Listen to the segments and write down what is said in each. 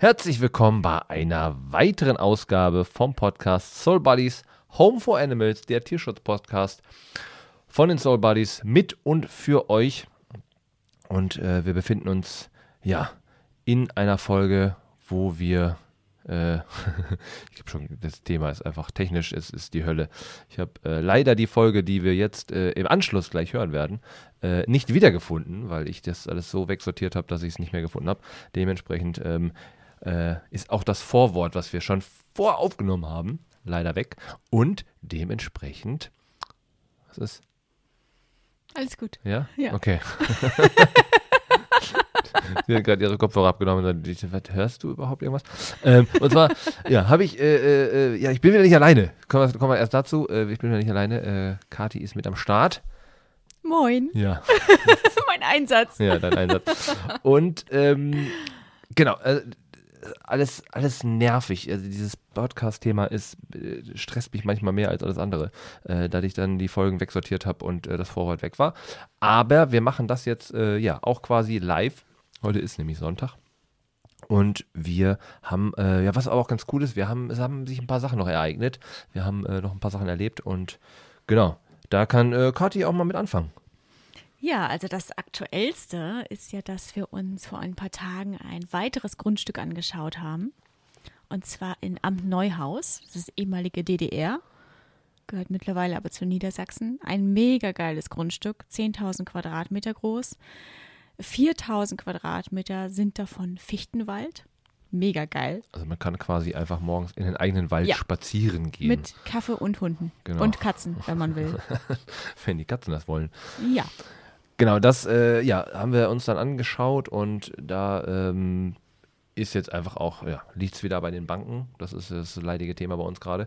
Herzlich willkommen bei einer weiteren Ausgabe vom Podcast Soul Buddies Home for Animals, der Tierschutz-Podcast von den Soul Buddies mit und für euch. Und äh, wir befinden uns ja in einer Folge, wo wir äh, ich habe schon, das Thema ist einfach technisch, es ist die Hölle. Ich habe äh, leider die Folge, die wir jetzt äh, im Anschluss gleich hören werden, äh, nicht wiedergefunden, weil ich das alles so wegsortiert habe, dass ich es nicht mehr gefunden habe. Dementsprechend ähm, äh, ist auch das Vorwort, was wir schon voraufgenommen haben, leider weg. Und dementsprechend, was ist? Alles gut. Ja? Ja. Okay. Sie hat gerade ihre Kopfhörer abgenommen und dann, was, hörst du überhaupt irgendwas? Ähm, und zwar, ja, habe ich, äh, äh, ja, ich bin wieder nicht alleine. Kommen wir, kommen wir erst dazu. Äh, ich bin wieder nicht alleine. Äh, Kati ist mit am Start. Moin. Ja, mein Einsatz. ja, dein Einsatz. Und, ähm, genau, äh, alles, alles nervig. Also dieses Podcast-Thema ist, äh, stresst mich manchmal mehr als alles andere, äh, da ich dann die Folgen wegsortiert habe und äh, das Vorwort weg war. Aber wir machen das jetzt äh, ja auch quasi live. Heute ist nämlich Sonntag. Und wir haben, äh, ja, was aber auch ganz cool ist, wir haben, es haben sich ein paar Sachen noch ereignet. Wir haben äh, noch ein paar Sachen erlebt und genau, da kann äh, Kathi auch mal mit anfangen. Ja, also das Aktuellste ist ja, dass wir uns vor ein paar Tagen ein weiteres Grundstück angeschaut haben. Und zwar in Amt Neuhaus, das ist ehemalige DDR, gehört mittlerweile aber zu Niedersachsen. Ein mega geiles Grundstück, 10.000 Quadratmeter groß. 4.000 Quadratmeter sind davon Fichtenwald. Mega geil. Also man kann quasi einfach morgens in den eigenen Wald Ja. spazieren gehen, Mit Kaffee und Hunden. Genau. Und Katzen, wenn man will. wenn die Katzen das wollen. Ja. Genau, das äh, ja, haben wir uns dann angeschaut und da ähm, ist jetzt einfach auch, ja, liegt es wieder bei den Banken. Das ist das leidige Thema bei uns gerade.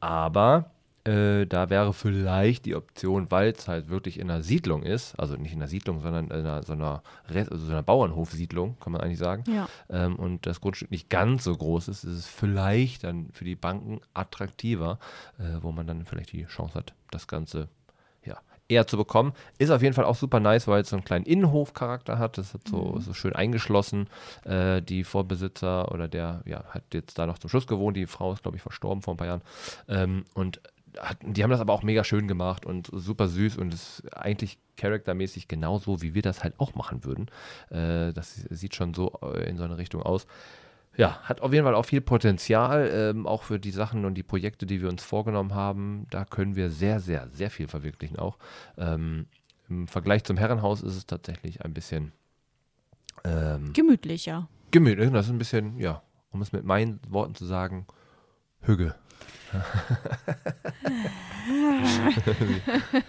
Aber äh, da wäre vielleicht die Option, weil es halt wirklich in einer Siedlung ist, also nicht in einer Siedlung, sondern in einer, so einer, Rest, also so einer Bauernhofsiedlung, kann man eigentlich sagen. Ja. Ähm, und das Grundstück nicht ganz so groß ist, ist es vielleicht dann für die Banken attraktiver, äh, wo man dann vielleicht die Chance hat, das Ganze eher zu bekommen. Ist auf jeden Fall auch super nice, weil es so einen kleinen Innenhofcharakter hat. Das hat so, so schön eingeschlossen. Äh, die Vorbesitzer oder der ja, hat jetzt da noch zum Schluss gewohnt. Die Frau ist, glaube ich, verstorben vor ein paar Jahren. Ähm, und hat, die haben das aber auch mega schön gemacht und super süß und ist eigentlich charaktermäßig genauso, wie wir das halt auch machen würden. Äh, das sieht schon so äh, in so eine Richtung aus. Ja, hat auf jeden Fall auch viel Potenzial, ähm, auch für die Sachen und die Projekte, die wir uns vorgenommen haben. Da können wir sehr, sehr, sehr viel verwirklichen auch. Ähm, Im Vergleich zum Herrenhaus ist es tatsächlich ein bisschen ähm, Gemütlicher. gemütlich. Das ist ein bisschen, ja, um es mit meinen Worten zu sagen, Hügge.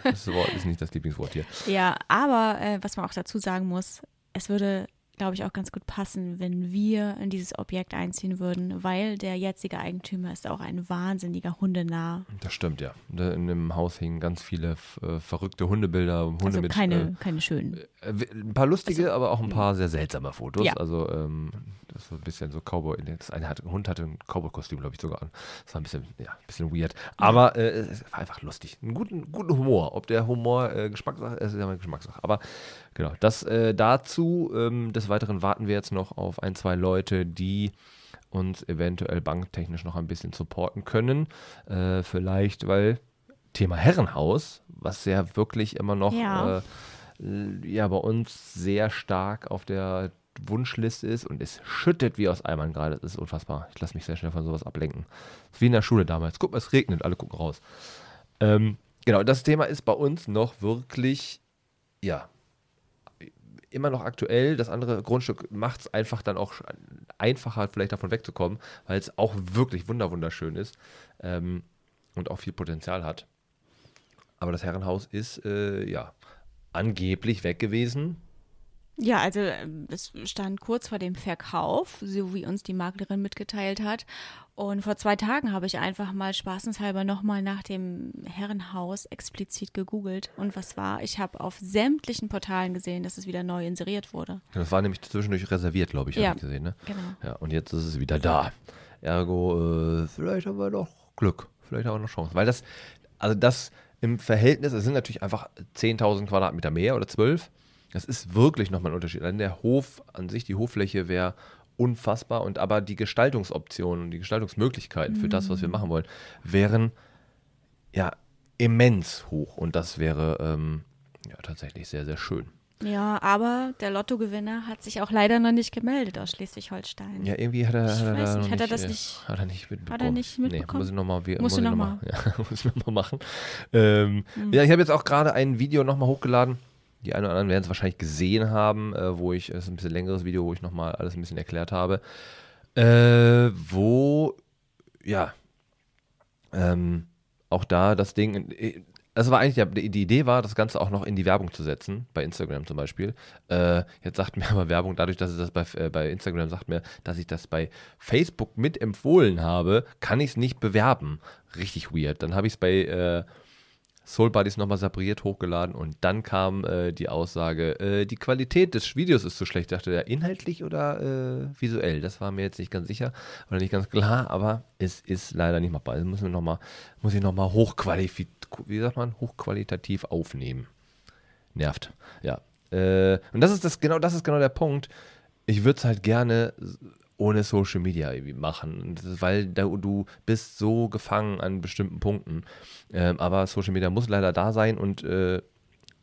das Wort ist nicht das Lieblingswort hier. Ja, aber äh, was man auch dazu sagen muss, es würde, glaube ich, auch ganz gut passen, wenn wir in dieses Objekt einziehen würden, weil der jetzige Eigentümer ist auch ein wahnsinniger Hundenah. Das stimmt, ja. Da In dem Haus hingen ganz viele äh, verrückte Hundebilder, Hunde Also mit keine, keine schönen. Äh, ein paar lustige, aber auch ein paar sehr seltsame Fotos. Ja. Also ähm, das war ein bisschen so Cowboy. Das eine hatte, ein Hund hatte ein Cowboy-Kostüm, glaube ich, sogar an. Das war ein bisschen, ja, ein bisschen weird. Aber äh, es war einfach lustig. Einen guten, guten Humor. Ob der Humor äh, Geschmackssache ist, ist ja mal Geschmackssache. Aber genau, das äh, dazu. Ähm, des Weiteren warten wir jetzt noch auf ein, zwei Leute, die uns eventuell banktechnisch noch ein bisschen supporten können. Äh, vielleicht, weil Thema Herrenhaus, was ja wirklich immer noch Ja. äh, ja bei uns sehr stark auf der Wunschliste ist und es schüttet wie aus Eimern gerade. Das ist unfassbar. Ich lasse mich sehr schnell von sowas ablenken. Ist wie in der Schule damals. Guck mal, es regnet, alle gucken raus. Ähm, genau, das Thema ist bei uns noch wirklich, ja, immer noch aktuell. Das andere Grundstück macht es einfach dann auch einfacher, vielleicht davon wegzukommen, weil es auch wirklich wunder wunderschön ist ähm, und auch viel Potenzial hat. Aber das Herrenhaus ist, äh, ja, angeblich weg gewesen. Ja, also ähm, es stand kurz vor dem Verkauf, so wie uns die Maklerin mitgeteilt hat. Und vor zwei Tagen habe ich einfach mal spaßenshalber nochmal nach dem Herrenhaus explizit gegoogelt. Und was war? Ich habe auf sämtlichen Portalen gesehen, dass es wieder neu inseriert wurde. Das war nämlich zwischendurch reserviert, glaube ich, Ja. habe ich gesehen. Ne? Genau. Ja, und jetzt ist es wieder da. Ergo, äh, vielleicht haben wir noch Glück. Vielleicht haben wir noch Chance. Weil das, also das im Verhältnis, es sind natürlich einfach 10.000 Quadratmeter mehr oder 12. Das ist wirklich nochmal ein Unterschied. Allein der Hof an sich, die Hoffläche wäre unfassbar. Und aber die Gestaltungsoptionen und die Gestaltungsmöglichkeiten für das, was wir machen wollen, wären ja immens hoch. Und das wäre ähm, ja tatsächlich sehr, sehr schön. Ja, aber der Lottogewinner hat sich auch leider noch nicht gemeldet aus Schleswig-Holstein. Ja, irgendwie hat er, Ich hat er, nicht, hat er nicht, das äh, nicht- Hat er nicht mitbekommen. Hat er nicht mitbekommen? Nee, muss ich nochmal muss ich noch noch mal. mal, ja, muss ich noch mal machen. Ähm, Hm. Ja, ich habe jetzt auch gerade ein Video nochmal hochgeladen. Die einen oder anderen werden es wahrscheinlich gesehen haben, äh, wo ich, es ist ein bisschen längeres Video, wo ich nochmal alles ein bisschen erklärt habe. Äh, wo, ja, ähm, auch da das Ding, äh, das war eigentlich, die Idee war, das Ganze auch noch in die Werbung zu setzen, bei Instagram zum Beispiel. Äh, jetzt sagt mir aber Werbung, dadurch, dass es das bei, äh, bei Instagram sagt mir, dass ich das bei Facebook mit empfohlen habe, kann ich es nicht bewerben. Richtig weird. Dann habe ich es bei äh, Soul Buddies nochmal separiert hochgeladen und dann kam äh, die Aussage, äh, die Qualität des Videos ist zu schlecht. Ich dachte, ja, inhaltlich oder äh, visuell? Das war mir jetzt nicht ganz sicher oder nicht ganz klar, aber es ist leider nicht machbar. Das müssen wir noch mal, muss ich nochmal hochqualitativ aufnehmen. Nervt. Ja. Äh, und das ist das genau, das ist genau der Punkt. Ich würde es halt gerne ohne Social Media irgendwie machen, weil du bist so gefangen an bestimmten Punkten. Ähm, aber Social Media muss leider da sein und äh,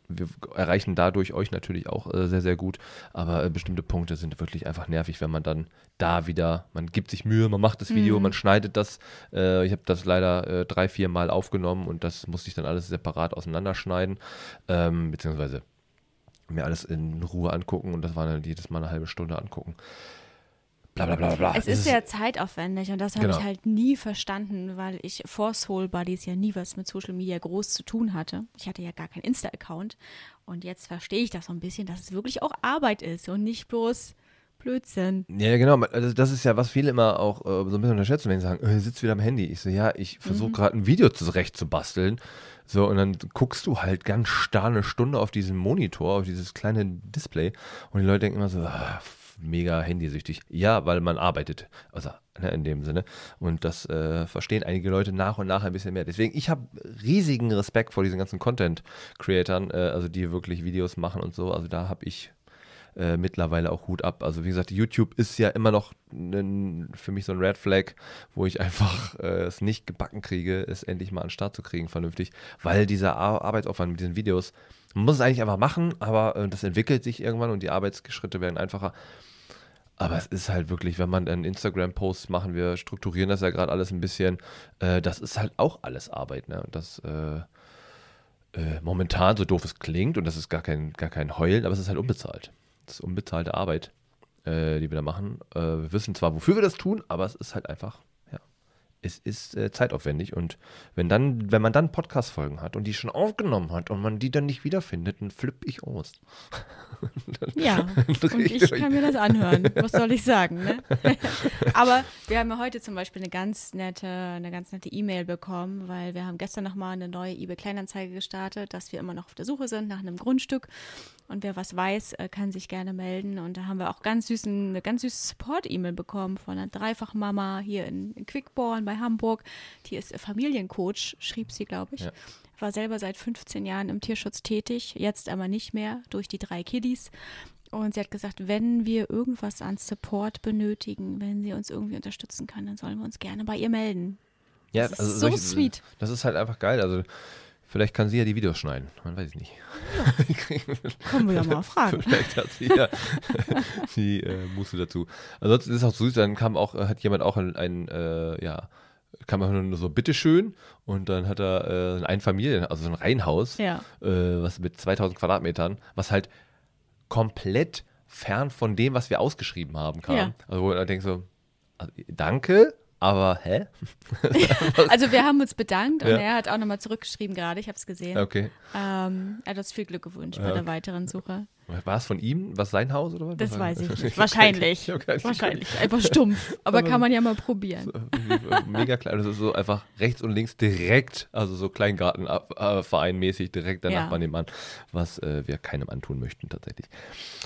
wir erreichen dadurch euch natürlich auch äh, sehr, sehr gut. Aber äh, bestimmte Punkte sind wirklich einfach nervig, wenn man dann da wieder, man gibt sich Mühe, man macht das Video, man schneidet das. Äh, ich habe das leider äh, drei, vier Mal aufgenommen und das musste ich dann alles separat auseinanderschneiden. Ähm, beziehungsweise mir alles in Ruhe angucken und das war dann jedes Mal eine halbe Stunde angucken. Bla bla bla bla. Es ist sehr zeitaufwendig und das habe Genau. ich halt nie verstanden, weil ich vor Soul Buddies ja nie was mit Social Media groß zu tun hatte. Ich hatte ja gar keinen Insta-Account und jetzt verstehe ich das so ein bisschen, dass es wirklich auch Arbeit ist und nicht bloß Blödsinn. Ja, genau. Also das ist ja, was viele immer auch äh, so ein bisschen unterschätzen, wenn sie sagen, äh, sitzt wieder am Handy. Ich so, ja, ich versuche gerade ein Video zurecht zu basteln. So, und dann guckst du halt ganz starr eine Stunde auf diesen Monitor, auf dieses kleine Display. Und die Leute denken immer so, ah, mega handysüchtig. Ja, weil man arbeitet. Also ne, in dem Sinne. Und das äh, verstehen einige Leute nach und nach ein bisschen mehr. Deswegen, ich habe riesigen Respekt vor diesen ganzen Content-Creatern, äh, also die wirklich Videos machen und so. Also da habe ich äh, mittlerweile auch Hut ab. Also wie gesagt, YouTube ist ja immer noch ein, für mich so ein Red Flag, wo ich einfach äh, es nicht gebacken kriege, es endlich mal an den Start zu kriegen, vernünftig, weil dieser Ar Arbeitsaufwand mit diesen Videos, man muss es eigentlich einfach machen, aber äh, das entwickelt sich irgendwann und die Arbeitsschritte werden einfacher. Aber es ist halt wirklich, wenn man einen Instagram-Post machen, wir strukturieren das ja gerade alles ein bisschen, äh, das ist halt auch alles Arbeit. Ne? Und das äh, äh, momentan, so doof es klingt, und das ist gar kein, gar kein Heulen, aber es ist halt unbezahlt. Das ist unbezahlte Arbeit, äh, die wir da machen. Äh, wir wissen zwar, wofür wir das tun, aber es ist halt einfach, es ist äh, zeitaufwendig. Und wenn dann, wenn man dann Podcast-Folgen hat und die schon aufgenommen hat und man die dann nicht wiederfindet, dann flippe ich aus. Ja, und ich kann mir das anhören. Was soll ich sagen, ne? Aber wir haben ja heute zum Beispiel eine ganz nette, eine ganz nette E-Mail bekommen, weil wir haben gestern nochmal eine neue eBay Kleinanzeige gestartet, dass wir immer noch auf der Suche sind nach einem Grundstück. Und wer was weiß, äh, kann sich gerne melden. Und da haben wir auch ganz süßen, eine ganz süße Support-E-Mail bekommen von einer Dreifachmama hier in, in Quickborn bei Hamburg. Die ist Familiencoach, schrieb sie, glaube ich. Ja. War selber seit 15 Jahren im Tierschutz tätig, jetzt aber nicht mehr durch die drei Kiddies. Und sie hat gesagt, wenn wir irgendwas an Support benötigen, wenn sie uns irgendwie unterstützen kann, dann sollen wir uns gerne bei ihr melden. Ja, Das ist also so solche- sweet. Das ist halt einfach geil. Also vielleicht kann sie ja die Videos schneiden. Man weiß es nicht. Können wir ja mal fragen. Vielleicht hat sie ja die äh, Muße dazu. Ansonsten ist es auch süß, dann kam auch, äh, hat jemand auch ein, ein äh, ja, kam einfach nur so, bitteschön. Und dann hat er äh, ein Familien, also so ein Reihenhaus, Ja. äh, was mit 2000 Quadratmetern, was halt komplett fern von dem, was wir ausgeschrieben haben, kam. Ja. Also wo er denkt so, also, danke, aber hä? Also wir haben uns bedankt und Ja. er hat auch nochmal zurückgeschrieben gerade, ich habe es gesehen. Okay. Ähm, er hat uns viel Glück gewünscht bei Ja, der weiteren Suche. War es von ihm? Was sein Haus oder was? Das weiß ich nicht. Wahrscheinlich. ich Wahrscheinlich. Einfach stumpf. Aber kann man ja mal probieren. Irgendwie Mega klein. Das ist so einfach rechts und links direkt, also so Kleingartenverein mäßig direkt der Ja. Nachbarn nebenan, was äh, wir keinem antun möchten tatsächlich.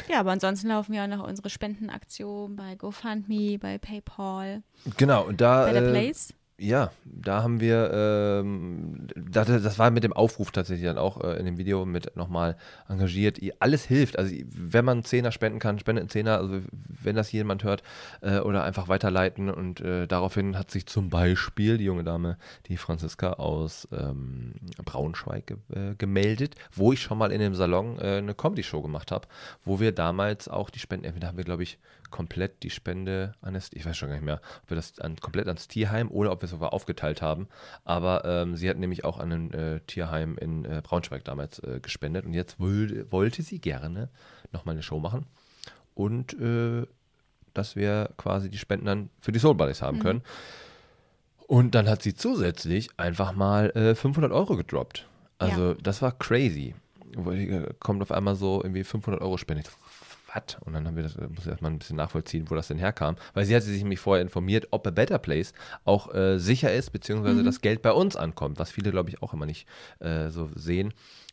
Ja, aber ansonsten laufen ja auch noch unsere Spendenaktionen bei GoFundMe, bei PayPal, Genau, und da. bei der äh, Place. Ja, da haben wir, ähm, das, das war mit dem Aufruf tatsächlich dann auch äh, in dem Video mit nochmal engagiert. Alles hilft. Also, wenn man einen Zehner spenden kann, spendet einen Zehner. Also, wenn das jemand hört äh, oder einfach weiterleiten. Und äh, daraufhin hat sich zum Beispiel die junge Dame, die Franziska aus ähm, Braunschweig ge äh, gemeldet, wo ich schon mal in dem Salon äh, eine Comedy-Show gemacht habe, wo wir damals auch die Spenden, entweder haben wir, glaube ich, komplett die Spende an das, ich weiß schon gar nicht mehr, ob wir das an, komplett ans Tierheim oder ob wir es sogar aufgeteilt haben. Aber ähm, sie hat nämlich auch an ein äh, Tierheim in äh, Braunschweig damals äh, gespendet und jetzt wollte, wollte sie gerne nochmal eine Show machen und äh, dass wir quasi die Spenden dann für die Soul Buddies haben mhm. können. Und dann hat sie zusätzlich einfach mal 500 äh, Euro gedroppt. Also ja. das war crazy. Äh, kommt auf einmal so irgendwie 500 Euro Spende was? Und dann haben wir das, äh, muss ich erstmal ein bisschen nachvollziehen, wo das denn herkam. Weil sie hatte sich nämlich vorher informiert, ob A Better Place auch äh, sicher ist, beziehungsweise mhm. das Geld bei uns ankommt, was viele, glaube ich, auch immer nicht äh, so sehen.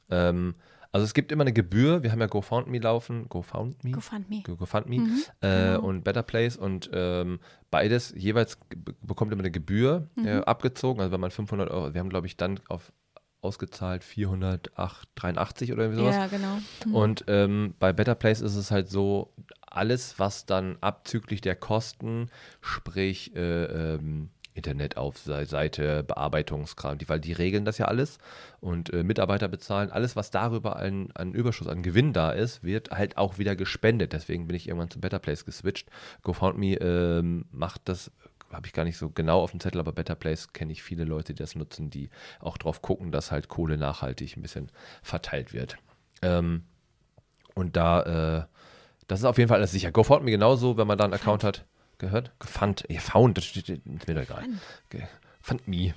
Ähm, also es gibt immer eine Gebühr. Wir haben ja GoFundMe laufen. GoFundMe? GoFundMe. GoFundMe mhm, äh, genau. und Better Place. Und ähm, beides jeweils bekommt immer eine Gebühr äh, mhm. äh, abgezogen. Also wenn man 500 Euro, wir haben glaube ich dann auf ausgezahlt 483 oder sowas. Ja, genau. Mhm. Und ähm, bei Better Place ist es halt so, alles, was dann abzüglich der Kosten, sprich äh, ähm, Internetaufseite, Bearbeitungskram, die, weil die regeln das ja alles und äh, Mitarbeiter bezahlen, alles, was darüber an, an Überschuss, an Gewinn da ist, wird halt auch wieder gespendet. Deswegen bin ich irgendwann zu Better Place geswitcht. GoFundMe ähm, macht das habe ich gar nicht so genau auf dem Zettel, aber Better Place kenne ich viele Leute, die das nutzen, die auch drauf gucken, dass halt Kohle nachhaltig ein bisschen verteilt wird. Ähm, und da, äh, das ist auf jeden Fall alles sicher. GoFundMe genauso, wenn man da einen Account hat. Gehört? Gefund. Ja, found, das steht mir doch egal. Fund me.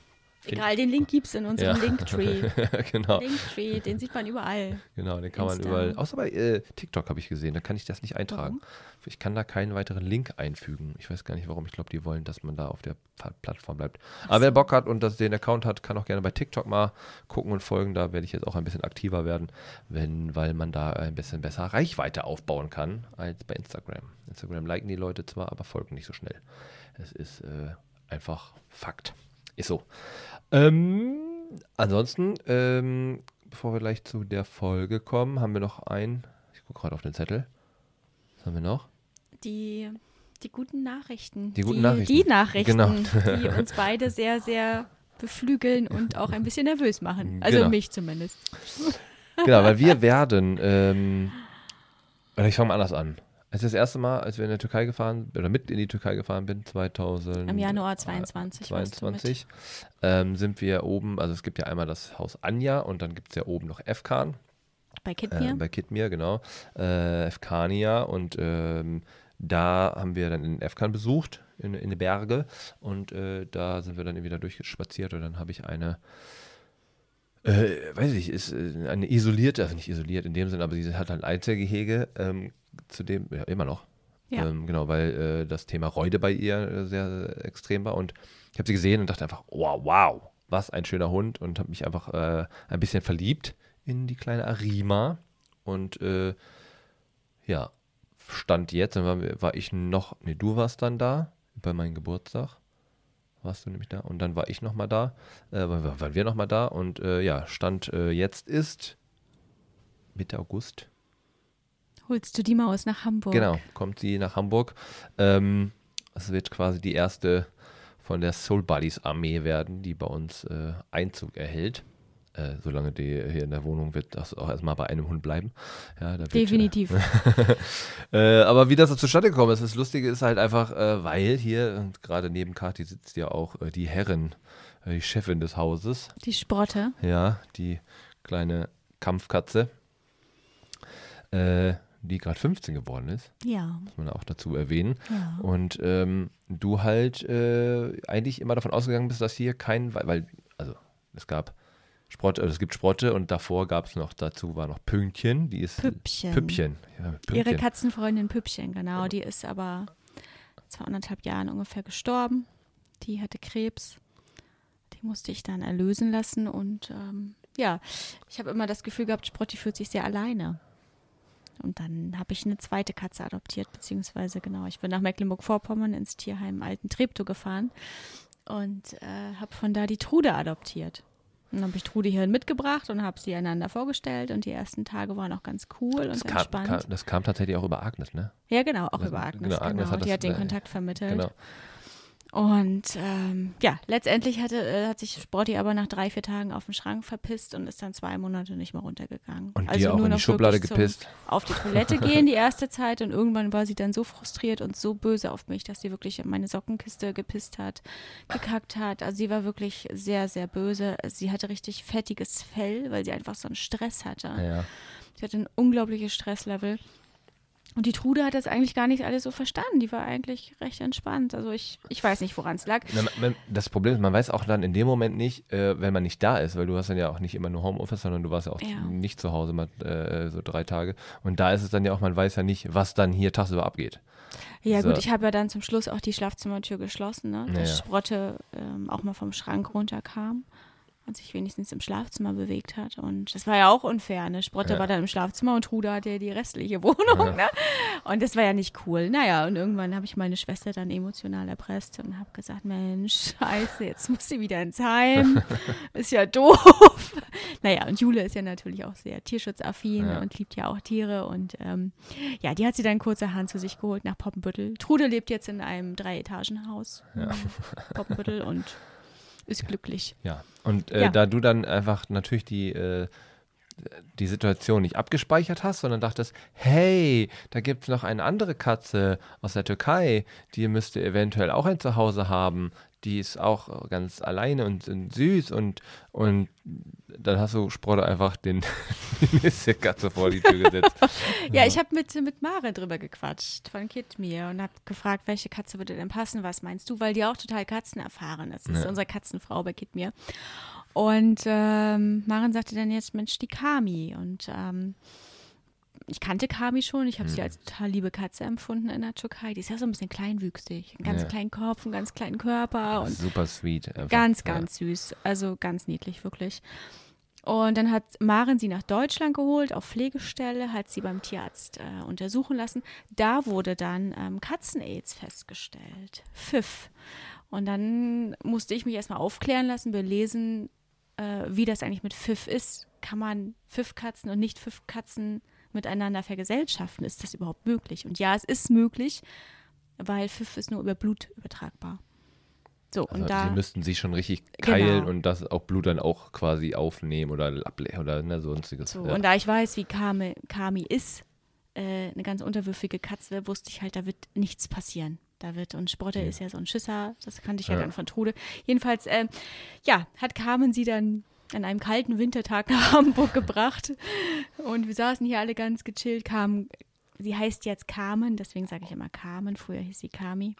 Egal, den Link gibt es in unserem ja. Linktree. genau. Linktree, den sieht man überall. Genau, den kann Insta. man überall. Außer bei äh, TikTok habe ich gesehen, da kann ich das nicht eintragen. Warum? Ich kann da keinen weiteren Link einfügen. Ich weiß gar nicht warum. Ich glaube, die wollen, dass man da auf der Plattform bleibt. So. Aber wer Bock hat und das, den Account hat, kann auch gerne bei TikTok mal gucken und folgen. Da werde ich jetzt auch ein bisschen aktiver werden, wenn, weil man da ein bisschen besser Reichweite aufbauen kann als bei Instagram. Instagram liken die Leute zwar, aber folgen nicht so schnell. Es ist äh, einfach Fakt. Ist so. Ähm, ansonsten, ähm, bevor wir gleich zu der Folge kommen, haben wir noch ein. Ich gucke gerade auf den Zettel. Was haben wir noch? Die, die guten Nachrichten. Die guten die, Nachrichten. Die Nachrichten, genau. die uns beide sehr, sehr beflügeln und auch ein bisschen nervös machen. Also genau. mich zumindest. Genau, weil wir werden, ähm, ich fange mal anders an. Als das erste Mal, als wir in der Türkei gefahren oder mit in die Türkei gefahren bin, 2000. Im Januar 22. 22 ähm, sind wir oben, also es gibt ja einmal das Haus Anja und dann gibt es ja oben noch Efkan. Bei Kidmir? Äh, bei Kidmir, genau. Äh, Efkania und ähm, da haben wir dann in Efkan besucht, in, in den Berge und äh, da sind wir dann wieder durchgespaziert und dann habe ich eine äh, weiß ich, ist äh, eine isolierte, also nicht isoliert in dem Sinne, aber sie hat halt ein Einzelgehege ähm, zu dem, ja, immer noch. Ja. Ähm, genau, weil äh, das Thema Reude bei ihr äh, sehr, sehr, extrem war. Und ich habe sie gesehen und dachte einfach, wow, wow, was ein schöner Hund und habe mich einfach äh, ein bisschen verliebt in die kleine Arima. Und äh, ja, stand jetzt, dann war, war, ich noch, nee, du warst dann da bei meinem Geburtstag. Warst du nämlich da? Und dann war ich nochmal da, äh, waren wir nochmal da und äh, ja, Stand jetzt ist Mitte August holst du die Maus nach Hamburg. Genau, kommt sie nach Hamburg. Ähm, es wird quasi die erste von der Soul Buddies Armee werden, die bei uns äh, Einzug erhält. Äh, solange die hier in der Wohnung wird das auch erstmal bei einem Hund bleiben. Ja, Definitiv. äh, aber wie das so zustande gekommen ist, das Lustige ist halt einfach, äh, weil hier, gerade neben Kathi sitzt ja auch äh, die Herrin, äh, die Chefin des Hauses. Die Sprotte. Ja, die kleine Kampfkatze. Äh, die gerade 15 geworden ist. Ja. Muss man auch dazu erwähnen. Ja. Und ähm, du halt äh, eigentlich immer davon ausgegangen bist, dass hier kein, weil, also es gab Sprotte, also es gibt Sprotte und davor gab es noch, dazu war noch Pünktchen, die ist Püppchen. Püppchen. Ja, Pünktchen. Ihre Katzenfreundin Püppchen, genau. Die ist aber vor anderthalb Jahren ungefähr gestorben. Die hatte Krebs. Die musste ich dann erlösen lassen und ähm, ja, ich habe immer das Gefühl gehabt, Sprotti fühlt sich sehr alleine. Und dann habe ich eine zweite Katze adoptiert, beziehungsweise genau, ich bin nach Mecklenburg-Vorpommern ins Tierheim Alten Treptow gefahren. und äh, habe von da die Trude adoptiert. Dann habe ich Trude hierhin mitgebracht und habe sie einander vorgestellt und die ersten Tage waren auch ganz cool und Das kam, entspannt. kam, das kam tatsächlich auch über Agnes, ne? ja, genau, auch Das- über Agnes. genau, Agnes genau. hat die das, hat den äh, Kontakt vermittelt. Genau. Und ähm, ja, letztendlich hatte, äh, hat sich Sporty aber nach drei, vier Tagen auf den Schrank verpisst und ist dann zwei Monate nicht mehr runtergegangen. Und also auch nur in die noch Schublade gepisst. Auf die Toilette gehen die erste Zeit und irgendwann war sie dann so frustriert und so böse auf mich, dass sie wirklich in meine Sockenkiste gepisst hat, gekackt hat. Also sie war wirklich sehr, sehr böse. Sie hatte richtig fettiges Fell, weil sie einfach so einen Stress hatte. Ja. Sie hatte ein unglaubliches Stresslevel. Und die Trude hat das eigentlich gar nicht alles so verstanden. Die war eigentlich recht entspannt. Also ich, ich weiß nicht, woran es lag. Das Problem ist, man weiß auch dann in dem Moment nicht, äh, wenn man nicht da ist, weil du hast dann ja auch nicht immer nur Homeoffice, sondern du warst ja auch Ja. nicht zu Hause mal äh, so drei Tage. Und da ist es dann ja auch, man weiß ja nicht, was dann hier tagsüber abgeht. Ja So. gut, ich habe ja dann zum Schluss auch die Schlafzimmertür geschlossen, ne? dass Ja. Sprotte ähm, auch mal vom Schrank runterkam und sich wenigstens im Schlafzimmer bewegt hat. Und das war ja auch unfair. Ne? Sprotte Ja. war dann im Schlafzimmer und Trude hatte ja die restliche Wohnung. Ne? Und das war ja nicht cool. Naja, und irgendwann habe ich meine Schwester dann emotional erpresst und habe gesagt, Mensch, scheiße, jetzt muss sie wieder ins Heim. Ist ja doof. Naja, und Jule ist ja natürlich auch sehr tierschutzaffin Ja. und liebt ja auch Tiere. Und ähm, ja, die hat sie dann kurzerhand zu sich geholt nach Poppenbüttel. Trude lebt jetzt in einem Drei-Etagen-Haus in Poppenbüttel und ist glücklich. Ja. Und äh, Ja. da du dann einfach natürlich die, äh, die Situation nicht abgespeichert hast, sondern dachtest, hey, da gibt es noch eine andere Katze aus der Türkei, die müsste eventuell auch ein Zuhause haben. Die ist auch ganz alleine und, und süß und, und dann hast du Sprotte einfach den, die nächste Katze vor die Tür gesetzt. Ja, ich habe mit, mit Mare drüber gequatscht von Kidmir und habe gefragt, welche Katze würde denn passen, was meinst du? Weil die auch total katzenerfahren ist. Das ist Ja. unsere Katzenfrau bei Kidmir. Und ähm, Maren sagte dann jetzt, Mensch, die Kami. Und ähm, ich kannte Kami schon. Ich habe Hm. sie als total liebe Katze empfunden in der Türkei. Die ist ja so ein bisschen kleinwüchsig. Einen ganz Ja. kleinen Kopf, einen ganz kleinen Körper. Und Super sweet. Einfach. Ganz, Ja. ganz süß. Also ganz niedlich, wirklich. Und dann hat Maren sie nach Deutschland geholt, auf Pflegestelle, hat sie beim Tierarzt äh, untersuchen lassen. Da wurde dann ähm, Katzen-Aids festgestellt. Pfiff. Und dann musste ich mich erstmal aufklären lassen, belesen, äh, wie das eigentlich mit Pfiff ist. Kann man Pfiffkatzen und nicht Pfiffkatzen miteinander vergesellschaften? Ist das überhaupt möglich? Und ja, es ist möglich, weil Pfiff ist nur über Blut übertragbar. So, Also und da. sie müssten sich schon richtig keilen Genau. und das auch Blut dann auch quasi aufnehmen oder oder ne, sonstiges. So, ja. und da ich weiß, wie Kami, Kami ist, äh, eine ganz unterwürfige Katze, wusste ich halt, da wird nichts passieren. Da wird, und Sprotte Ja. ist ja so ein Schisser, das kannte ich ja, Ja. dann von Trude. Jedenfalls, ähm, ja, hat Carmen sie dann an einem kalten Wintertag nach Hamburg gebracht. Und wir saßen hier alle ganz gechillt. Carmen, sie heißt jetzt Carmen, deswegen sage ich immer Carmen. Früher hieß sie Kami.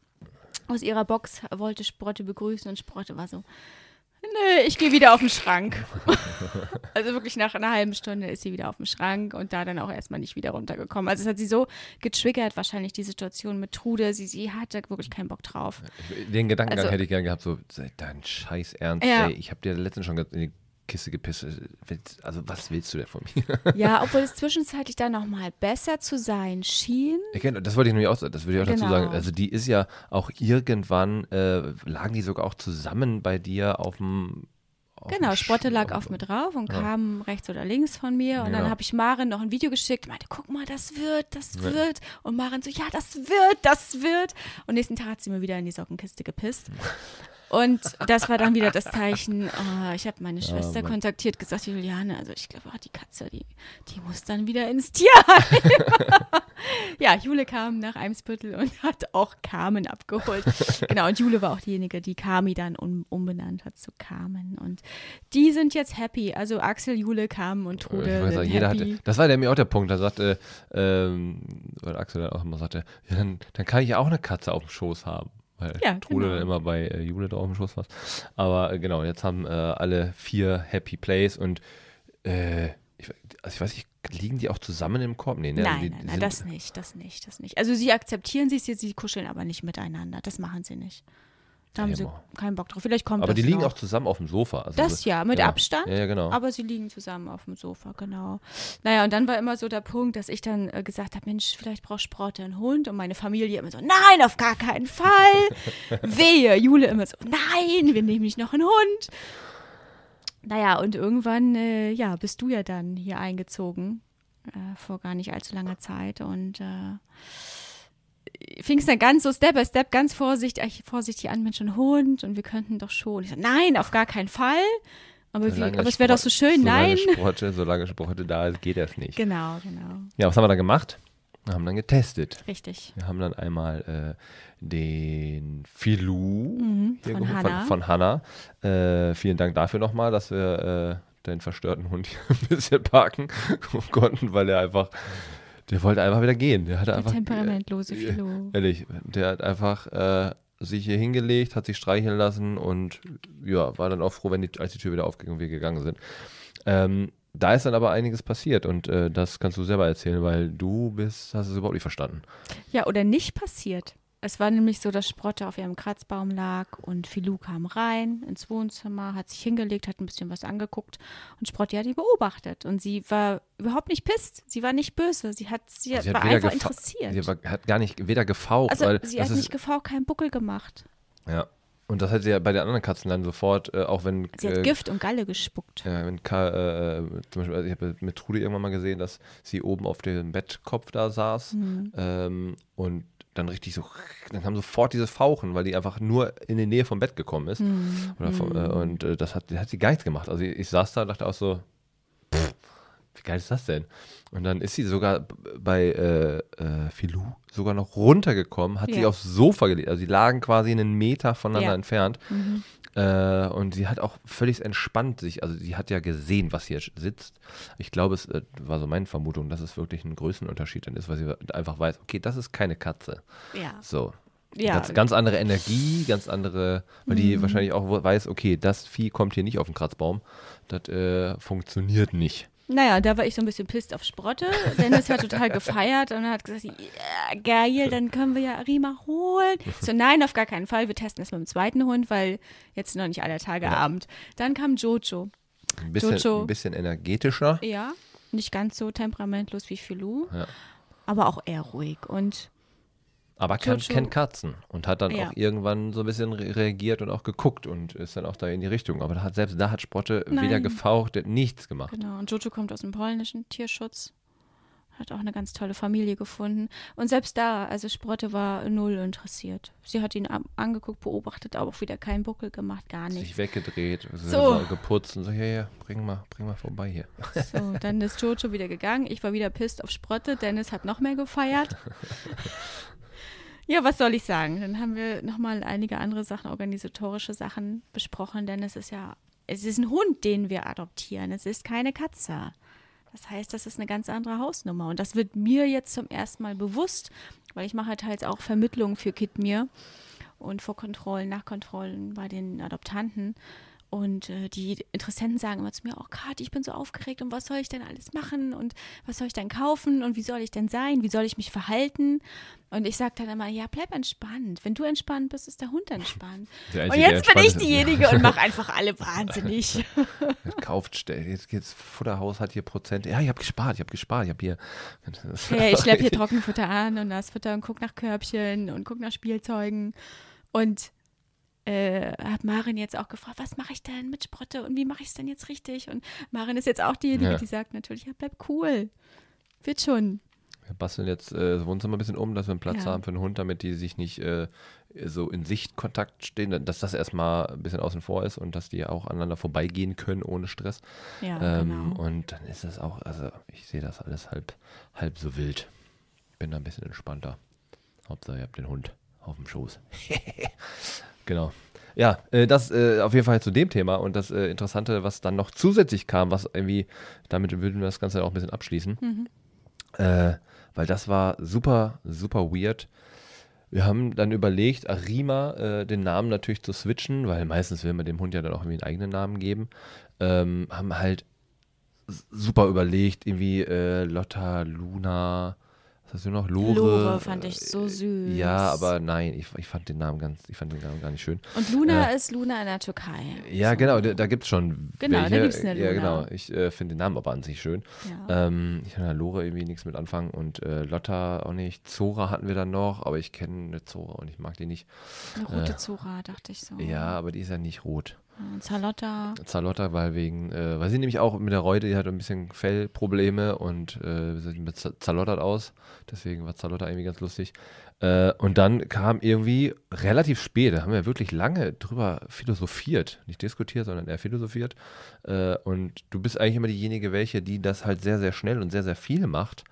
Aus ihrer Box wollte Sprotte begrüßen und Sprotte war so, nö, ich gehe wieder auf den Schrank. Also wirklich nach einer halben Stunde ist sie wieder auf dem Schrank und da dann auch erstmal nicht wieder runtergekommen. Also es hat sie so getriggert, wahrscheinlich die Situation mit Trude. Sie, sie hatte wirklich keinen Bock drauf. Den Gedankengang Also- hätte ich gern gehabt, so, sei dein Scheiß Ernst, Ja. ey, ich habe dir letztens schon in die Kiste gepisst. Willst- Also, was willst du denn von mir? Ja, obwohl es zwischenzeitlich dann nochmal besser zu sein schien. Ich kenn- Das wollte ich nämlich auch, das würde ich auch dazu Genau. sagen. Also, die ist ja auch irgendwann, äh, lagen die sogar auch zusammen bei dir auf dem. Genau, Sch- lag auf mir drauf und Ja. kam rechts oder links von mir. Und Genau. dann habe ich Maren noch ein Video geschickt, meinte, guck mal, das wird, das Ja. wird. Und Maren so, ja, das wird, das wird. Und nächsten Tag hat sie mir wieder in die Sockenkiste gepisst. Und das war dann wieder das Zeichen, äh, ich habe meine Schwester Mann. kontaktiert, gesagt, Juliane, also ich glaube, die Katze, die, die muss dann wieder ins Tierheim. ja, Jule kam nach Eimsbüttel und hat auch Carmen abgeholt. genau, und Jule war auch diejenige, die Kami dann um, umbenannt hat zu Carmen. Und die sind jetzt happy. Also Axel, Jule, Carmen und Trude Ich weiß jeder happy. hatte, das war nämlich auch der Punkt, da sagte, ähm, weil Axel dann auch immer sagte, ja, dann, dann kann ich auch eine Katze auf dem Schoß haben. Weil Ja, Trude genau. immer bei äh, da auf dem Schoß war. Aber äh, genau, jetzt haben äh, alle vier Happy Plays und äh, ich, also ich weiß nicht, liegen die auch zusammen im Korb? Nee, ne? Also Nein, die, nein, die nein, sind- das nicht, das nicht, das nicht. Also sie akzeptieren sie, sie, sie kuscheln aber nicht miteinander. Das machen sie nicht. Da haben Ja, sie keinen Bock drauf. Vielleicht kommt Aber das die liegen noch. auch zusammen auf dem Sofa. Also Das ja, mit Abstand. Ja, ja, genau. Aber sie liegen zusammen auf dem Sofa, genau. Naja, und dann war immer so der Punkt, dass ich dann äh, gesagt habe, Mensch, vielleicht braucht Sprotte einen Hund. Und meine Familie immer so, nein, auf gar keinen Fall. Wehe. Jule immer so, nein, wir nehmen nicht noch einen Hund. Naja, und irgendwann, äh, ja, bist du ja dann hier eingezogen, äh, vor gar nicht allzu langer Zeit. Und äh, fing es dann ganz so Step by Step, ganz vorsichtig, vorsichtig an, Mensch, ein Hund und wir könnten doch schon. Ich so, nein, auf gar keinen Fall. Aber, wie, Solange aber es wäre doch so schön, nein. Solange Sprotte, solange Sprotte da ist, geht das nicht. Genau, genau. Ja, was haben wir dann gemacht? Wir haben dann getestet. Richtig. Wir haben dann einmal äh, den Filou Mhm, hier von geholt, Hannah. Von, von Hannah. Äh, vielen Dank dafür nochmal, dass wir äh, den verstörten Hund hier ein bisschen parken konnten, weil er einfach, der wollte einfach wieder gehen. Der hatte Der einfach. temperamentlose äh, Philo. Ehrlich, der hat einfach äh, sich hier hingelegt, hat sich streicheln lassen und ja, war dann auch froh, wenn die, als die Tür wieder aufging und wir gegangen sind. Ähm, da ist dann aber einiges passiert und äh, das kannst du selber erzählen, weil du bist, hast es überhaupt nicht verstanden. Ja, oder nicht passiert. Es war nämlich so, dass Sprotte auf ihrem Kratzbaum lag und Filou kam rein ins Wohnzimmer, hat sich hingelegt, hat ein bisschen was angeguckt und Sprotte hat ihn beobachtet. Und sie war überhaupt nicht pisst, sie war nicht böse, sie hat sie, Sie war einfach interessiert. Sie war, hat gar nicht weder gefaucht, also weil sie hat nicht gefaucht, keinen Buckel gemacht. ja. Und das hat sie ja bei den anderen Katzen dann sofort, äh, auch wenn Sie hat äh, Gift und Galle gespuckt. Ja, wenn Ka äh, zum Beispiel, also ich habe mit Trude irgendwann mal gesehen, dass sie oben auf dem Bettkopf da saß Mhm. ähm, und dann richtig so, dann kam sofort dieses Fauchen, weil die einfach nur in die Nähe vom Bett gekommen ist. Mhm. Vom, äh, und äh, das hat, hat sie gar nichts gemacht. Also ich, ich saß da und dachte auch so, pff, wie geil ist das denn? Und dann ist sie sogar bei äh, äh, Filou sogar noch runtergekommen, hat sie Ja. aufs Sofa gelegt. Also sie lagen quasi einen Meter voneinander Ja. entfernt. Mhm. Äh, und sie hat auch völlig entspannt sich, also sie hat ja gesehen, was hier sitzt. Ich glaube, es äh, war so meine Vermutung, dass es wirklich ein Größenunterschied dann ist, weil sie einfach weiß, okay, das ist keine Katze. Ja. So. Ja. Ganz, ganz andere Energie, ganz andere, weil die wahrscheinlich auch weiß, okay, das Vieh kommt hier nicht auf den Kratzbaum. Das äh, funktioniert nicht. Naja, da war ich so ein bisschen pisst auf Sprotte. Dennis hat total gefeiert und hat gesagt, ja, geil, dann können wir ja Arima holen. So, nein, auf gar keinen Fall. Wir testen es mit dem zweiten Hund, weil jetzt noch nicht aller Tage Abend. Dann kam Jojo. Ein bisschen, Jojo. ein bisschen energetischer. Ja, nicht ganz so temperamentlos wie Filou, Ja. aber auch eher ruhig. Und Aber kann, kennt Katzen und hat dann Ja. auch irgendwann so ein bisschen re reagiert und auch geguckt und ist dann auch da in die Richtung. Aber da hat, selbst da hat Sprotte weder Nein. gefaucht, nichts gemacht. genau, und Jojo kommt aus dem polnischen Tierschutz. Hat auch eine ganz tolle Familie gefunden. Und selbst da, also Sprotte war null interessiert. Sie hat ihn angeguckt, beobachtet, aber auch wieder keinen Buckel gemacht, gar nichts. sich weggedreht. So. geputzt und so, ja, ja, bring mal, bring mal vorbei hier. So, dann ist Jojo wieder gegangen. Ich war wieder pisst auf Sprotte. Dennis hat noch mehr gefeiert. Ja, was soll ich sagen? Dann haben wir nochmal einige andere Sachen, organisatorische Sachen besprochen, denn es ist ja, es ist ein Hund, den wir adoptieren. Es ist keine Katze. Das heißt, das ist eine ganz andere Hausnummer. Und das wird mir jetzt zum ersten Mal bewusst, weil ich mache teils auch Vermittlungen für Kidmir und Vorkontrollen, Nachkontrollen bei den Adoptanten. Und äh, die Interessenten sagen immer zu mir, oh Kathi, ich bin so aufgeregt und was soll ich denn alles machen und was soll ich denn kaufen und wie soll ich denn sein, wie soll ich mich verhalten? Und ich sage dann immer, ja, bleib entspannt. Wenn du entspannt bist, ist der Hund entspannt. Der Und jetzt bin ich diejenige und mache einfach alle wahnsinnig. Kauft, jetzt geht's, Futterhaus hat hier Prozent. Ja, ich habe gespart, ich habe gespart, ich habe hier. Ja, ich schleppe hier Trockenfutter an und Nassfutter und guck nach Körbchen und guck nach Spielzeugen. Und äh, hat Marin jetzt auch gefragt, was mache ich denn mit Sprotte und wie mache ich es denn jetzt richtig? Und Marin ist jetzt auch diejenige, Ja. die sagt natürlich, ja, bleib cool. Wird schon. Wir basteln jetzt äh, das Wohnzimmer ein bisschen um, dass wir einen Platz Ja. haben für einen Hund, damit die sich nicht äh, so in Sichtkontakt stehen, dass das erstmal ein bisschen außen vor ist und dass die auch aneinander vorbeigehen können ohne Stress. Ja, ähm, genau. Und dann ist es auch, also ich sehe das alles halb, halb so wild. Ich bin da ein bisschen entspannter. Hauptsache, ihr habt den Hund auf dem Schoß. genau. Ja, äh, das äh, auf jeden Fall zu dem Thema und das äh, Interessante, was dann noch zusätzlich kam, was irgendwie, damit würden wir das Ganze auch ein bisschen abschließen, Mhm. weil das war super, super weird. Wir haben dann überlegt, Arima äh, den Namen natürlich zu switchen, weil meistens will man dem Hund ja dann auch irgendwie einen eigenen Namen geben. Ähm, haben halt super überlegt, irgendwie äh, Lotta, Luna, Was hast du noch? Lore. Lore fand ich so süß. Ja, aber nein, ich, ich fand den Namen ganz, ich fand den Namen gar nicht schön. Und Luna ist Luna in der Türkei. Ja, So. genau, da, da gibt es schon. Genau, da welche. gibt's eine Ja, Luna. genau. Ich äh, finde den Namen aber an sich schön. Ja. Ähm, ich kann da Lore irgendwie nichts mit anfangen und äh, Lotta auch nicht. Zora hatten wir dann noch, aber ich kenne eine Zora und ich mag die nicht. Eine rote Zora, dachte ich so. Ja, aber die ist ja nicht rot. Und Zalotta. Zalotta, weil wegen, äh, weil sie nämlich auch mit der Reute, die hat ein bisschen Fellprobleme und äh, sie mit Z- zerlottert aus. Deswegen war Zalotta irgendwie ganz lustig. Äh, und dann kam irgendwie relativ spät, da haben wir wirklich lange drüber philosophiert. Nicht diskutiert, sondern eher philosophiert. Äh, und du bist eigentlich immer diejenige, welche, die das halt sehr, sehr schnell und sehr, sehr viel macht.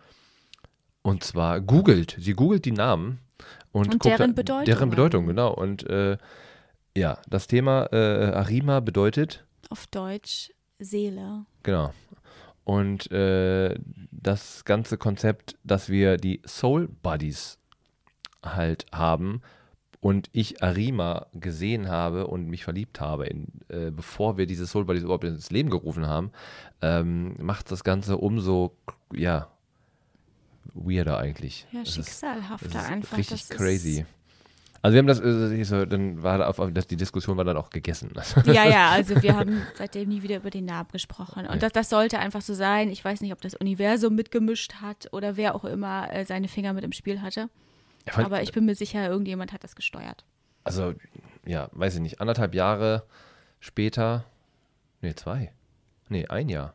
Und zwar googelt. Sie googelt die Namen und, Und guckt deren Bedeutung. Deren Bedeutung, genau. Und äh, ja, das Thema äh, Arima bedeutet, Auf Deutsch Seele. genau. Und äh, das ganze Konzept, dass wir die Soul Buddies halt haben und ich Arima gesehen habe und mich verliebt habe, in, äh, bevor wir diese Soul Buddies überhaupt ins Leben gerufen haben, ähm, macht das Ganze umso, ja, weirder eigentlich. Ja, ist- schicksalhafter das ist einfach. richtig das crazy. Also wir haben das, äh, so, dann war auf, das, die Diskussion war dann auch gegessen. Ja, ja, also wir haben seitdem nie wieder über den Namen gesprochen. Und das, das sollte einfach so sein. Ich weiß nicht, ob das Universum mitgemischt hat oder wer auch immer äh, seine Finger mit im Spiel hatte. Ja, Aber ich bin mir sicher, irgendjemand hat das gesteuert. Also, ja, weiß ich nicht, anderthalb Jahre später, nee, zwei, nee, ein Jahr,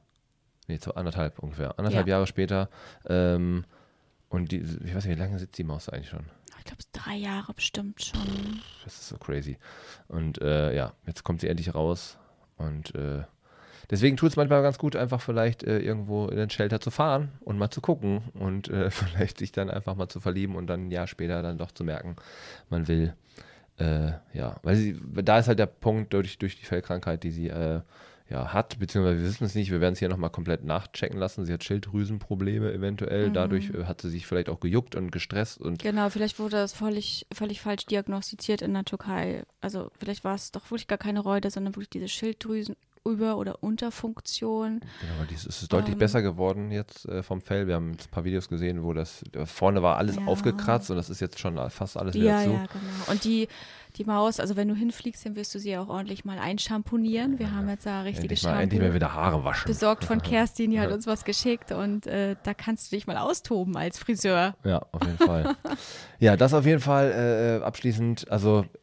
nee, zwei, anderthalb ungefähr, anderthalb Ja. Jahre später, ähm, und die, ich weiß nicht, wie lange sitzt die Maus eigentlich schon? Ich glaube, drei Jahre bestimmt schon. Das ist so crazy. Und äh, ja, jetzt kommt sie endlich raus und äh, deswegen tut es manchmal ganz gut, einfach vielleicht äh, irgendwo in den Shelter zu fahren und mal zu gucken und äh, vielleicht sich dann einfach mal zu verlieben und dann ein Jahr später dann doch zu merken, man will, äh, ja, weil sie, da ist halt der Punkt durch, durch die Fellkrankheit, die sie äh, ja, hat, beziehungsweise wir wissen es nicht, wir werden es hier nochmal komplett nachchecken lassen. Sie hat Schilddrüsenprobleme eventuell, dadurch äh, hat sie sich vielleicht auch gejuckt und gestresst und Genau, vielleicht wurde das völlig, völlig falsch diagnostiziert in der Türkei. Also vielleicht war es doch wirklich gar keine Reute, sondern wirklich diese Schilddrüsenüber- oder Unterfunktion. Genau, aber dies- es ist deutlich Ähm. besser geworden jetzt äh, vom Fell. Wir haben jetzt ein paar Videos gesehen, wo das äh, vorne war alles Ja. aufgekratzt und das ist jetzt schon fast alles wieder Ja, zu. ja, genau. Und die, die Maus, also wenn du hinfliegst, dann wirst du sie auch ordentlich mal einschamponieren. Wir haben jetzt da richtiges Endlich mal, endlich mal wieder Haare waschen. besorgt von Kerstin, die hat uns was geschickt und äh, da kannst du dich mal austoben als Friseur. Ja, auf jeden Fall. ja, das auf jeden Fall äh, abschließend. Also, äh,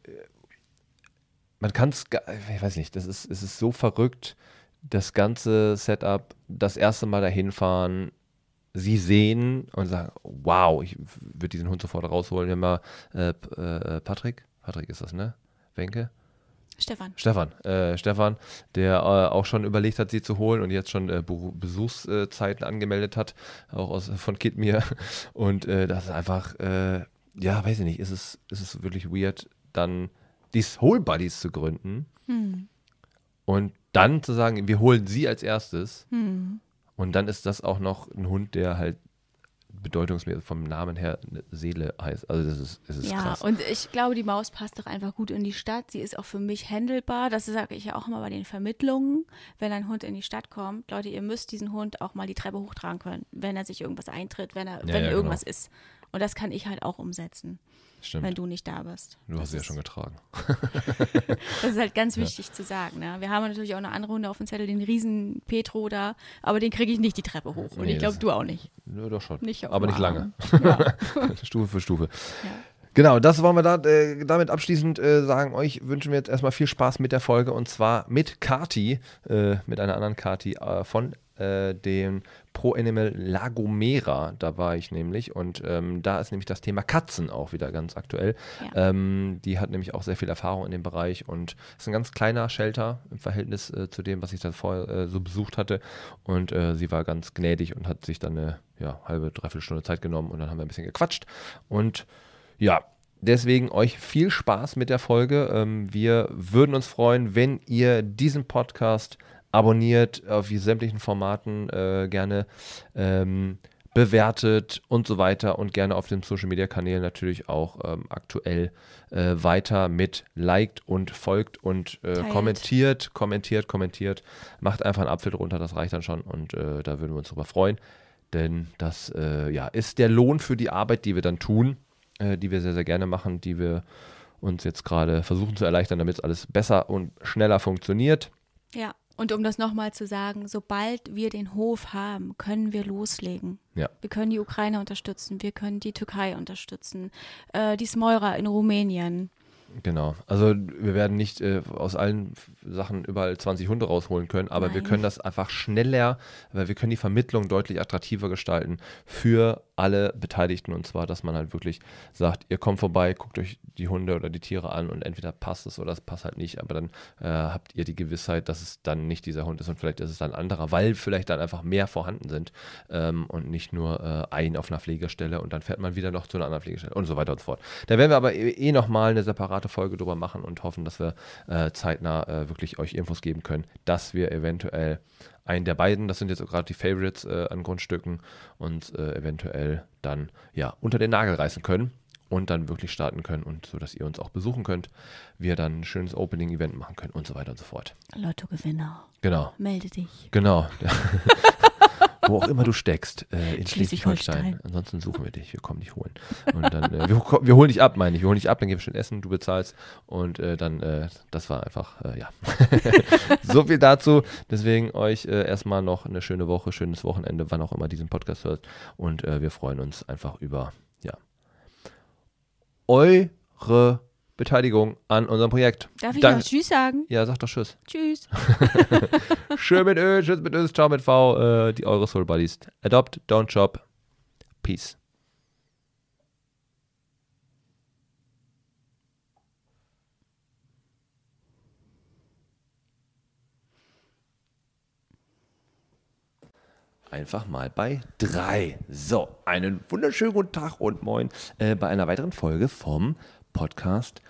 man kann es, ich weiß nicht, das ist, es ist so verrückt, das ganze Setup, das erste Mal dahin fahren, sie sehen und sagen, wow, ich würde diesen Hund sofort rausholen. Wir haben mal äh, äh, Patrick, Patrick ist das, ne? Wenke? Stefan. Stefan, äh, Stefan, der äh, auch schon überlegt hat, sie zu holen und jetzt schon äh, Besuchszeiten angemeldet hat, auch aus, von Kidmir. Und äh, das ist einfach, äh, ja, weiß ich nicht, ist es, ist es wirklich weird, dann die Soul Buddies zu gründen Hm. und dann zu sagen, wir holen sie als erstes. Hm. Und dann ist das auch noch ein Hund, der halt bedeutungsmäßig vom Namen her eine Seele heißt. Also das ist, das ist Ja, krass. und ich glaube, die Maus passt doch einfach gut in die Stadt. Sie ist auch für mich handelbar. Das sage ich ja auch immer bei den Vermittlungen. Wenn ein Hund in die Stadt kommt, Leute, ihr müsst diesen Hund auch mal die Treppe hochtragen können, wenn er sich irgendwas eintritt, wenn er, Ja, wenn ja, irgendwas ist. Und das kann ich halt auch umsetzen, Stimmt. wenn du nicht da bist. du hast Das sie ja schon getragen. Das ist halt ganz wichtig zu sagen. Ne? Wir haben natürlich auch eine andere Hunde auf dem Zettel, den riesen Petro da, aber den kriege ich nicht die Treppe hoch. Und Nee, ich glaube, du auch nicht. Ja, doch schon. Nicht Aber nicht lange. Ja. Stufe für Stufe. Ja. Genau, das wollen wir da, äh, damit abschließend äh, sagen. Euch wünschen wir jetzt erstmal viel Spaß mit der Folge und zwar mit Kati, äh, mit einer anderen Kati äh, von äh, dem Pro Animal Lagomera. Da war ich nämlich und ähm, da ist nämlich das Thema Katzen auch wieder ganz aktuell. Ja. Ähm, die hat nämlich auch sehr viel Erfahrung in dem Bereich und ist ein ganz kleiner Shelter im Verhältnis äh, zu dem, was ich da vorher äh, so besucht hatte. Und äh, sie war ganz gnädig und hat sich dann eine ja, halbe, dreiviertel Stunde Zeit genommen und dann haben wir ein bisschen gequatscht. Und ja, deswegen euch viel Spaß mit der Folge. Ähm, wir würden uns freuen, wenn ihr diesen Podcast abonniert, auf die sämtlichen Formaten äh, gerne ähm, bewertet und so weiter und gerne auf den Social Media Kanälen natürlich auch ähm, aktuell äh, weiter mit liked und folgt und äh, kommentiert, kommentiert, kommentiert. Macht einfach einen Apfel drunter, das reicht dann schon und äh, da würden wir uns drüber freuen. denn das äh, ja, ist der Lohn für die Arbeit, die wir dann tun, äh, die wir sehr, sehr gerne machen, die wir uns jetzt gerade versuchen zu erleichtern, damit alles besser und schneller funktioniert. Ja, und um das nochmal zu sagen, sobald wir den Hof haben, können wir loslegen. Ja. Wir können die Ukraine unterstützen, wir können die Türkei unterstützen, äh, die Smolra in Rumänien. Genau. Also wir werden nicht äh, aus allen Sachen überall 20 Hunde rausholen können, aber wir Nein. können das einfach schneller, weil wir können die Vermittlung deutlich attraktiver gestalten für alle Beteiligten und zwar, dass man halt wirklich sagt, ihr kommt vorbei, guckt euch die Hunde oder die Tiere an und entweder passt es oder es passt halt nicht, aber dann äh, habt ihr die Gewissheit, dass es dann nicht dieser Hund ist und vielleicht ist es dann ein anderer, weil vielleicht dann einfach mehr vorhanden sind ähm, und nicht nur äh, ein auf einer Pflegestelle und dann fährt man wieder noch zu einer anderen Pflegestelle und so weiter und so fort. Da werden wir aber eh, eh nochmal eine separate Folge drüber machen und hoffen, dass wir äh, zeitnah äh, wirklich euch Infos geben können, dass wir eventuell einen der beiden, das sind jetzt gerade die Favorites äh, an Grundstücken und äh, eventuell dann ja unter den Nagel reißen können und dann wirklich starten können und so, dass ihr uns auch besuchen könnt, wir dann ein schönes Opening-Event machen können und so weiter und so fort. Lottogewinner, Genau, melde dich. genau. Wo auch immer du steckst, äh, in Schleswig-Holstein. Ansonsten suchen wir dich, wir kommen dich holen. Und dann, äh, wir, wir holen dich ab, meine ich. Wir holen dich ab, dann gehen wir schön essen, du bezahlst. Und äh, dann, äh, das war einfach, äh, ja. so viel dazu. Deswegen euch äh, erstmal noch eine schöne Woche, schönes Wochenende, wann auch immer diesen Podcast hört. Und wir freuen uns einfach über, ja, eure Beteiligung an unserem Projekt. Darf ich Danke- noch Tschüss sagen? Ja, sag doch Tschüss. Tschüss. Schön mit Ö, tschüss mit Ö, ciao mit V, äh, die eure Soul Buddies. Adopt, don't shop. Peace. Einfach mal bei drei. So, einen wunderschönen guten Tag und moin äh, bei einer weiteren Folge vom Podcast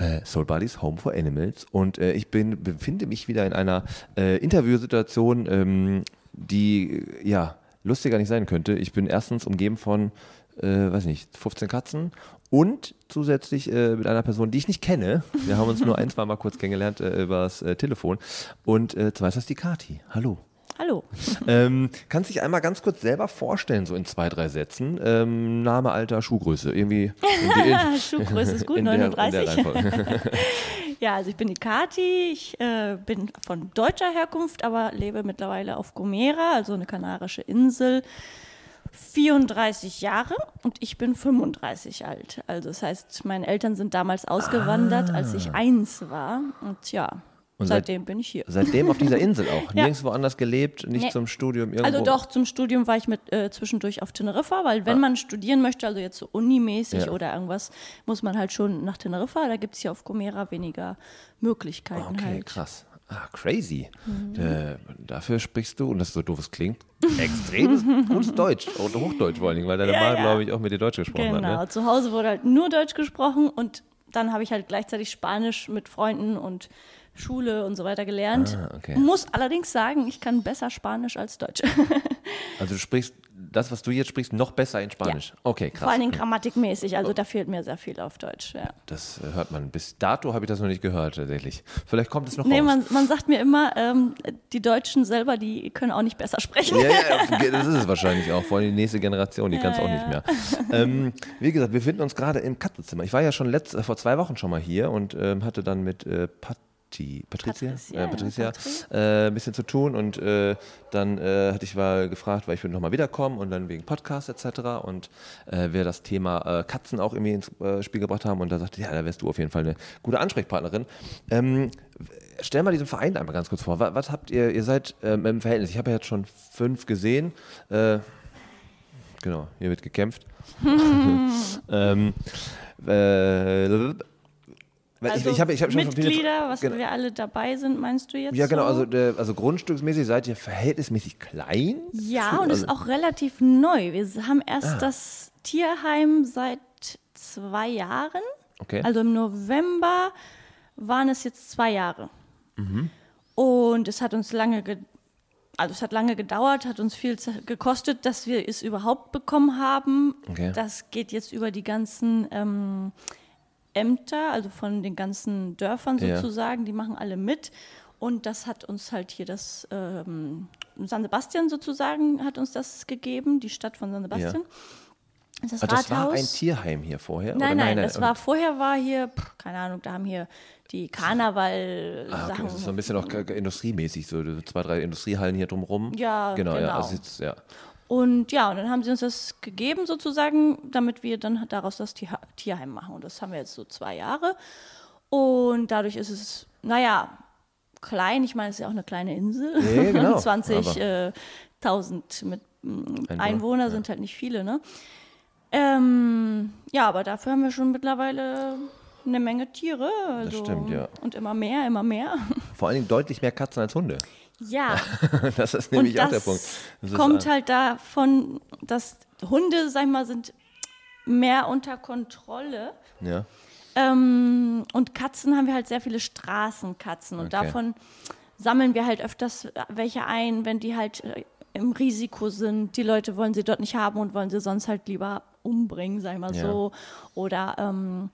äh, Soul Buddies Home for Animals. Und äh, ich bin, befinde mich wieder in einer äh, Interviewsituation, ähm, die ja lustiger nicht sein könnte. Ich bin erstens umgeben von, äh, weiß nicht, 15 Katzen und zusätzlich äh, mit einer Person, die ich nicht kenne. Wir haben uns nur ein, zwei Mal kurz kennengelernt äh, übers Telefon. Und äh, das die Kati. Hallo. Hallo. Ähm, kannst dich einmal ganz kurz selber vorstellen, so in zwei, drei Sätzen. Ähm, Name, Alter, Schuhgröße. Irgendwie. In Schuhgröße ist gut, in der- in der 39. Ja, also ich bin die Kati, ich äh, bin von deutscher Herkunft, aber lebe mittlerweile auf Gomera, also eine kanarische Insel. 34 Jahre und ich bin 35 alt. Also das heißt, meine Eltern sind damals ausgewandert, als ich eins war. Und ja, Ah. Und seit- seitdem bin ich hier. Seitdem auf dieser Insel auch. Ja. Nirgendwo anders gelebt, nicht Nee. zum Studium irgendwo. Also doch, zum Studium war ich mit äh, zwischendurch auf Teneriffa, weil wenn man studieren möchte, also jetzt so unimäßig Ja. oder irgendwas, muss man halt schon nach Teneriffa. Da gibt es hier auf Gomera weniger Möglichkeiten Okay, halt. krass. Ah, crazy. Mhm. Äh, dafür sprichst du, und das so doof es klingt, extremes gutes Deutsch. Und Hochdeutsch vor allen Dingen, weil deine Ja, Mama, ja. glaube ich, auch mit dir Deutsch gesprochen Genau, hat. Ne? zu Hause wurde halt nur Deutsch gesprochen und dann habe ich halt gleichzeitig Spanisch mit Freunden und Schule und so weiter gelernt. Ah, okay. Muss allerdings sagen, ich kann besser Spanisch als Deutsch. Also du sprichst das, was du jetzt sprichst, noch besser in Spanisch. Okay, krass. Vor allen Dingen grammatikmäßig, also da fehlt mir sehr viel auf Deutsch. Ja. Das hört man. Bis dato habe ich das noch nicht gehört, tatsächlich. Vielleicht kommt es noch Nee, raus. man, man sagt mir immer, ähm, die Deutschen selber, die können auch nicht besser sprechen. Ja, ja, das ist es wahrscheinlich auch. Vor allem die nächste Generation, die kann es auch nicht mehr. Ähm, wie gesagt, wir befinden uns gerade im Katzenzimmer. Ich war ja schon letzt, äh, vor zwei Wochen schon mal hier und ähm, hatte dann mit äh, Patti, Patricia, Patricia, äh, Patricia ja, äh, ein bisschen zu tun und äh, dann äh, hatte ich mal gefragt, weil ich würde nochmal wiederkommen und dann wegen Podcast etc. und äh, wir das Thema äh, Katzen auch irgendwie ins Spiel gebracht haben und da sagte, ja, da wärst du auf jeden Fall eine gute Ansprechpartnerin. Ähm, Stell mal diesen Verein einmal ganz kurz vor. Was, was habt ihr, ihr seid ähm, im Verhältnis, ich habe ja jetzt schon fünf gesehen. Genau, hier wird gekämpft. ähm, äh, weil Also ich, ich habe ich hab schon Mitglieder, was genau, wir alle dabei sind, meinst du jetzt? Ja, genau, so? also, also grundstücksmäßig seid ihr verhältnismäßig klein. Ja, und also, ist auch relativ neu. Wir haben erst das Tierheim seit zwei Jahren. Okay. Also im November waren es jetzt zwei Jahre. Und es hat uns lange, ge also es hat lange gedauert, hat uns viel gekostet, dass wir es überhaupt bekommen haben. Okay. Das geht jetzt über die ganzen ähm, Ämter, also von den ganzen Dörfern Ja. sozusagen, die machen alle mit. Und das hat uns halt hier das ähm, San Sebastian sozusagen hat uns das gegeben, die Stadt von San Sebastian. Das, ist Ah, das war ein Tierheim hier vorher? Nein, oder? nein, das war vorher war hier, pff, keine Ahnung, da haben hier die Ah, Karneval-Sachen. okay, das ist so ein bisschen auch industriemäßig, so zwei, drei Industriehallen hier drumrum. Ja, genau. Ja, genau. also jetzt, ja. Und ja, und dann haben sie uns das gegeben sozusagen, damit wir dann daraus das Tier Tierheim machen. Und das haben wir jetzt so zwei Jahre. Und dadurch ist es, naja, klein. Ich meine, es ist ja auch eine kleine Insel. Nee, genau, 20.000 mit mm, Einwohner, Einwohner sind halt nicht viele, ne? Ähm, ja, aber dafür haben wir schon mittlerweile eine Menge Tiere. Also, stimmt, ja. Und immer mehr, immer mehr. Vor allen Dingen deutlich mehr Katzen als Hunde. Ja, Das ist nämlich das auch der Punkt. Das kommt halt davon, dass Hunde, sag ich mal, sind mehr unter Kontrolle. Ja. Ähm, und Katzen haben wir halt sehr viele Straßenkatzen. Und Okay. davon sammeln wir halt öfters welche ein, wenn die halt äh, im Risiko sind. Die Leute wollen sie dort nicht haben und wollen sie sonst halt lieber umbringen, sag ich mal Ja. so. Oder ähm,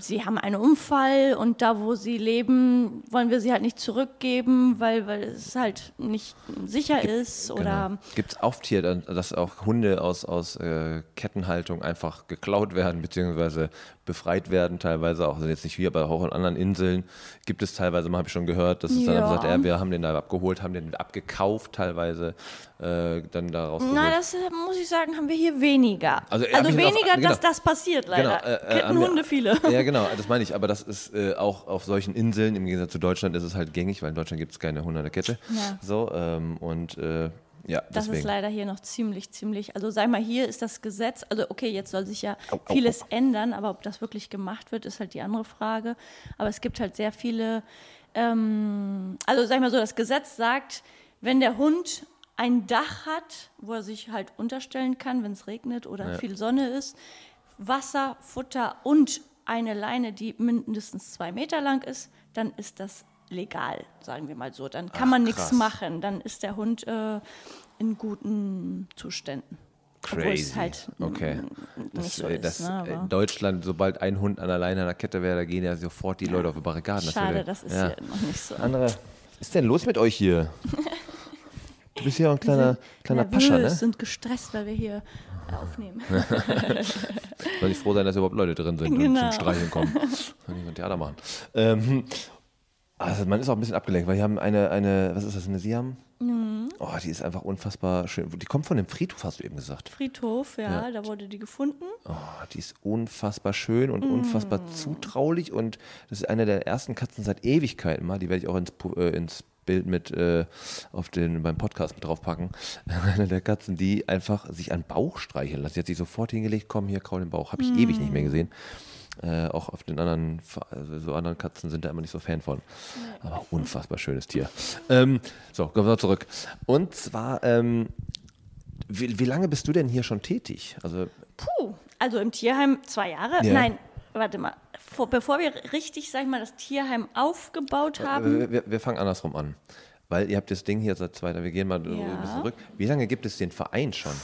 sie haben einen Unfall und da, wo sie leben, wollen wir sie halt nicht zurückgeben, weil, weil es halt nicht sicher ist. Oder Genau. Gibt es Auftier, dann, dass auch Hunde aus, aus äh, Kettenhaltung einfach geklaut werden, beziehungsweise befreit werden, teilweise auch, also jetzt nicht hier, aber auch in anderen Inseln gibt es teilweise, mal habe ich schon gehört, dass es dann Ja. einfach sagt, ja, wir haben den da abgeholt, haben den abgekauft teilweise, äh, dann daraus Na, das äh, muss ich sagen, haben wir hier weniger. Also, Also, äh, weniger, genau. dass das passiert leider. äh, äh, Kettenhunde wir- viele. Ja, genau, das meine ich. Aber das ist äh, auch auf solchen Inseln, im Gegensatz zu Deutschland, ist es halt gängig, weil in Deutschland gibt es keine Hunde an der Kette. Ja. So, ähm, und äh, ja, Das deswegen. ist leider hier noch ziemlich, ziemlich. Also sag mal, hier ist das Gesetz, also okay, jetzt soll sich ja Au, au, vieles au. ändern, aber ob das wirklich gemacht wird, ist halt die andere Frage. Aber es gibt halt sehr viele, ähm, also sag mal so, das Gesetz sagt, wenn der Hund ein Dach hat, wo er sich halt unterstellen kann, wenn es regnet oder viel Sonne ist, Wasser, Futter und eine Leine, die mindestens zwei Meter lang ist, dann ist das legal, sagen wir mal so. Dann kann Ach, man nichts machen. Dann ist der Hund äh, in guten Zuständen. Obwohl es Crazy. halt okay. mm, Das, nicht so äh, ist. das, ne, äh, aber Deutschland, sobald ein Hund an alleine an der Kette wäre, da gehen ja sofort die Leute auf die Barrikaden. Das schade, würde- das ist ja. hier noch nicht so. Andere, was ist denn los mit euch hier? Du bist ja auch ein kleiner, kleiner Nervös, Pascha, ne? sind gestresst, weil wir hier äh, aufnehmen. Soll ich froh sein, dass überhaupt Leute drin sind und Genau. zum Streicheln kommen. Soll nicht ein Theater machen. Ähm, also man ist auch ein bisschen abgelenkt, weil wir haben eine, eine was ist das, eine Siam? Mhm. Oh, die ist einfach unfassbar schön. Die kommt von dem Friedhof, hast du eben gesagt. Friedhof, ja, da wurde die gefunden. Oh, die ist unfassbar schön und Mm. unfassbar zutraulich und das ist eine der ersten Katzen seit Ewigkeiten mal. Die werde ich auch ins, äh, ins Bild mit äh, auf den beim Podcast mit draufpacken. Eine der Katzen, die einfach sich an Bauch streicheln lässt. Sie hat sich sofort hingelegt, komm hier, kraul den Bauch. Habe ich ewig nicht mehr gesehen. Äh, auch auf den anderen, also so anderen Katzen sind da immer nicht so Fan von. Aber unfassbar schönes Tier. Ähm, so, kommen wir zurück. Und zwar, ähm, wie, wie lange bist du denn hier schon tätig? Also Puh, also im Tierheim zwei Jahre. Ja. Nein, warte mal. Vor, bevor wir richtig, sag ich mal, das Tierheim aufgebaut haben. Wir, wir, wir fangen andersrum an. Weil ihr habt das Ding hier seit zwei, wir gehen mal Ja. ein bisschen zurück. Wie lange gibt es den Verein schon?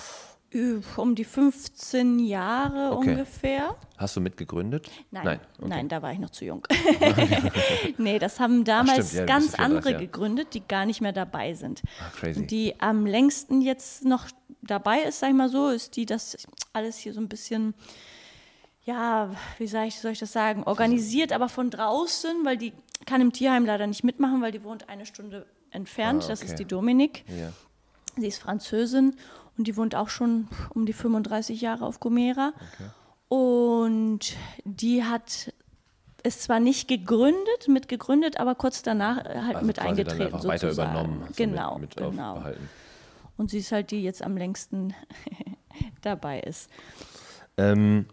Um die 15 Jahre Okay. ungefähr. Hast du mitgegründet? Nein, Nein, nein, okay. da war ich noch zu jung. nee, das haben damals stimmt, ja, ganz ja 34, andere ja. gegründet, die gar nicht mehr dabei sind. Ah, crazy. Die am längsten jetzt noch dabei ist, sag ich mal so, ist die, das alles hier so ein bisschen, ja, wie soll ich, soll ich das sagen, organisiert, aber von draußen, weil die kann im Tierheim leider nicht mitmachen, weil die wohnt eine Stunde entfernt. Ah, Das okay. ist die Dominik. Ja. Sie ist Französin und die wohnt auch schon um die 35 Jahre auf Gomera. Und die hat es zwar nicht gegründet, mit gegründet, aber kurz danach äh, halt Also mit eingetreten. dann einfach weiter sozusagen. übernommen. so Genau, mit, mit genau. Und sie ist halt die, die jetzt am längsten dabei ist. Ähm,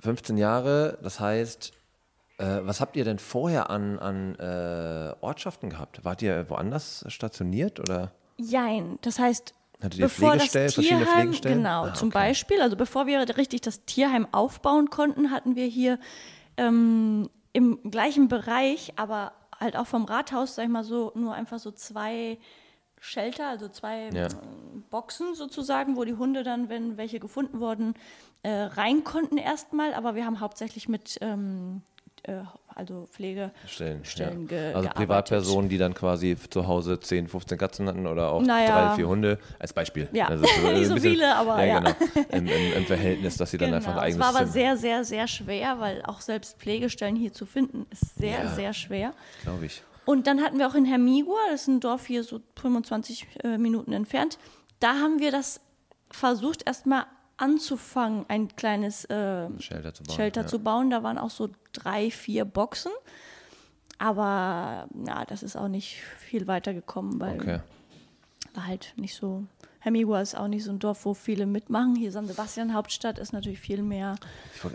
15 Jahre, das heißt, äh, was habt ihr denn vorher an, an äh, Ortschaften gehabt? Wart ihr woanders stationiert oder? Jein, das heißt, bevor das Tierheim, genau, Ah, zum okay. Beispiel, also bevor wir richtig das Tierheim aufbauen konnten, hatten wir hier ähm, im gleichen Bereich, aber halt auch vom Rathaus, sag ich mal so, nur einfach so zwei Shelter, also zwei Ja. ähm, Boxen sozusagen, wo die Hunde dann, wenn welche gefunden wurden, äh, rein konnten erstmal. Aber wir haben hauptsächlich mit ähm, äh, also Pflegestellen Stellen. Ja. also. Privatpersonen, die dann quasi zu Hause 10, 15 Katzen hatten oder auch Naja. drei, vier Hunde, als Beispiel. Ja. Also so Nicht so viele, aber ja. Genau. Im, im, Im Verhältnis, dass sie dann einfach Genau. ein Es eigenes war aber Zimmer- sehr, sehr, sehr schwer, weil auch selbst Pflegestellen hier zu finden ist sehr, Ja. sehr schwer. glaube ich. Und dann hatten wir auch in Hermigua, das ist ein Dorf hier so 25 äh, Minuten entfernt, da haben wir das versucht erstmal anzufangen, ein kleines äh, Shelter zu bauen. Shelter ja. zu bauen. Da waren auch so drei, vier Boxen. Aber ja, das ist auch nicht viel weiter gekommen, weil Okay. war halt nicht so. Hermigua ist auch nicht so ein Dorf, wo viele mitmachen. Hier San Sebastian, Hauptstadt, ist natürlich viel mehr.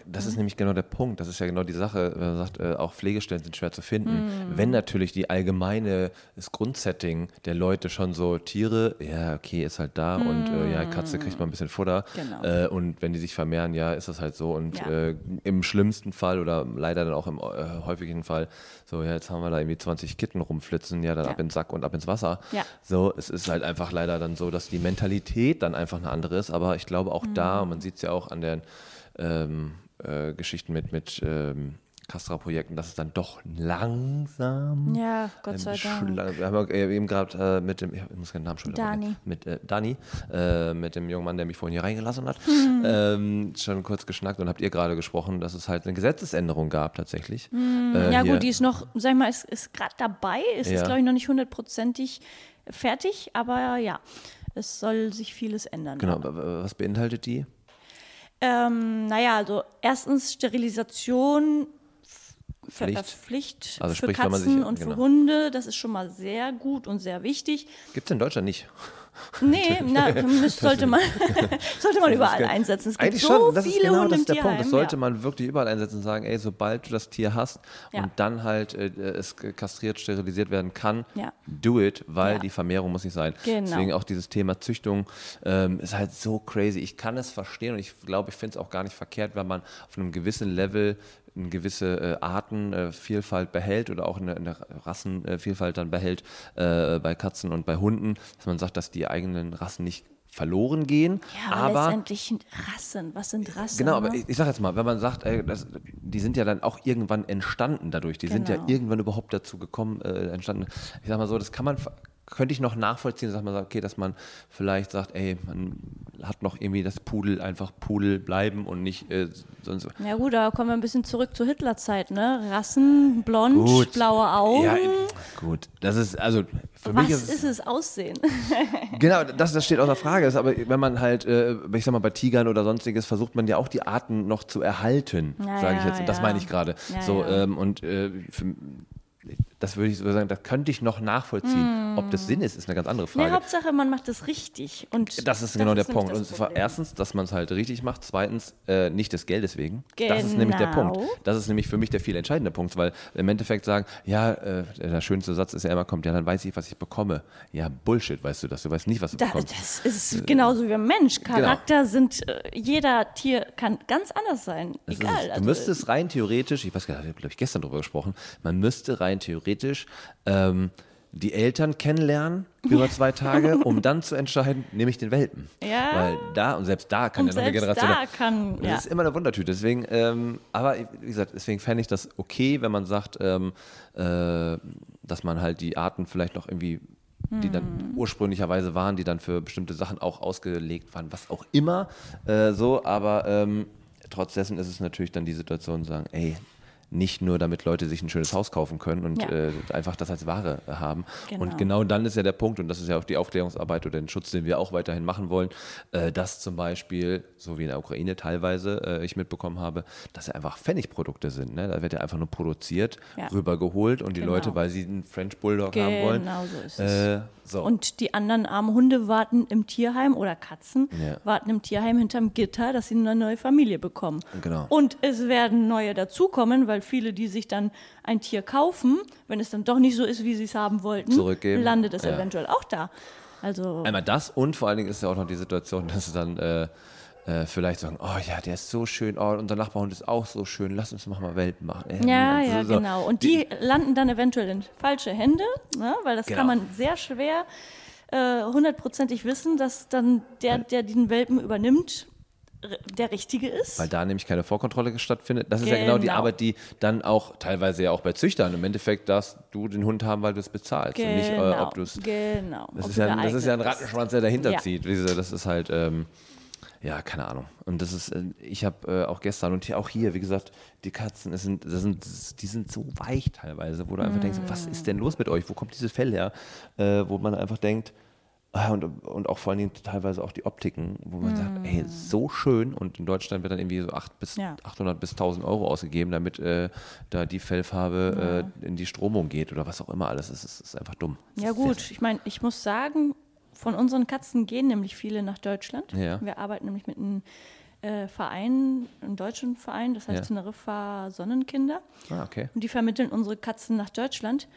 Das ist nämlich genau der Punkt. Das ist ja genau die Sache, wenn man sagt, äh, auch Pflegestellen sind schwer zu finden. Wenn natürlich die allgemeine, das Grundsetting der Leute schon so Tiere, ja, okay, ist halt da und äh, ja, Katze kriegt mal ein bisschen Futter. Genau. Äh, und wenn die sich vermehren, ja, ist das halt so. Und Ja. äh, im schlimmsten Fall oder leider dann auch im äh, häufigen Fall, so, ja, jetzt haben wir da irgendwie 20 Kitten rumflitzen, ja, dann Ja. ab in den Sack und ab ins Wasser. Ja. So, es ist halt einfach leider dann so, dass die Mentalität dann einfach eine andere ist. Aber ich glaube auch da, Mhm. und man sieht es ja auch an den ähm, äh, Geschichten mit, mit ähm, Castra-Projekten, dass es dann doch langsam. Ja, Gott ähm, sei Dank. Wir haben ja eben gerade äh, mit dem, ich muss keinen Namen schon Dani. Mit äh, Dani, äh, mit dem jungen Mann, der mich vorhin hier reingelassen hat, Mhm. ähm, schon kurz geschnackt und habt ihr gerade gesprochen, dass es halt eine Gesetzesänderung gab tatsächlich. Äh, Mhm. ja, hier- gut, die ist noch, sag ich mal, ist, ist gerade dabei. Es Ja. ist, glaube ich, noch nicht hundertprozentig fertig, aber ja, es soll sich vieles ändern. Genau, w- was beinhaltet die? Ähm, naja, also erstens Sterilisation Ver- Pflicht. äh, Pflicht Also für sprich, Katzen sich- und für genau. Hunde. Das ist schon mal sehr gut und sehr wichtig. Gibt es in Deutschland nicht. Nee, na, das sollte man, sollte man überall ist einsetzen. Es gibt Eigentlich so schon, das ist viele genau Hunde das ist der Punkt. Das Tierheim, sollte ja. man wirklich überall einsetzen und sagen, ey, sobald du das Tier hast Ja. und dann halt äh, es kastriert, sterilisiert werden kann, Ja. do it, weil die Vermehrung muss nicht sein. Genau. Deswegen auch dieses Thema Züchtung ähm, ist halt so crazy. Ich kann es verstehen und ich glaube, ich finde es auch gar nicht verkehrt, wenn man auf einem gewissen Level eine gewisse äh, Artenvielfalt behält oder auch eine, eine Rassenvielfalt dann behält äh, bei Katzen und bei Hunden, dass man sagt, dass die eigenen Rassen nicht verloren gehen. Ja, aber, aber letztendlich Rassen. Was sind Rassen? Genau, aber ne? ich, ich sage jetzt mal, wenn man sagt, ey, das, die sind ja dann auch irgendwann entstanden dadurch, die sind ja Genau. irgendwann überhaupt dazu gekommen, äh, entstanden. Ich sag mal so, das kann man, könnte ich noch nachvollziehen, dass man sagt, okay, dass man vielleicht sagt, ey, man hat noch irgendwie das Pudel einfach Pudel bleiben und nicht äh, sonst. Ja gut, da kommen wir ein bisschen zurück zur Hitlerzeit, ne? Rassen, blond, blaue Augen. Ja, gut, das ist, also für mich Was ist ist es Aussehen? Genau, das, das steht außer Frage. Ist aber wenn man halt, äh, ich sag mal, bei Tigern oder sonstiges versucht man ja auch die Arten noch zu erhalten, Ja, sage ich ja, jetzt. Und das ja. meine ich gerade. Ja, so ja. Ähm, und äh, für, das würde ich so sagen, das könnte ich noch nachvollziehen. Ob das Sinn ist, ist eine ganz andere Nee, Frage. Hauptsache, man macht es richtig. Und Das ist genau der nämlich Punkt. Und das zwar erstens, dass man es halt richtig macht. Zweitens, äh, nicht des Geldes wegen. Das ist nämlich der Genau. Punkt. Das ist nämlich für mich der viel entscheidende Punkt, weil im Endeffekt sagen, ja, äh, der schönste Satz ist ja immer kommt, ja, dann weiß ich, was ich bekomme. Ja, Bullshit, weißt du das. Du weißt nicht, was du Da, bekommst. das ist genauso wie ein Mensch. Genau. Charakter sind, äh, jeder Tier kann ganz anders sein. Das ist Egal. es. Du also, müsstest rein theoretisch, ich weiß gar nicht, ich habe glaube ich gestern drüber gesprochen, man müsste rein theoretisch ähm, die Eltern kennenlernen über zwei Tage, um dann zu entscheiden, nehme ich den Welpen. Ja. Weil da, und selbst da kann Und ja noch eine Generation. da kann, das ja. ist immer eine Wundertüte. Deswegen, ähm, aber wie gesagt, deswegen fände ich das okay, wenn man sagt, ähm, äh, dass man halt die Arten vielleicht noch irgendwie die Hm. dann ursprünglicherweise waren, die dann für bestimmte Sachen auch ausgelegt waren, was auch immer, äh, so, aber ähm, trotz dessen ist es natürlich dann die Situation sagen, ey, nicht nur damit Leute sich ein schönes Haus kaufen können und Ja. äh, einfach das als Ware äh, haben. Genau. Und genau dann ist ja der Punkt, und das ist ja auch die Aufklärungsarbeit oder den Schutz, den wir auch weiterhin machen wollen, äh, dass zum Beispiel, so wie in der Ukraine teilweise äh, ich mitbekommen habe, dass ja einfach Pfennigprodukte sind. Ne? Da wird ja einfach nur produziert, Ja. rübergeholt und die Genau. Leute, weil sie einen French Bulldog haben wollen. Genau so ist es. Äh, so. Und die anderen armen Hunde warten im Tierheim oder Katzen Ja. warten im Tierheim hinterm Gitter, dass sie eine neue Familie bekommen. Genau. Und es werden neue dazukommen, weil viele, die sich dann ein Tier kaufen, wenn es dann doch nicht so ist, wie sie es haben wollten, landet es Ja. eventuell auch da. Also Einmal das und vor allen Dingen ist ja auch noch die Situation, dass dann äh, äh, vielleicht sagen, oh ja, der ist so schön, oh, unser Nachbarhund ist auch so schön, lass uns mal Welpen machen. Äh, Ja, so- ja, so. genau. Und die landen dann eventuell in falsche Hände, ne? weil das Genau. kann man sehr schwer äh, hundertprozentig wissen, dass dann der, der den Welpen übernimmt, der richtige ist. Weil da nämlich keine Vorkontrolle stattfindet. Das ist ja genau die Genau. Arbeit, die dann auch teilweise ja auch bei Züchtern im Endeffekt, dass du den Hund haben, weil du es bezahlst. Und nicht, äh, ob du es. genau. Das ob ist, ja, ein- das ist ja ein. Rattenschwanz, der dahinter Ja. zieht. Das ist halt, ähm, ja, keine Ahnung. Und das ist, äh, ich habe äh, auch gestern und hier, auch hier, wie gesagt, die Katzen, es sind, das sind, die sind so weich teilweise, wo du einfach denkst, was ist denn los mit euch? Wo kommt dieses Fell her? Äh, wo man einfach denkt, ah, und, und auch vor allen Dingen teilweise auch die Optiken, wo man sagt, ey, so schön. Und in Deutschland wird dann irgendwie so 8 bis, Ja. 800 bis 1000 Euro ausgegeben, damit äh, da die Fellfarbe äh, in die Stromung geht oder was auch immer alles. Es ist, es ist einfach dumm. Ja gut, ich meine, ich muss sagen, von unseren Katzen gehen nämlich viele nach Deutschland. Ja. Wir arbeiten nämlich mit einem äh, Verein, einem deutschen Verein, das heißt Ja. Teneriffa Sonnenkinder. Ah, okay. Und die vermitteln unsere Katzen nach Deutschland.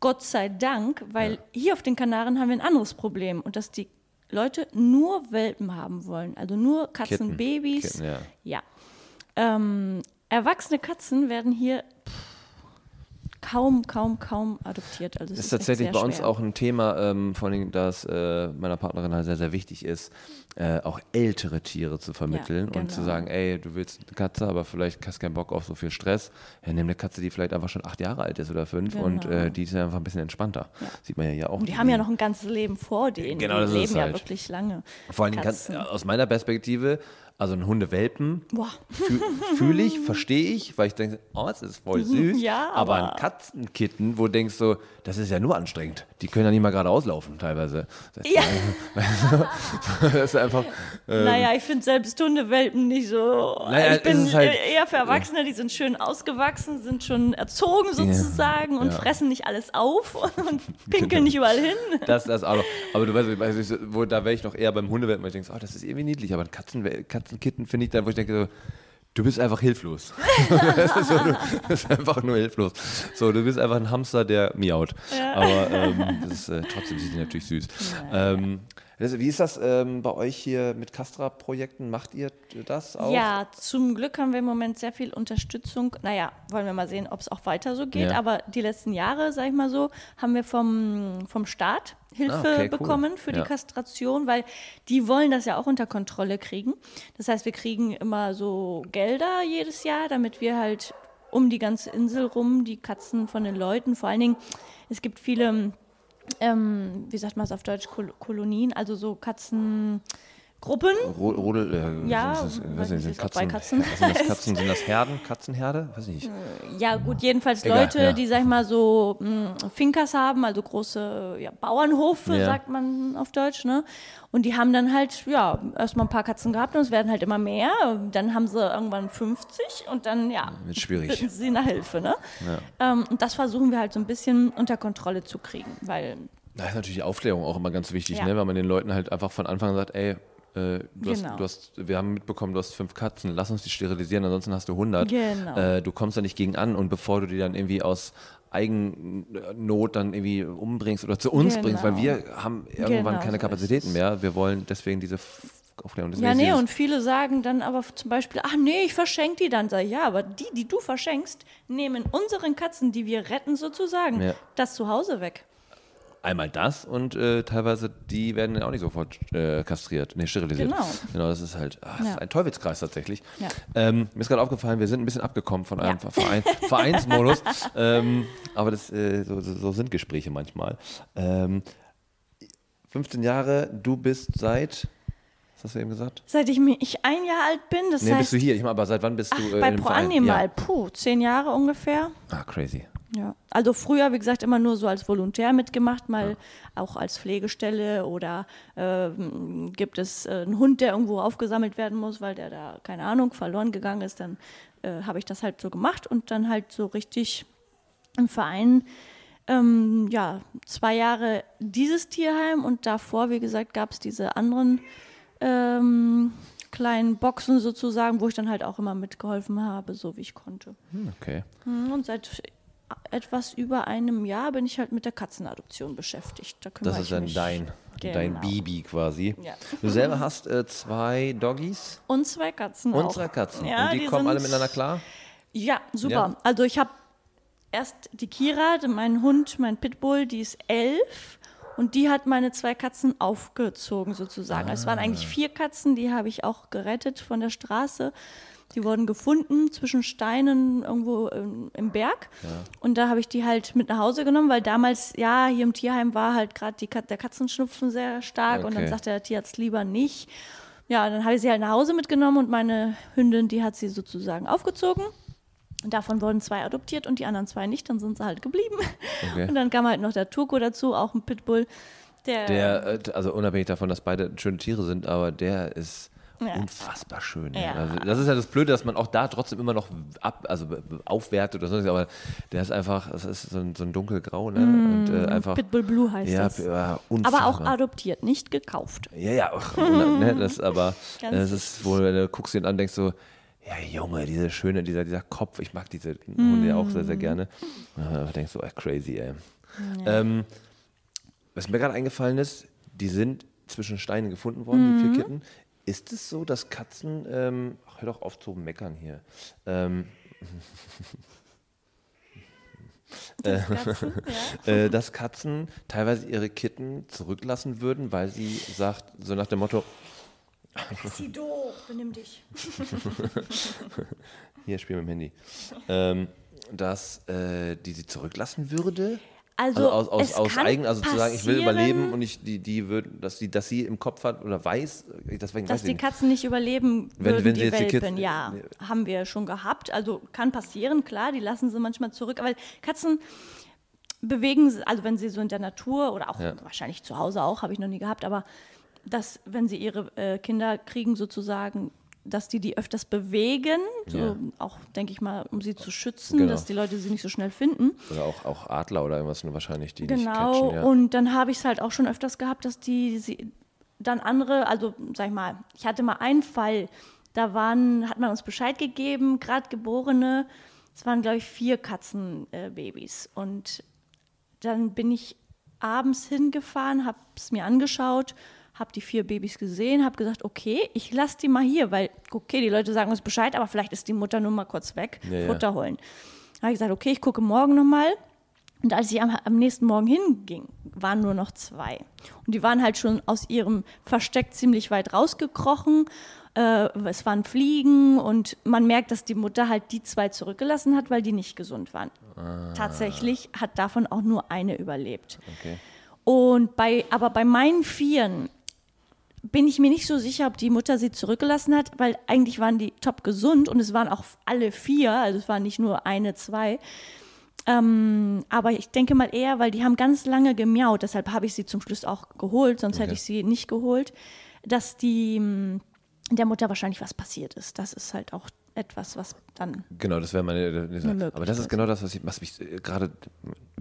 Gott sei Dank, weil hier auf den Kanaren haben wir ein anderes Problem und dass die Leute nur Welpen haben wollen, also nur Katzenbabys. Kitten, ja. ja. Ähm, erwachsene Katzen werden hier kaum, kaum, kaum adoptiert. Also es ist tatsächlich bei uns schwer. auch ein Thema, ähm, vor allem, dass äh, meiner Partnerin halt sehr, sehr wichtig ist, äh, auch ältere Tiere zu vermitteln Ja, und zu genau. sagen, ey, du willst eine Katze, aber vielleicht hast keinen Bock auf so viel Stress. Ja, nimm eine Katze, die vielleicht einfach schon acht Jahre alt ist oder fünf und Genau. äh, die ist einfach ein bisschen entspannter. Sieht man ja hier auch. Und die haben ja noch ein ganzes Leben vor denen. Genau, die das ist leben ja halt. wirklich lange. Vor kann, Katzen. aus meiner Perspektive, also ein Hundewelpen fühle ich, verstehe ich, weil ich denke, oh, es ist voll süß. Ja, aber, aber- ein Katzenkitten, wo du denkst so, das ist ja nur anstrengend. Die können ja nicht mal gerade auslaufen teilweise. Das heißt, Ja. das ist einfach. Ähm, naja, ich finde selbst Hundewelpen nicht so. Naja, ich bin halt- eher für Erwachsene, die sind schön ausgewachsen, sind schon erzogen sozusagen und ja. fressen nicht alles auf und pinkeln nicht überall hin. Das, das auch noch. Aber du weißt, wo, da wäre ich noch eher beim Hundewelpen, weil ich denke, oh, das ist irgendwie niedlich. Aber ein Katzen, Katzenkitten finde ich dann, wo ich denke, so, du bist einfach hilflos. das, ist so, du bist einfach nur hilflos. So, du bist einfach ein Hamster, der miaut. Aber ähm, das ist, äh, trotzdem sind die natürlich süß. Ähm, das- wie ist das ähm, bei euch hier mit Castra-Projekten? Macht ihr das auch? Ja, zum Glück haben wir im Moment sehr viel Unterstützung. Naja, wollen wir mal sehen, ob es auch weiter so geht. Ja. Aber die letzten Jahre, sag ich mal so, haben wir vom, vom Staat Hilfe Ah, okay, cool. bekommen für Ja. die Kastration, weil die wollen das ja auch unter Kontrolle kriegen. Das heißt, wir kriegen immer so Gelder jedes Jahr, damit wir halt um die ganze Insel rum die Katzen von den Leuten, vor allen Dingen, es gibt viele ähm, wie sagt man es auf Deutsch, Kol Kolonien, also so Katzengruppen. Ro- Rodel, äh, Ja, sind das, weiß nicht, sind Katzen, Katzen sind das Katzen, sind das Herden, Katzenherde? Weiß ich nicht. Ja, gut, jedenfalls Egal, Leute, ja. die, sag ich mal, so mh, Finkers haben, also große ja, Bauernhofe, Ja. sagt man auf Deutsch, ne? Und die haben dann halt, ja, erstmal ein paar Katzen gehabt und es werden halt immer mehr. Dann haben sie irgendwann 50 und dann, ja, Wird schwierig. bitten sie nach Hilfe, ne? Ähm, und das versuchen wir halt so ein bisschen unter Kontrolle zu kriegen, weil Da ist natürlich die Aufklärung auch immer ganz wichtig, Ja. ne? weil man den Leuten halt einfach von Anfang an sagt, ey, äh, du, hast, Genau. du hast, wir haben mitbekommen, du hast fünf Katzen, lass uns die sterilisieren, ansonsten hast du 100. Genau. Äh, du kommst da nicht gegen an und bevor du die dann irgendwie aus Eigennot dann irgendwie umbringst oder zu uns Genau. bringst, weil wir haben irgendwann Genau, keine Kapazitäten mehr. Wir wollen deswegen diese Aufklärung. Deswegen Ja, nee, und viele sagen dann aber zum Beispiel, ach nee, ich verschenke die dann. Sag ich, ja, aber die, die du verschenkst, nehmen unseren Katzen, die wir retten sozusagen, Ja. das Zuhause weg. Einmal das und äh, teilweise die werden dann auch nicht sofort äh, kastriert, nee, sterilisiert. Genau. Genau, das ist halt ah, das Ja. ist ein Teufelskreis tatsächlich. Ja. Ähm, mir ist gerade aufgefallen, wir sind ein bisschen abgekommen von einem Verein, Vereinsmodus. ähm, aber das, äh, so, so, sind Gespräche manchmal. Ähm, 15 Jahre, du bist seit, was hast du eben gesagt? Seit ich, ich ein Jahr alt bin, das Nee, heißt, bist du hier? Ich meine, aber seit wann bist ach, du äh, bei Pro? Animal, puh, zehn Jahre ungefähr. Ja. Ah, crazy. Ja. Also früher, wie gesagt, immer nur so als Volontär mitgemacht, mal auch als Pflegestelle oder ähm, gibt es äh, einen Hund, der irgendwo aufgesammelt werden muss, weil der da, keine Ahnung, verloren gegangen ist, dann äh, habe ich das halt so gemacht und dann halt so richtig im Verein, ähm, ja, zwei Jahre dieses Tierheim und davor, wie gesagt, gab es diese anderen ähm, kleinen Boxen sozusagen, wo ich dann halt auch immer mitgeholfen habe, so wie ich konnte. Hm, okay. Mhm, Und seit etwas über einem Jahr bin ich halt mit der Katzenadoption beschäftigt. Da Das ist dann dein, dein Genau. Bibi quasi. Ja. Du selber hast äh, zwei Doggies Und zwei Katzen und zwei Katzen. Ja, und die, kommen sind- alle miteinander klar? Ja, super. Ja. Also ich habe erst die Kira, mein Hund, mein Pitbull, die ist elf. Und die hat meine zwei Katzen aufgezogen sozusagen. Es waren eigentlich vier Katzen, die habe ich auch gerettet von der Straße. Die wurden gefunden zwischen Steinen irgendwo im, im Berg. Und da habe ich die halt mit nach Hause genommen, weil damals, ja, hier im Tierheim war halt gerade Kat der Katzenschnupfen sehr stark. Und dann Okay. sagte der Tierarzt lieber nicht. Ja, dann habe ich sie halt nach Hause mitgenommen und meine Hündin, die hat sie sozusagen aufgezogen. Und davon wurden zwei adoptiert und die anderen zwei nicht, dann sind sie halt geblieben. Okay. Und dann kam halt noch der Turko dazu, auch ein Pitbull. Der, Der, äh, also unabhängig davon, dass beide schöne Tiere sind, aber der ist Ja. unfassbar schön. Ja. Also das ist ja das Blöde, dass man auch da trotzdem immer noch ab, also aufwertet oder sonst, aber der ist einfach, das ist so ein, so ein dunkelgrau, ne? Und äh, einfach. Pitbull Blue heißt ja, das. ja, Mhm. Aber auch adoptiert, nicht gekauft. Ja, ja, auch, ne, das aber, das ist wohl, wenn du guckst ihn an, denkst so, ja, Junge, diese schöne, dieser, dieser Kopf, ich mag diese Hunde ja auch sehr, sehr Mhm. gerne. Ja, da denkst du, ey, crazy, ey. Ähm, was mir gerade eingefallen ist, die sind zwischen Steinen gefunden worden, die Mhm. vier Kitten. Ist es so, dass Katzen, ähm, ach, hör doch auf zu meckern hier, ähm, Katzen, ja. äh, dass Katzen teilweise ihre Kitten zurücklassen würden, weil sie sagt, so nach dem Motto, Sie doof, benimm dich. Hier, spiel mit dem Handy. Ähm, dass äh, die sie zurücklassen würde. Also, aus, aus, aus kann eigen, also zu sagen, ich will überleben und ich die, die würden, dass sie, dass sie im Kopf hat oder weiß, deswegen Dass weiß die ich nicht. Katzen nicht überleben Wenn- würden, wenn die sie jetzt die Welpen, Kids- ja, Nee. haben wir schon gehabt. Also kann passieren, klar, die lassen sie manchmal zurück. Aber Katzen bewegen, also wenn sie so in der Natur oder auch Ja. wahrscheinlich zu Hause auch, habe ich noch nie gehabt, aber dass, wenn sie ihre äh, Kinder kriegen sozusagen, dass die die öfters bewegen, so Ja. auch, denke ich mal, um sie zu schützen, Genau. dass die Leute sie nicht so schnell finden. Oder auch, auch Adler oder irgendwas nur wahrscheinlich, die nicht Genau, catchen. Ja. und dann habe ich es halt auch schon öfters gehabt, dass die sie dann andere, also sag ich mal, ich hatte mal einen Fall, da waren, hat man uns Bescheid gegeben, gerade geborene, es waren glaube ich vier Katzenbabys äh, und dann bin ich abends hingefahren, habe es mir angeschaut, habe die vier Babys gesehen, habe gesagt, okay, ich lasse die mal hier, weil, okay, die Leute sagen uns Bescheid, aber vielleicht ist die Mutter nur mal kurz weg, Ja, ja. Futter holen. Da habe ich gesagt, okay, ich gucke morgen nochmal. Und als ich am, am nächsten Morgen hinging, waren nur noch zwei. Und die waren halt schon aus ihrem Versteck ziemlich weit rausgekrochen. Äh, es waren Fliegen und man merkt, dass die Mutter halt die zwei zurückgelassen hat, weil die nicht gesund waren. Tatsächlich hat davon auch nur eine überlebt. Okay. Und bei, aber bei meinen Vieren bin ich mir nicht so sicher, ob die Mutter sie zurückgelassen hat, weil eigentlich waren die top gesund und es waren auch alle vier, also es waren nicht nur eine, zwei. Ähm, aber ich denke mal eher, weil die haben ganz lange gemiaut, deshalb habe ich sie zum Schluss auch geholt, sonst hätte Okay. ich sie nicht geholt, dass die mh, der Mutter wahrscheinlich was passiert ist. Das ist halt auch etwas, was dann Genau, das wäre meine. Möglichkeit. aber das ist genau das, was, ich, was mich äh, gerade,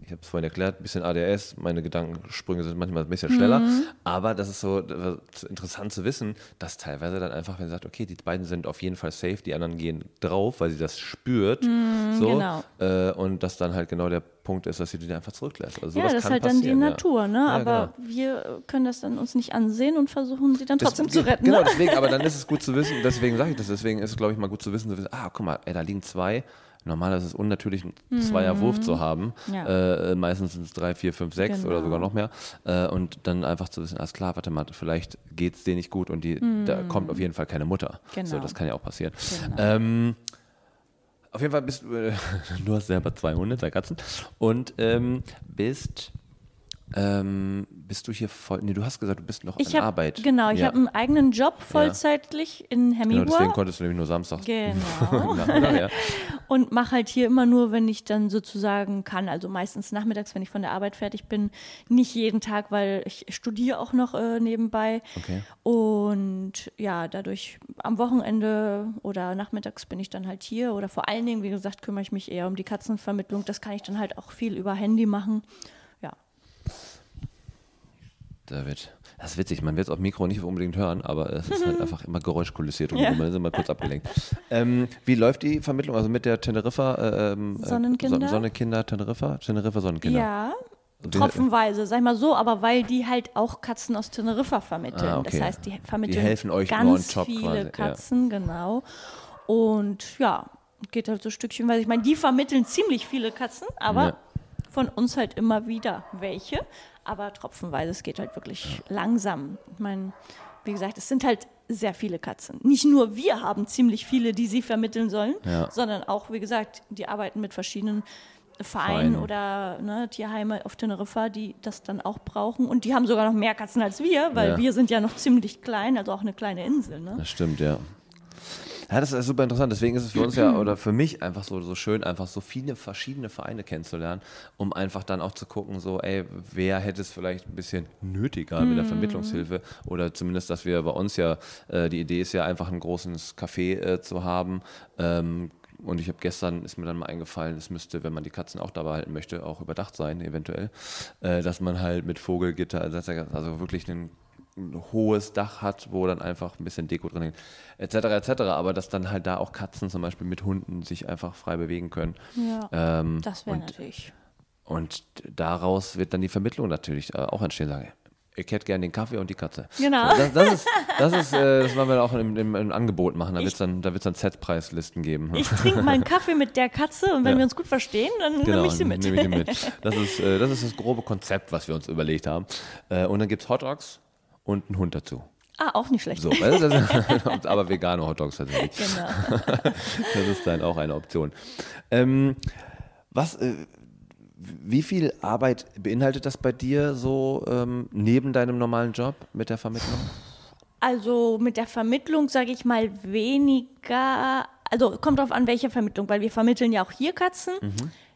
ich habe es vorhin erklärt, ein bisschen ADS, meine Gedankensprünge sind manchmal ein bisschen schneller, Mhm. aber das ist so äh, interessant zu wissen, dass teilweise dann einfach, wenn sie sagt, okay, die beiden sind auf jeden Fall safe, die anderen gehen drauf, weil sie das spürt, so, genau. äh, und dass dann halt genau der Punkt ist, dass sie die einfach zurücklässt. Also ja, das ist halt dann die ja. Natur, ne? Ja, aber genau. wir können das dann uns nicht ansehen und versuchen sie dann Das- trotzdem zu retten. Genau, ne? deswegen, aber dann ist es gut zu wissen, deswegen sage ich das, deswegen ist es, glaube ich, mal gut zu wissen, zu wissen, ah, guck mal, ey, da liegen zwei. Normal ist es unnatürlich, einen Zweierwurf zu haben. Mhm. Ja. Äh, meistens sind es drei, vier, fünf, sechs oder Genau. sogar noch mehr. Äh, und dann einfach zu wissen, alles klar, warte mal, vielleicht geht es denen nicht gut und die, da kommt auf jeden Fall keine Mutter. So, Mhm. Genau. das kann ja auch passieren. Genau. Ähm, auf jeden Fall bist du, äh, du hast selber zwei Hunde, zwei Katzen. Und ähm, bist, ähm, bist du hier voll, nee, du hast gesagt, du bist noch Ich in hab, Arbeit. Genau, ich Ja. habe einen eigenen Job vollzeitlich in Genau, deswegen konntest du nämlich nur samstags. Genau. Nachmittag, ja. und mache halt hier immer nur, wenn ich dann sozusagen kann. Also meistens nachmittags, wenn ich von der Arbeit fertig bin. Nicht jeden Tag, weil ich studiere auch noch äh, nebenbei. Okay. Und ja, dadurch am Wochenende oder nachmittags bin ich dann halt hier. Oder vor allen Dingen, wie gesagt, kümmere ich mich eher um die Katzenvermittlung. Das kann ich dann halt auch viel über Handy machen. Ja. David. Das ist witzig, man wird es auf Mikro nicht unbedingt hören, aber es ist halt einfach immer geräuschkulisiert und Ja. man ist immer kurz abgelenkt. Ähm, wie läuft die Vermittlung? Also mit der Teneriffa äh, ähm, äh, Sonnenkinder? Son Sonnenkinder Teneriffa? Teneriffa Sonnenkinder. Ja, Die- tropfenweise, sag ich mal so, aber weil die halt auch Katzen aus Teneriffa vermitteln. Ah, okay. Das heißt, die vermitteln Die helfen euch ganz top viele quasi, ja. Katzen, genau. Und ja, geht halt so Stückchen, weil ich meine, die vermitteln ziemlich viele Katzen, aber Ja. von uns halt immer wieder welche. Aber tropfenweise. Es geht halt wirklich langsam. Ich meine, wie gesagt, es sind halt sehr viele Katzen. Nicht nur wir haben ziemlich viele, die sie vermitteln sollen, Ja. sondern auch, wie gesagt, die arbeiten mit verschiedenen Vereinen Vereine. oder ne, Tierheime auf Teneriffa, die das dann auch brauchen. Und die haben sogar noch mehr Katzen als wir, weil Ja. wir sind ja noch ziemlich klein, also auch eine kleine Insel. Ne? Das stimmt, ja. Ja, das ist super interessant. Deswegen ist es für uns ja oder für mich einfach so, so schön, einfach so viele verschiedene Vereine kennenzulernen, um einfach dann auch zu gucken, so, ey, wer hätte es vielleicht ein bisschen nötiger mit der Vermittlungshilfe oder zumindest, dass wir bei uns ja, äh, die Idee ist ja einfach ein großes Café äh, zu haben. Ähm, und ich habe gestern, ist mir dann mal eingefallen, es müsste, wenn man die Katzen auch dabei halten möchte, auch überdacht sein, eventuell, äh, dass man halt mit Vogelgitter, also, also wirklich einen ein hohes Dach hat, wo dann einfach ein bisschen Deko drin hängt, etc. etc. Aber dass dann halt da auch Katzen zum Beispiel mit Hunden sich einfach frei bewegen können. Ja, Ähm, das wäre natürlich. und daraus wird dann die Vermittlung natürlich äh, auch entstehen. Sagen, ich hätte gerne den Kaffee und die Katze. Genau. So, Das, das ist, das, ist äh, das wollen wir auch im, im, im Angebot machen. Da wird es dann, da wird's dann Set-Preislisten geben. Ich trinke mal einen Kaffee mit der Katze und wenn Ja. wir uns gut verstehen, dann Genau, nehme ich sie mit. nehme ich die mit. Das ist, äh, das ist das grobe Konzept, was wir uns überlegt haben. Äh, und dann gibt es Hotdogs und einen Hund dazu. Ah, auch nicht schlecht. So, du, das, aber vegane Hotdogs tatsächlich. Genau. Das ist dann auch eine Option. Ähm, was, äh, wie viel Arbeit beinhaltet das bei dir so ähm, neben deinem normalen Job mit der Vermittlung? Also mit der Vermittlung sage ich mal weniger, also kommt drauf an, welche Vermittlung, weil wir vermitteln ja auch hier Katzen.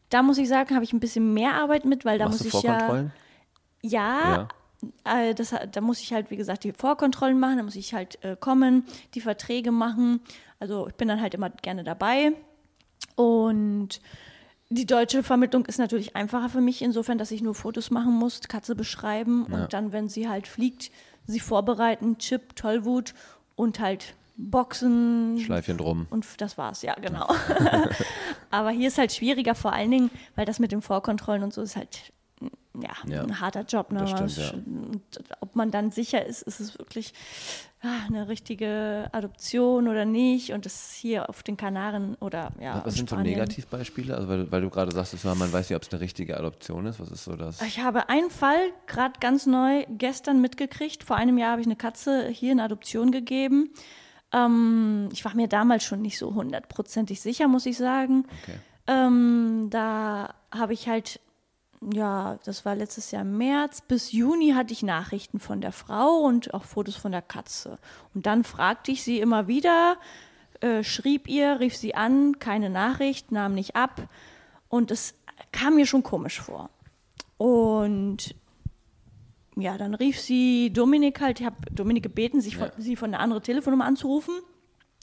Da muss ich sagen, habe ich ein bisschen mehr Arbeit mit, weil da Mhm. Machst muss du ich ja, ja, äh, das, da muss ich halt, wie gesagt, die Vorkontrollen machen, da muss ich halt äh, kommen, die Verträge machen. Also ich bin dann halt immer gerne dabei. Und die deutsche Vermittlung ist natürlich einfacher für mich, insofern, dass ich nur Fotos machen muss, Katze beschreiben Ja. und dann, wenn sie halt fliegt, sie vorbereiten, Chip, Tollwut und halt Boxen. Schleifchen drum. Und das war's, ja, genau. Aber hier ist halt schwieriger, vor allen Dingen, weil das mit den Vorkontrollen und so ist halt ja, Ja, ein harter Job. Ne? stimmt, ja. ob man dann sicher ist, ist es wirklich ah, eine richtige Adoption oder nicht. Und das hier auf den Kanaren oder ja. Was sind so. Negativbeispiele? Also weil, weil du gerade sagst, man weiß nicht, ob es eine richtige Adoption ist. Was ist so das? Ich habe einen Fall gerade ganz neu gestern mitgekriegt. Vor einem Jahr habe ich eine Katze hier in Adoption gegeben. Ähm, ich war mir damals schon nicht so hundertprozentig sicher, muss ich sagen. Okay. Ähm, da habe ich halt, ja, das war letztes Jahr im März, bis Juni hatte ich Nachrichten von der Frau und auch Fotos von der Katze. Und dann fragte ich sie immer wieder, äh, schrieb ihr, rief sie an, keine Nachricht, nahm nicht ab. Und es kam mir schon komisch vor. Und ja, dann rief sie Dominik halt, ich habe Dominik gebeten, sich von, Ja. sie von einer anderen Telefonnummer anzurufen.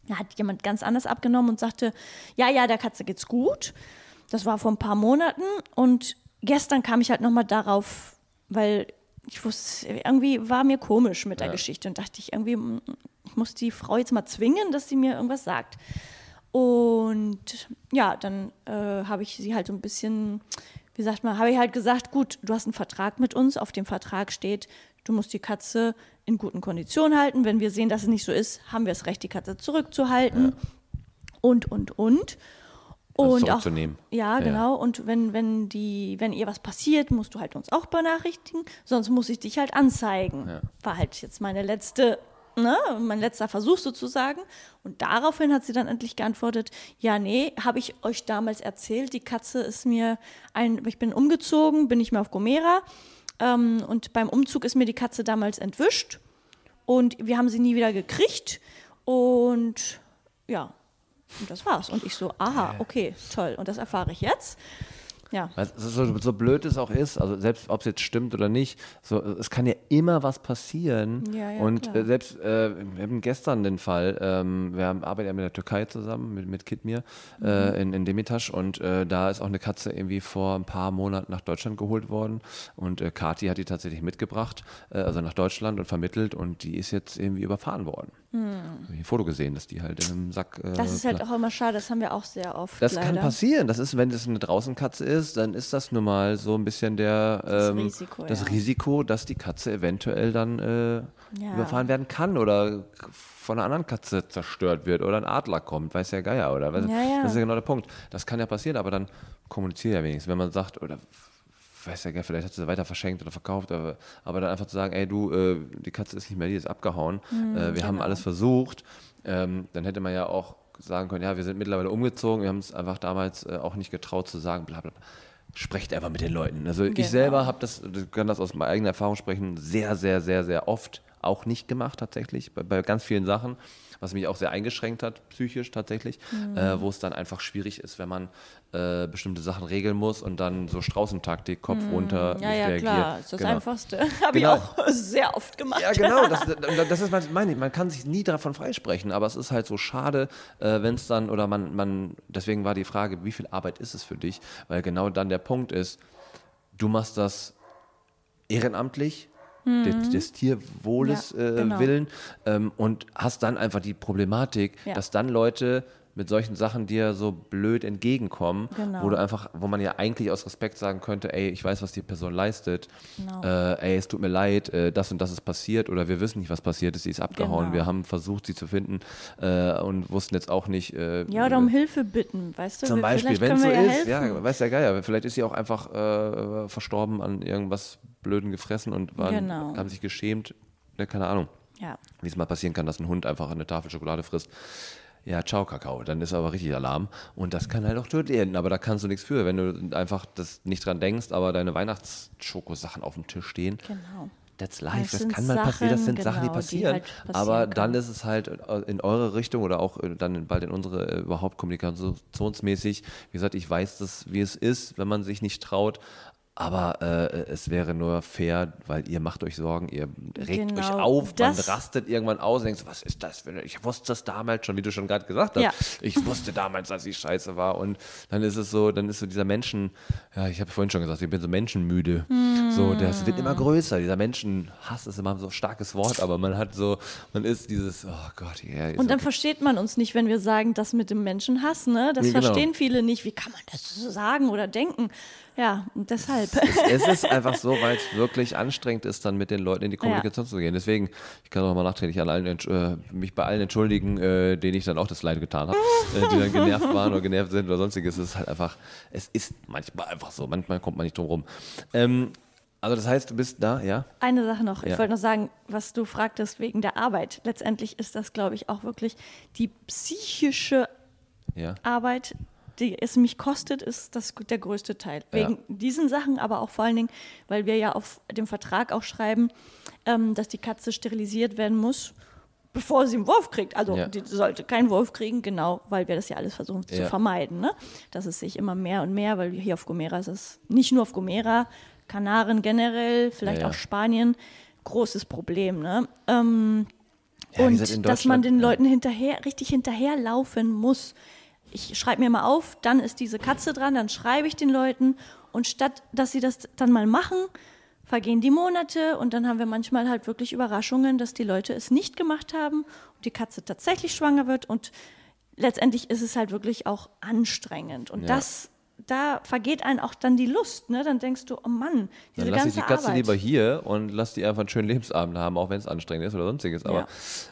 Da hat jemand ganz anders abgenommen und sagte, ja, ja, der Katze geht's gut. Das war vor ein paar Monaten und gestern kam ich halt nochmal darauf, weil ich wusste, irgendwie war mir komisch mit der Ja. Geschichte und dachte ich irgendwie, mm, ich muss die Frau jetzt mal zwingen, dass sie mir irgendwas sagt. Und ja, dann äh, habe ich sie halt so ein bisschen, wie sagt man, habe ich halt gesagt, gut, du hast einen Vertrag mit uns, auf dem Vertrag steht, du musst die Katze in guten Konditionen halten. Wenn wir sehen, dass es nicht so ist, haben wir das Recht, die Katze zurückzuhalten. Und, und, und. Und auch, ja, Ja. genau. Und wenn, wenn, die, wenn ihr was passiert, musst du halt uns auch benachrichtigen, sonst muss ich dich halt anzeigen. Ja. War halt jetzt meine letzte, ne, mein letzter Versuch sozusagen. Und daraufhin hat sie dann endlich geantwortet, ja, nee, habe ich euch damals erzählt, die Katze ist mir ein, ich bin umgezogen, bin nicht mehr auf Gomera. Ähm, und beim Umzug ist mir die Katze damals entwischt. Und wir haben sie nie wieder gekriegt. Und ja, und das war's. Und ich so, aha, okay, toll. Und das erfahre ich jetzt. Ja. So, so blöd es auch ist, also selbst ob es jetzt stimmt oder nicht, so, es kann ja immer was passieren. Ja, ja, und klar. äh, selbst, äh, wir haben gestern den Fall, ähm, wir haben, arbeiten ja mit der Türkei zusammen, mit, mit Kidmir Mhm. äh, in, in Demirtaş und äh, da ist auch eine Katze irgendwie vor ein paar Monaten nach Deutschland geholt worden und äh, Kati hat die tatsächlich mitgebracht, äh, also nach Deutschland und vermittelt und die ist jetzt irgendwie überfahren worden. Hab ich ein Foto gesehen, dass die halt in einem Sack. Äh. Das ist halt auch immer schade, das haben wir auch sehr oft. das leider. kann passieren. Das ist, wenn es eine Draußenkatze ist, dann ist das nun mal so ein bisschen der, Das ähm, Risiko, das ja. Risiko, dass die Katze eventuell dann äh, Ja. überfahren werden kann oder von einer anderen Katze zerstört wird oder ein Adler kommt, weiß der Geier oder was. Ja, ja. Das ist ja genau der Punkt. Das kann ja passieren, aber dann kommuniziert ja wenigstens, wenn man sagt oder weiß ja gar vielleicht hat sie sie weiter verschenkt oder verkauft, aber, aber dann einfach zu sagen, ey du, äh, die Katze ist nicht mehr, die ist abgehauen, äh, wir haben alles versucht, ähm, dann hätte man ja auch sagen können, ja, wir sind mittlerweile umgezogen, wir haben es einfach damals äh, auch nicht getraut zu sagen, bla bla bla. Sprecht einfach mit den Leuten. Also Genau. ich selber habe das, ich kann das aus meiner eigenen Erfahrung sprechen, sehr, sehr, sehr, sehr oft auch nicht gemacht tatsächlich, bei, bei ganz vielen Sachen, was mich auch sehr eingeschränkt hat, psychisch tatsächlich, Mhm. äh, wo es dann einfach schwierig ist, wenn man äh, bestimmte Sachen regeln muss und dann so Straußentaktik, Kopf runter, Mhm. Ja, nicht ja, reagiert. klar. Das ist das Genau. Einfachste. Habe Genau. ich auch sehr oft gemacht. Ja, genau, das, das ist, was meine ich, man kann sich nie davon freisprechen, aber es ist halt so schade, äh, wenn es dann, oder man, man, deswegen war die Frage, wie viel Arbeit ist es für dich, weil genau dann der Punkt ist, du machst das ehrenamtlich, des, des Tierwohles Mhm. Ja, äh, genau. willen ähm, und hast dann einfach die Problematik, Ja. dass dann Leute mit solchen Sachen dir so blöd entgegenkommen, Genau. wo du einfach, wo man ja eigentlich aus Respekt sagen könnte, ey, ich weiß, was die Person leistet, Genau. äh, ey, es tut mir leid, äh, das und das ist passiert oder wir wissen nicht, was passiert ist, sie ist abgehauen, Genau. wir haben versucht, sie zu finden äh, und wussten jetzt auch nicht. Äh, Ja, oder um Hilfe bitten, weißt du? zum Beispiel, wenn es so ja ist, helfen. ja, weiß der Geier, vielleicht ist sie auch einfach äh, verstorben an irgendwas Blöden gefressen und waren, Genau. haben sich geschämt, ne, keine Ahnung, Ja. wie es mal passieren kann, dass ein Hund einfach eine Tafel Schokolade frisst. Ja, ciao Kakao, dann ist aber richtig Alarm und das kann halt auch tödlich enden, aber da kannst du nichts für, wenn du einfach das nicht dran denkst, aber deine Weihnachtsschokosachen auf dem Tisch stehen. Genau. That's life, Das das, kann mal passieren, das sind Sachen, die genau, die passieren. halt passieren aber dann ist es halt äh, in eure Richtung oder auch äh, dann bald in unsere äh, überhaupt kommunikationsmäßig. Wie gesagt, ich weiß das, wie es ist, wenn man sich nicht traut. Aber äh, es wäre nur fair, weil ihr macht euch Sorgen, ihr regt euch Genau, auf, man das- rastet irgendwann aus und denkt, so, was ist das? für Ich wusste das damals schon, wie du schon gerade gesagt hast. Ja. Ich wusste damals, dass ich scheiße war. Und dann ist es so, dann ist so dieser Menschen, ja, ich habe vorhin schon gesagt, ich bin so menschenmüde. So, das wird immer größer. Dieser Menschenhass ist immer so ein starkes Wort, aber man hat so, man ist dieses, oh Gott, ja. ist Und dann okay. versteht man uns nicht, wenn wir sagen, das mit dem Menschenhass, ne? Das Ja, genau. verstehen viele nicht. Wie kann man das so sagen oder denken? Ja, und deshalb. es, es ist einfach so, weil es wirklich anstrengend ist, dann mit den Leuten in die Kommunikation zu gehen. Deswegen, ich kann auch mal nachträglich an allen, äh, mich bei allen entschuldigen, äh, denen ich dann auch das Leid getan habe, äh, die dann genervt waren oder genervt sind oder sonstiges. Es ist halt einfach, es ist manchmal einfach so. Manchmal kommt man nicht drum rum. Ähm, also das heißt, du bist da, ja? Eine Sache noch. Ja. Ich wollte noch sagen, was du fragtest wegen der Arbeit. Letztendlich ist das, glaube ich, auch wirklich die psychische Ja. Arbeit, die es mich kostet, ist das der größte Teil. Wegen diesen Sachen, aber auch vor allen Dingen, weil wir ja auf dem Vertrag auch schreiben, ähm, dass die Katze sterilisiert werden muss, bevor sie einen Wurf kriegt. Also Ja. die sollte keinen Wurf kriegen, genau, weil wir das ja alles versuchen zu Ja. vermeiden. Ne? Das ist sich immer mehr und mehr, weil hier auf Gomera ist es nicht nur auf Gomera, Kanaren generell, vielleicht Ja, ja. auch Spanien, großes Problem. Ne? Ähm, Ja, und dass man den ja. Leuten hinterher, richtig hinterherlaufen muss. Ich schreibe mir mal auf, dann ist diese Katze dran, dann schreibe ich den Leuten und statt, dass sie das dann mal machen, vergehen die Monate und dann haben wir manchmal halt wirklich Überraschungen, dass die Leute es nicht gemacht haben und die Katze tatsächlich schwanger wird und letztendlich ist es halt wirklich auch anstrengend und Ja. das da vergeht einem auch dann die Lust, ne? Dann denkst du, oh Mann, diese Dann lass ich ganze die Katze Arbeit. lieber hier und lass die einfach einen schönen Lebensabend haben, auch wenn es anstrengend ist oder sonstiges. Aber Ja.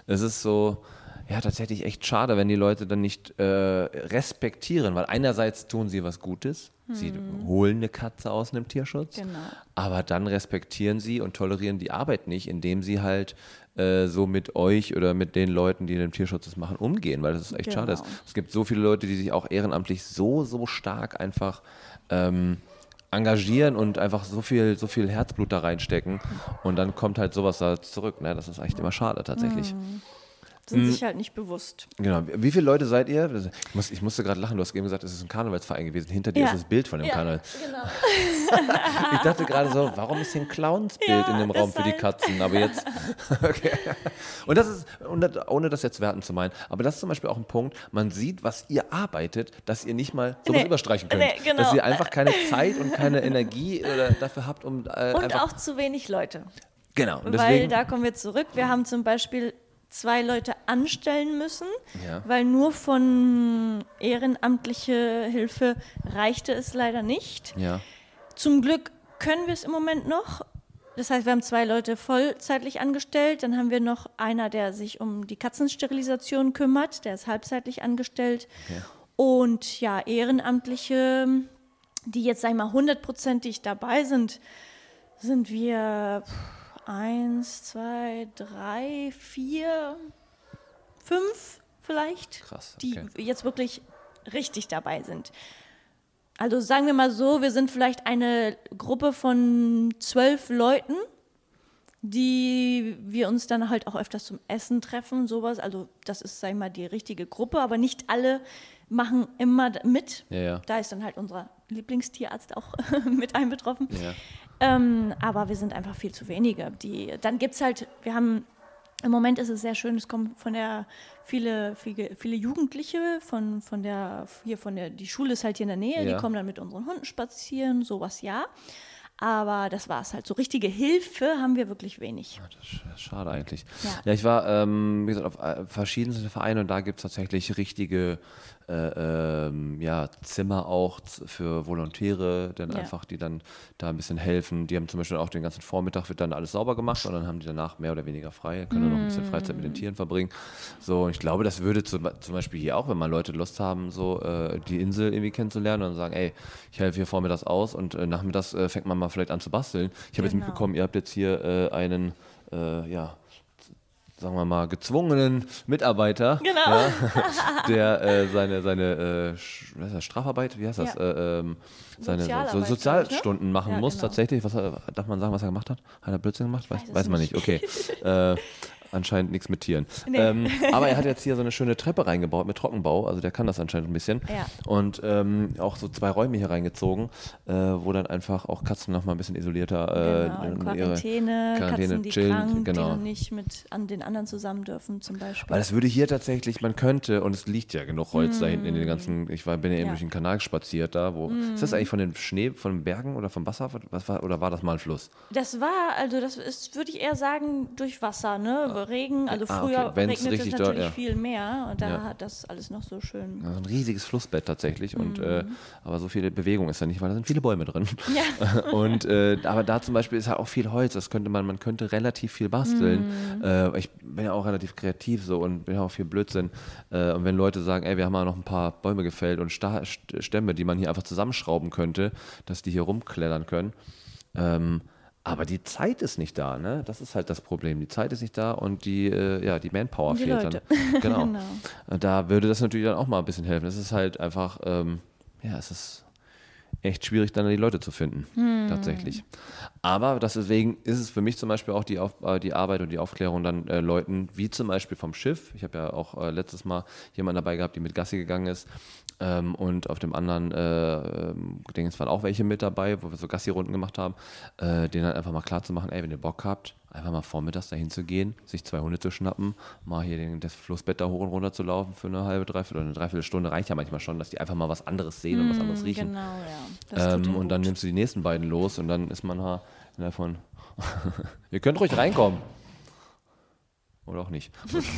es ist so, ja, tatsächlich echt schade, wenn die Leute dann nicht äh, respektieren, weil einerseits tun sie was Gutes, sie holen eine Katze aus einem Tierschutz. Genau. aber dann respektieren sie und tolerieren die Arbeit nicht, indem sie halt äh, so mit euch oder mit den Leuten, die in dem Tierschutz das machen, umgehen, weil das ist echt schade. Genau. Es gibt so viele Leute, die sich auch ehrenamtlich so, so stark einfach ähm, engagieren und einfach so viel, so viel Herzblut da reinstecken und dann kommt halt sowas da zurück. Ne? Das ist echt immer schade tatsächlich. Sind Mhm. sich halt nicht bewusst. Genau. Wie viele Leute seid ihr? Ich, muss, ich musste gerade lachen, du hast eben gesagt, es ist ein Karnevalsverein gewesen. Hinter dir Ja. ist das Bild von dem Ja, Karneval. genau. Ich dachte gerade so, warum ist hier ein Clownsbild Ja, in dem Raum für die. Katzen? Aber jetzt. Okay. Und das ist, ohne das jetzt werten zu meinen, aber das ist zum Beispiel auch ein Punkt, man sieht, was ihr arbeitet, dass ihr nicht mal sowas Nee. überstreichen könnt. Nee, genau. Dass ihr einfach keine Zeit und keine Energie dafür habt, um äh, Und auch zu wenig Leute. genau. Und weil deswegen, da kommen wir zurück. Wir haben zum Beispiel zwei Leute anstellen müssen, Ja. weil nur von ehrenamtliche Hilfe reichte es leider nicht. ja. Zum Glück können wir es im Moment noch. Das heißt, wir haben zwei Leute vollzeitlich angestellt. Dann haben wir noch einer, der sich um die Katzensterilisation kümmert. Der ist halbzeitlich angestellt. Und ja, Ehrenamtliche die jetzt, sag ich mal, hundertprozentig dabei sind, sind wir eins, zwei, drei, vier, fünf vielleicht, Krass, die okay. jetzt wirklich richtig dabei sind. Also sagen wir mal so, wir sind vielleicht eine Gruppe von zwölf Leuten, die wir uns dann halt auch öfters zum Essen treffen, sowas. Also das ist, sag ich mal, die richtige Gruppe, aber nicht alle machen immer mit. Ja, ja. Da ist dann halt unser Lieblingstierarzt auch mit einbetroffen. Ja. Ähm, aber wir sind einfach viel zu wenige. Die, dann gibt es halt, wir haben, im Moment ist es sehr schön, es kommen von der viele, viele, viele Jugendliche von, von der, hier von der, die Schule ist halt hier in der Nähe, Ja. die kommen dann mit unseren Hunden spazieren, sowas ja. Aber das war es halt. So richtige Hilfe haben wir wirklich wenig. Das ist sch- schade eigentlich. Ja. Ja, ich war, ähm, wie gesagt, auf äh, verschiedensten Vereinen und da gibt es tatsächlich richtige äh, ähm, ja, Zimmer auch für Volontäre, dann Ja. einfach, die dann da ein bisschen helfen. Die haben zum Beispiel auch den ganzen Vormittag wird dann alles sauber gemacht und dann haben die danach mehr oder weniger frei, können dann noch ein bisschen Freizeit mit den Tieren verbringen. So, und ich glaube, das würde zum, zum Beispiel hier auch, wenn mal Leute Lust haben, so äh, die Insel irgendwie kennenzulernen und sagen, ey, ich helfe hier vormittags aus und äh, nachmittags äh, fängt man mal vielleicht an zu basteln. Ich habe jetzt Genau. mitbekommen, ihr habt jetzt hier äh, einen, äh, ja, sagen wir mal, gezwungenen Mitarbeiter, Genau. ja, der äh, seine, seine äh, was das, Strafarbeit, wie heißt das, Ja. äh, ähm, seine so, Sozialstunden ne? machen Ja, muss genau. tatsächlich. Was, darf man sagen, was er gemacht hat? Hat er Blödsinn gemacht? Weiß, weiß man nicht, nicht. okay. anscheinend nichts mit Tieren. Nee. Ähm, aber er hat jetzt hier so eine schöne Treppe reingebaut mit Trockenbau, also der kann das anscheinend ein bisschen. Ja. Und ähm, auch so zwei Räume hier reingezogen, äh, wo dann einfach auch Katzen noch mal ein bisschen isolierter äh, Genau, in ihre- Quarantäne, Quarantäne Katzen, die chillen, krank, genau. die nicht mit an den anderen zusammen dürfen zum Beispiel. Weil das würde hier tatsächlich, man könnte, und es liegt ja genug Holz da hinten in den ganzen, ich war, bin ja eben Ja. durch den Kanal spaziert da, wo, ist das eigentlich von den Schnee, von den Bergen oder vom Wasser, was war, oder war das mal ein Fluss? Das war, also das ist, würde ich eher sagen, durch Wasser, ne? Regen, also Ah, früher okay. Wenn's regnet es natürlich doll, ja. viel mehr und da Ja. hat das alles noch so schön. Also ein riesiges Flussbett tatsächlich, und, äh, Mhm. aber so viel Bewegung ist da nicht, weil da sind viele Bäume drin. Ja. und äh, aber da zum Beispiel ist halt auch viel Holz, das könnte man, man könnte relativ viel basteln. Mhm. Äh, ich bin ja auch relativ kreativ so und bin ja auch viel Blödsinn. Äh, und wenn Leute sagen, ey, wir haben mal noch ein paar Bäume gefällt und Sta St- Stämme, die man hier einfach zusammenschrauben könnte, dass die hier rumklettern können. Ähm, aber die Zeit ist nicht da, ne? Das ist halt das Problem. Die Zeit ist nicht da und die, äh, ja, die Manpower die fehlt Leute. dann. Genau. Genau. Und Da würde das natürlich dann auch mal ein bisschen helfen. Es ist halt einfach, ähm, ja, es ist echt schwierig, dann die Leute zu finden, Hm. tatsächlich. Aber deswegen ist es für mich zum Beispiel auch die, Auf, äh, die Arbeit und die Aufklärung dann äh, Leuten, wie zum Beispiel vom Schiff. Ich habe ja auch äh, letztes Mal jemanden dabei gehabt, die mit Gassi gegangen ist. Ähm, und auf dem anderen äh, Dingens waren auch welche mit dabei, wo wir so Gassi-Runden gemacht haben, äh, denen dann einfach mal klar zu machen, ey, wenn ihr Bock habt, einfach mal vormittags dahin zu gehen, sich zwei Hunde zu schnappen, mal hier den, das Flussbett da hoch und runter zu laufen für eine halbe, dreiviertel oder eine Dreiviertelstunde reicht ja manchmal schon, dass die einfach mal was anderes sehen und was anderes riechen. Genau, ja. Ähm, und dann nimmst du die nächsten beiden los und dann ist man ha- innerhalb von. Ihr könnt ruhig reinkommen. Oder auch nicht.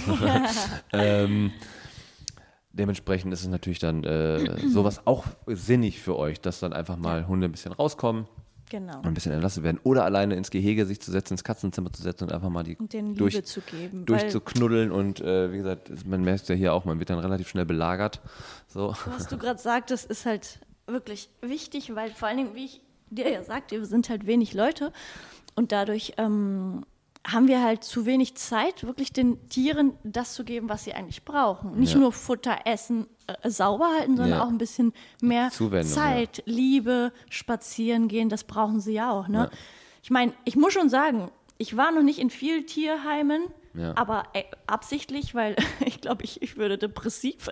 ähm, dementsprechend ist es natürlich dann äh, sowas auch sinnig für euch, dass dann einfach mal Hunde ein bisschen rauskommen Genau. und ein bisschen entlassen werden. Oder alleine ins Gehege sich zu setzen, ins Katzenzimmer zu setzen und einfach mal die Und denen Liebe durch, zu geben. durchzuknuddeln. Und äh, wie gesagt, man merkt ja hier auch, man wird dann relativ schnell belagert. So. Was du gerade sagtest, ist halt wirklich wichtig, weil vor allen Dingen, wie ich dir ja sagte, wir sind halt wenig Leute und dadurch ähm, haben wir halt zu wenig Zeit, wirklich den Tieren das zu geben, was sie eigentlich brauchen. Nicht Ja. nur Futter, Essen, äh, sauber halten, sondern Ja. auch ein bisschen mehr Zuwendung, Zeit, Liebe, spazieren gehen, das brauchen sie ja auch. Ne? Ja. Ich meine, ich muss schon sagen, ich war noch nicht in vielen Tierheimen, Ja. aber äh, absichtlich, weil ich glaube, ich, ich würde depressiv.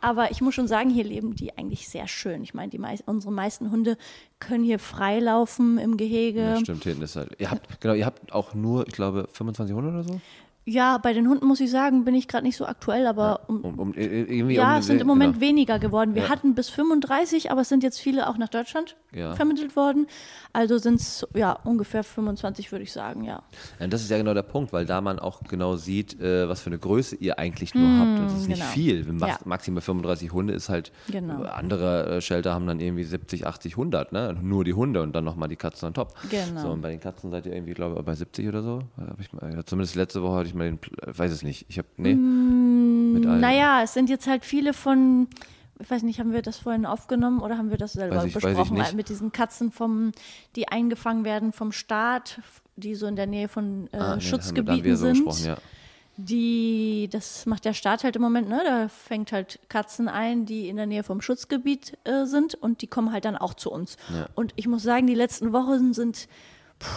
Aber ich muss schon sagen, hier leben die eigentlich sehr schön. Ich meine, die meist, unsere meisten Hunde können hier freilaufen im Gehege. Ja, stimmt, hinten ist halt. Ihr habt, genau, ihr habt auch nur, ich glaube, 25 Hunde oder so? Ja, bei den Hunden muss ich sagen, bin ich gerade nicht so aktuell, aber um, Um, um, irgendwie ja, es sind im Moment genau. weniger geworden. Wir Ja. hatten bis 35, aber es sind jetzt viele auch nach Deutschland Ja. vermittelt worden. Also sind es ja ungefähr 25, würde ich sagen, ja. Ja, das ist ja genau der Punkt, weil da man auch genau sieht, äh, was für eine Größe ihr eigentlich nur habt. Und das ist nicht genau. viel. Maximal 35 Hunde ist halt. Genau. Andere äh, Shelter haben dann irgendwie 70, 80, 100, ne? Nur die Hunde und dann nochmal die Katzen on top. Genau. So, und bei den Katzen seid ihr irgendwie, glaube ich, bei 70 oder so. Mal, zumindest letzte Woche hatte ich mal den, äh, weiß es nicht. Ich habe, nee. Mm, mit allen. Naja, es sind jetzt halt viele von, Ich weiß nicht, haben wir das vorhin aufgenommen oder haben wir das selber ich- besprochen? Mit diesen Katzen, vom, die eingefangen werden vom Staat, die so in der Nähe von äh, Ah, nee, Schutzgebieten wir so sind. ja. Die, das macht der Staat halt im Moment, ne? Da fängt halt Katzen ein, die in der Nähe vom Schutzgebiet äh, sind und die kommen halt dann auch zu uns. Ja. Und ich muss sagen, die letzten Wochen sind puh,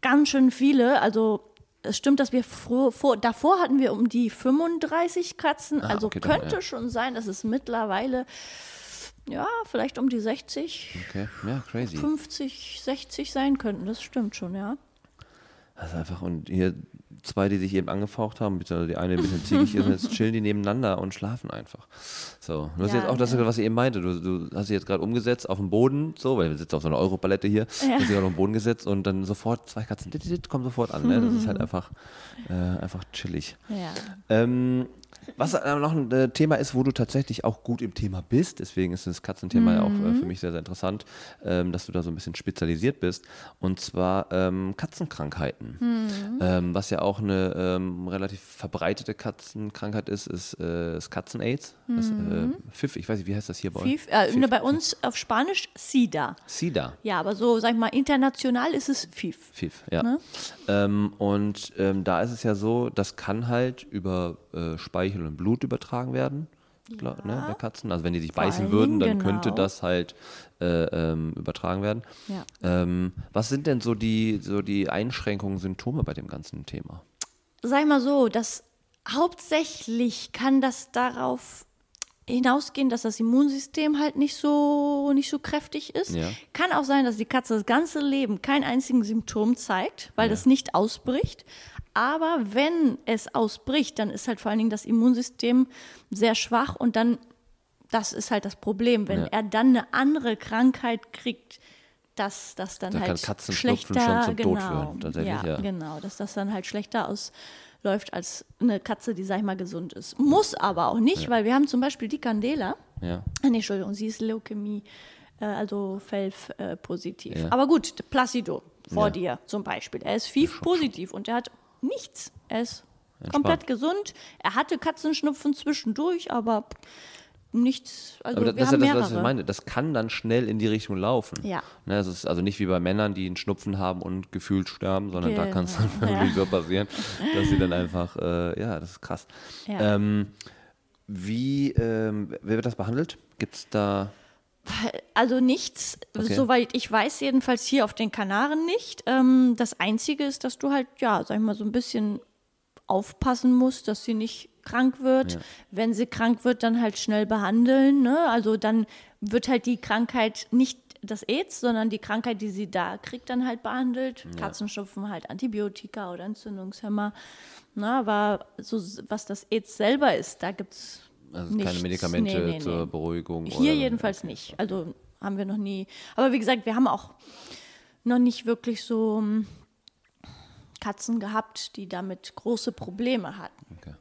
ganz schön viele. Also es stimmt, dass wir froh, vor, davor hatten wir um die 35 Katzen. Ah, also okay, dann, könnte ja. schon sein, dass es mittlerweile ja vielleicht um die 60, Okay, ja, crazy. 50, 60 sein könnten. Das stimmt schon, ja. Das ist einfach, und hier zwei, die sich eben angefaucht haben, die eine ein bisschen ziegig ist, und jetzt chillen die nebeneinander und schlafen einfach. So, du hast Ja, jetzt auch das, ja. was ich eben meinte, du, du hast dich jetzt gerade umgesetzt auf dem Boden, so, weil wir sitzen auf so einer Europalette hier, Ja. hast auch auf den Boden gesetzt und dann sofort zwei Katzen, dit, dit, kommen sofort an, ne? das ist halt einfach, äh, einfach chillig. Ja. Ähm, was aber noch ein äh, Thema ist, wo du tatsächlich auch gut im Thema bist, deswegen ist das Katzenthema ja auch äh, für mich sehr, sehr interessant, ähm, dass du da so ein bisschen spezialisiert bist, und zwar ähm, Katzenkrankheiten. Ähm, was ja auch eine relativ verbreitete Katzenkrankheit ist, ist, äh, ist Katzen-Aids. Äh, FIF, ich weiß nicht, wie heißt das hier bei euch? Äh, ne, bei uns auf Spanisch SIDA. SIDA. Ja, aber so, sag ich mal, international ist es FIF. FIF, ja. Ne? Und ähm, da ist es ja so, das kann halt über äh, Speichel und Blut übertragen werden, glaub, ne, bei Katzen. Also wenn die sich Vor beißen würden, dann Dingen, könnte genau. das halt äh, ähm, übertragen werden. Ja. Ähm, was sind denn so die, so die Einschränkungen, Symptome bei dem ganzen Thema? Ich mal so, dass hauptsächlich kann das darauf hinausgehen, dass das Immunsystem halt nicht so, nicht so kräftig ist. Ja. Kann auch sein, dass die Katze das ganze Leben kein einziges Symptom zeigt, weil das nicht ausbricht. Aber wenn es ausbricht, dann ist halt vor allen Dingen das Immunsystem sehr schwach und dann, das ist halt das Problem, wenn Ja. er dann eine andere Krankheit kriegt, dass das dann Da kann halt schlechter, schon zum Tod genau, führen, ja, ja. genau, dass das dann halt schlechter ausläuft als eine Katze, die, sag ich mal, gesund ist. Muss aber auch nicht, weil wir haben zum Beispiel die Candela, Ja. Ah, nee, Entschuldigung, sie ist Leukämie, äh, also FELF äh, positiv. Ja. Aber gut, Placido vor Ja. dir zum Beispiel, er ist FIV positiv und er hat nichts. Er ist komplett gesund. Er hatte Katzenschnupfen zwischendurch, aber nichts. Also Aber das, ist haben ja das, was ich meine. Das kann dann schnell in die Richtung laufen. Ja. Ne, das ist also nicht wie bei Männern, die einen Schnupfen haben und gefühlt sterben, sondern da Genau, kann es dann ja. wirklich so passieren, dass sie dann einfach, äh, ja, das ist krass. Ja. Ähm, wie, ähm, wie wird das behandelt? Gibt es da, Also nichts, Okay. soweit ich weiß, jedenfalls hier auf den Kanaren nicht. Ähm, das Einzige ist, dass du halt, ja, sag ich mal, so ein bisschen aufpassen musst, dass sie nicht krank wird. Ja. Wenn sie krank wird, dann halt schnell behandeln. Ne? Also dann wird halt die Krankheit nicht das AIDS, sondern die Krankheit, die sie da kriegt, dann halt behandelt. Katzenschupfen halt Antibiotika oder Entzündungshemmer. Na, aber so, was das AIDS selber ist, da gibt es also Nichts. keine Medikamente Nee, nee, zur nee. Beruhigung? hier jedenfalls nicht. Also haben wir noch nie. Aber wie gesagt, wir haben auch noch nicht wirklich so ähm, Katzen gehabt, die damit große Probleme hatten. Okay.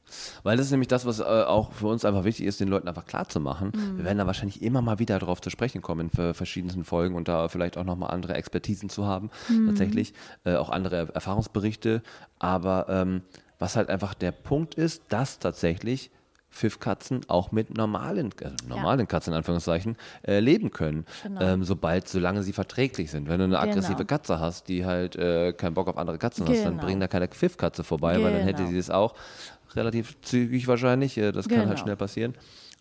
Weil das ist nämlich das, was äh, auch für uns einfach wichtig ist, den Leuten einfach klar zu machen. Mhm. Wir werden da wahrscheinlich immer mal wieder darauf zu sprechen kommen in ver- verschiedensten Folgen und da vielleicht auch nochmal andere Expertisen zu haben, Mhm. tatsächlich, äh, auch andere Er- Erfahrungsberichte. Aber ähm, was halt einfach der Punkt ist, dass tatsächlich Pfiffkatzen auch mit normalen, also normalen Katzen in Anführungszeichen, äh, leben können, Genau. ähm, sobald, solange sie verträglich sind. Wenn du eine aggressive Genau. Katze hast, die halt äh, keinen Bock auf andere Katzen hast, dann Genau. bring da keine Pfiffkatze vorbei, weil dann hätte Genau. sie das auch relativ zügig wahrscheinlich. äh, Das kann halt Genau. schnell passieren.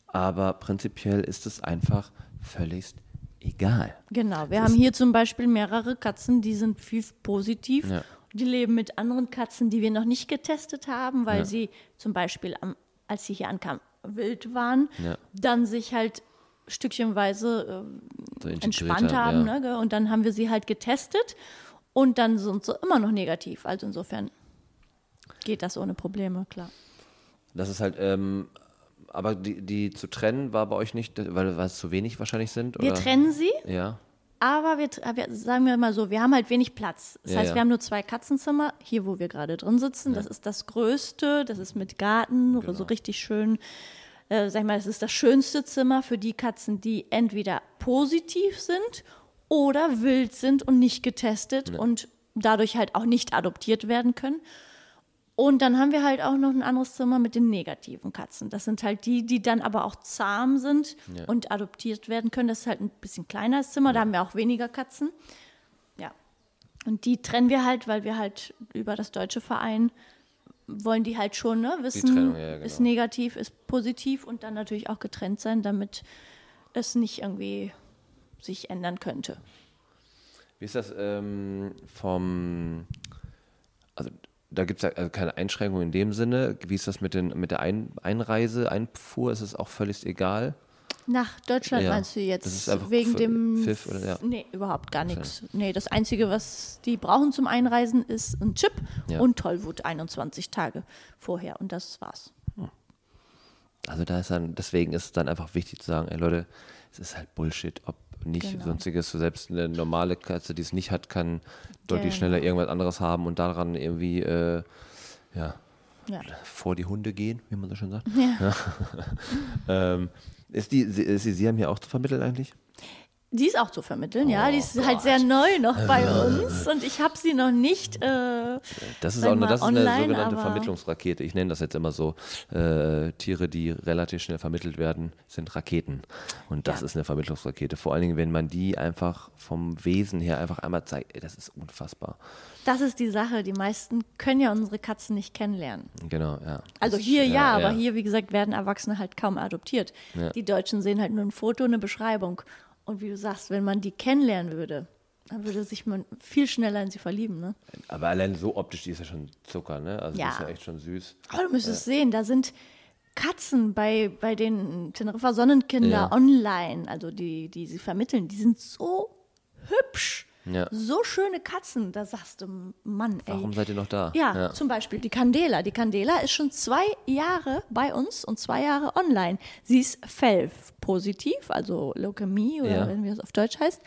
Aber prinzipiell ist es einfach völlig egal. Genau, wir haben hier zum Beispiel mehrere Katzen, die sind FIV-positiv. Ja. Die leben mit anderen Katzen, die wir noch nicht getestet haben, weil Ja. sie zum Beispiel, am, als sie hier ankamen, wild waren, Ja. dann sich halt stückchenweise ähm, So entspannt haben. ja. Ne? Und dann haben wir sie halt getestet und dann sind sie immer noch negativ. Also insofern geht das ohne Probleme, klar. Das ist halt, ähm, aber die, die zu trennen war bei euch nicht, weil, weil es zu wenig wahrscheinlich sind? Wir oder? trennen sie, Ja. Aber wir, sagen wir mal so, wir haben halt wenig Platz. Das Ja, heißt, ja. wir haben nur zwei Katzenzimmer, hier wo wir gerade drin sitzen. Das ist das größte, das ist mit Garten, Genau. so richtig schön. Äh, sag ich mal, das ist das schönste Zimmer für die Katzen, die entweder positiv sind oder wild sind und nicht getestet und dadurch halt auch nicht adoptiert werden können. Und dann haben wir halt auch noch ein anderes Zimmer mit den negativen Katzen. Das sind halt die, die dann aber auch zahm sind und adoptiert werden können. Das ist halt ein bisschen kleineres Zimmer, da haben wir auch weniger Katzen. Ja. Und die trennen wir halt, weil wir halt über das deutsche Verein wollen die halt schon ne, wissen, Trennung, ja, ja, genau. ist negativ, ist positiv und dann natürlich auch getrennt sein, damit es nicht irgendwie sich ändern könnte. Wie ist das ähm, vom, also da gibt es ja also keine Einschränkung in dem Sinne. Wie ist das mit, den, mit der Ein Einreise, Einfuhr? Ist es auch völlig egal? Nach Deutschland Ja, meinst du jetzt? wegen dem. Pfiff oder- ja. Nee, überhaupt gar nichts. Nee, das Einzige, was die brauchen zum Einreisen, ist ein Chip Ja. und Tollwut 21 Tage vorher. Und das war's. Also da ist dann, deswegen ist es dann einfach wichtig zu sagen, ey Leute, es ist halt Bullshit, ob nicht Genau. sonstiges, so selbst eine normale Katze, die es nicht hat, kann deutlich Genau. schneller irgendwas anderes haben und daran irgendwie, äh, ja, Ja. vor die Hunde gehen, wie man so schön sagt. Ja. Ähm, ist die, sie- ist die Siam hier auch zu vermitteln eigentlich? Die ist auch zu vermitteln, ja. Die ist Oh halt sehr neu noch bei uns und ich habe sie noch nicht. Äh, Das ist auch eine, das ist online, eine sogenannte Vermittlungsrakete. Ich nenne das jetzt immer so. Äh, Tiere, die relativ schnell vermittelt werden, sind Raketen. Und das Ja. ist eine Vermittlungsrakete. Vor allen Dingen, wenn man die einfach vom Wesen her einfach einmal zeigt, das ist unfassbar. das ist die Sache. Die meisten können ja unsere Katzen nicht kennenlernen. Genau, ja. Also ist- hier ja, aber hier, wie gesagt, werden Erwachsene halt kaum adoptiert. Ja. Die Deutschen sehen halt nur ein Foto, eine Beschreibung. Und wie du sagst, wenn man die kennenlernen würde, dann würde sich man viel schneller in sie verlieben. Ne? Aber allein so optisch, die ist ja schon Zucker, ne? Also Ja. die ist ja echt schon süß. Aber du müsstest sehen, da sind Katzen bei, bei den Teneriffa Sonnenkinder Ja. online, also die, die sie vermitteln, die sind so hübsch. Ja. So schöne Katzen, da sagst du, Mann, ey. Warum seid ihr noch da? Ja, zum Beispiel die Candela. Die Candela ist schon zwei Jahre bei uns und zwei Jahre online. Sie ist FELV-positiv, also Leukämie oder Ja. wie das auf Deutsch heißt.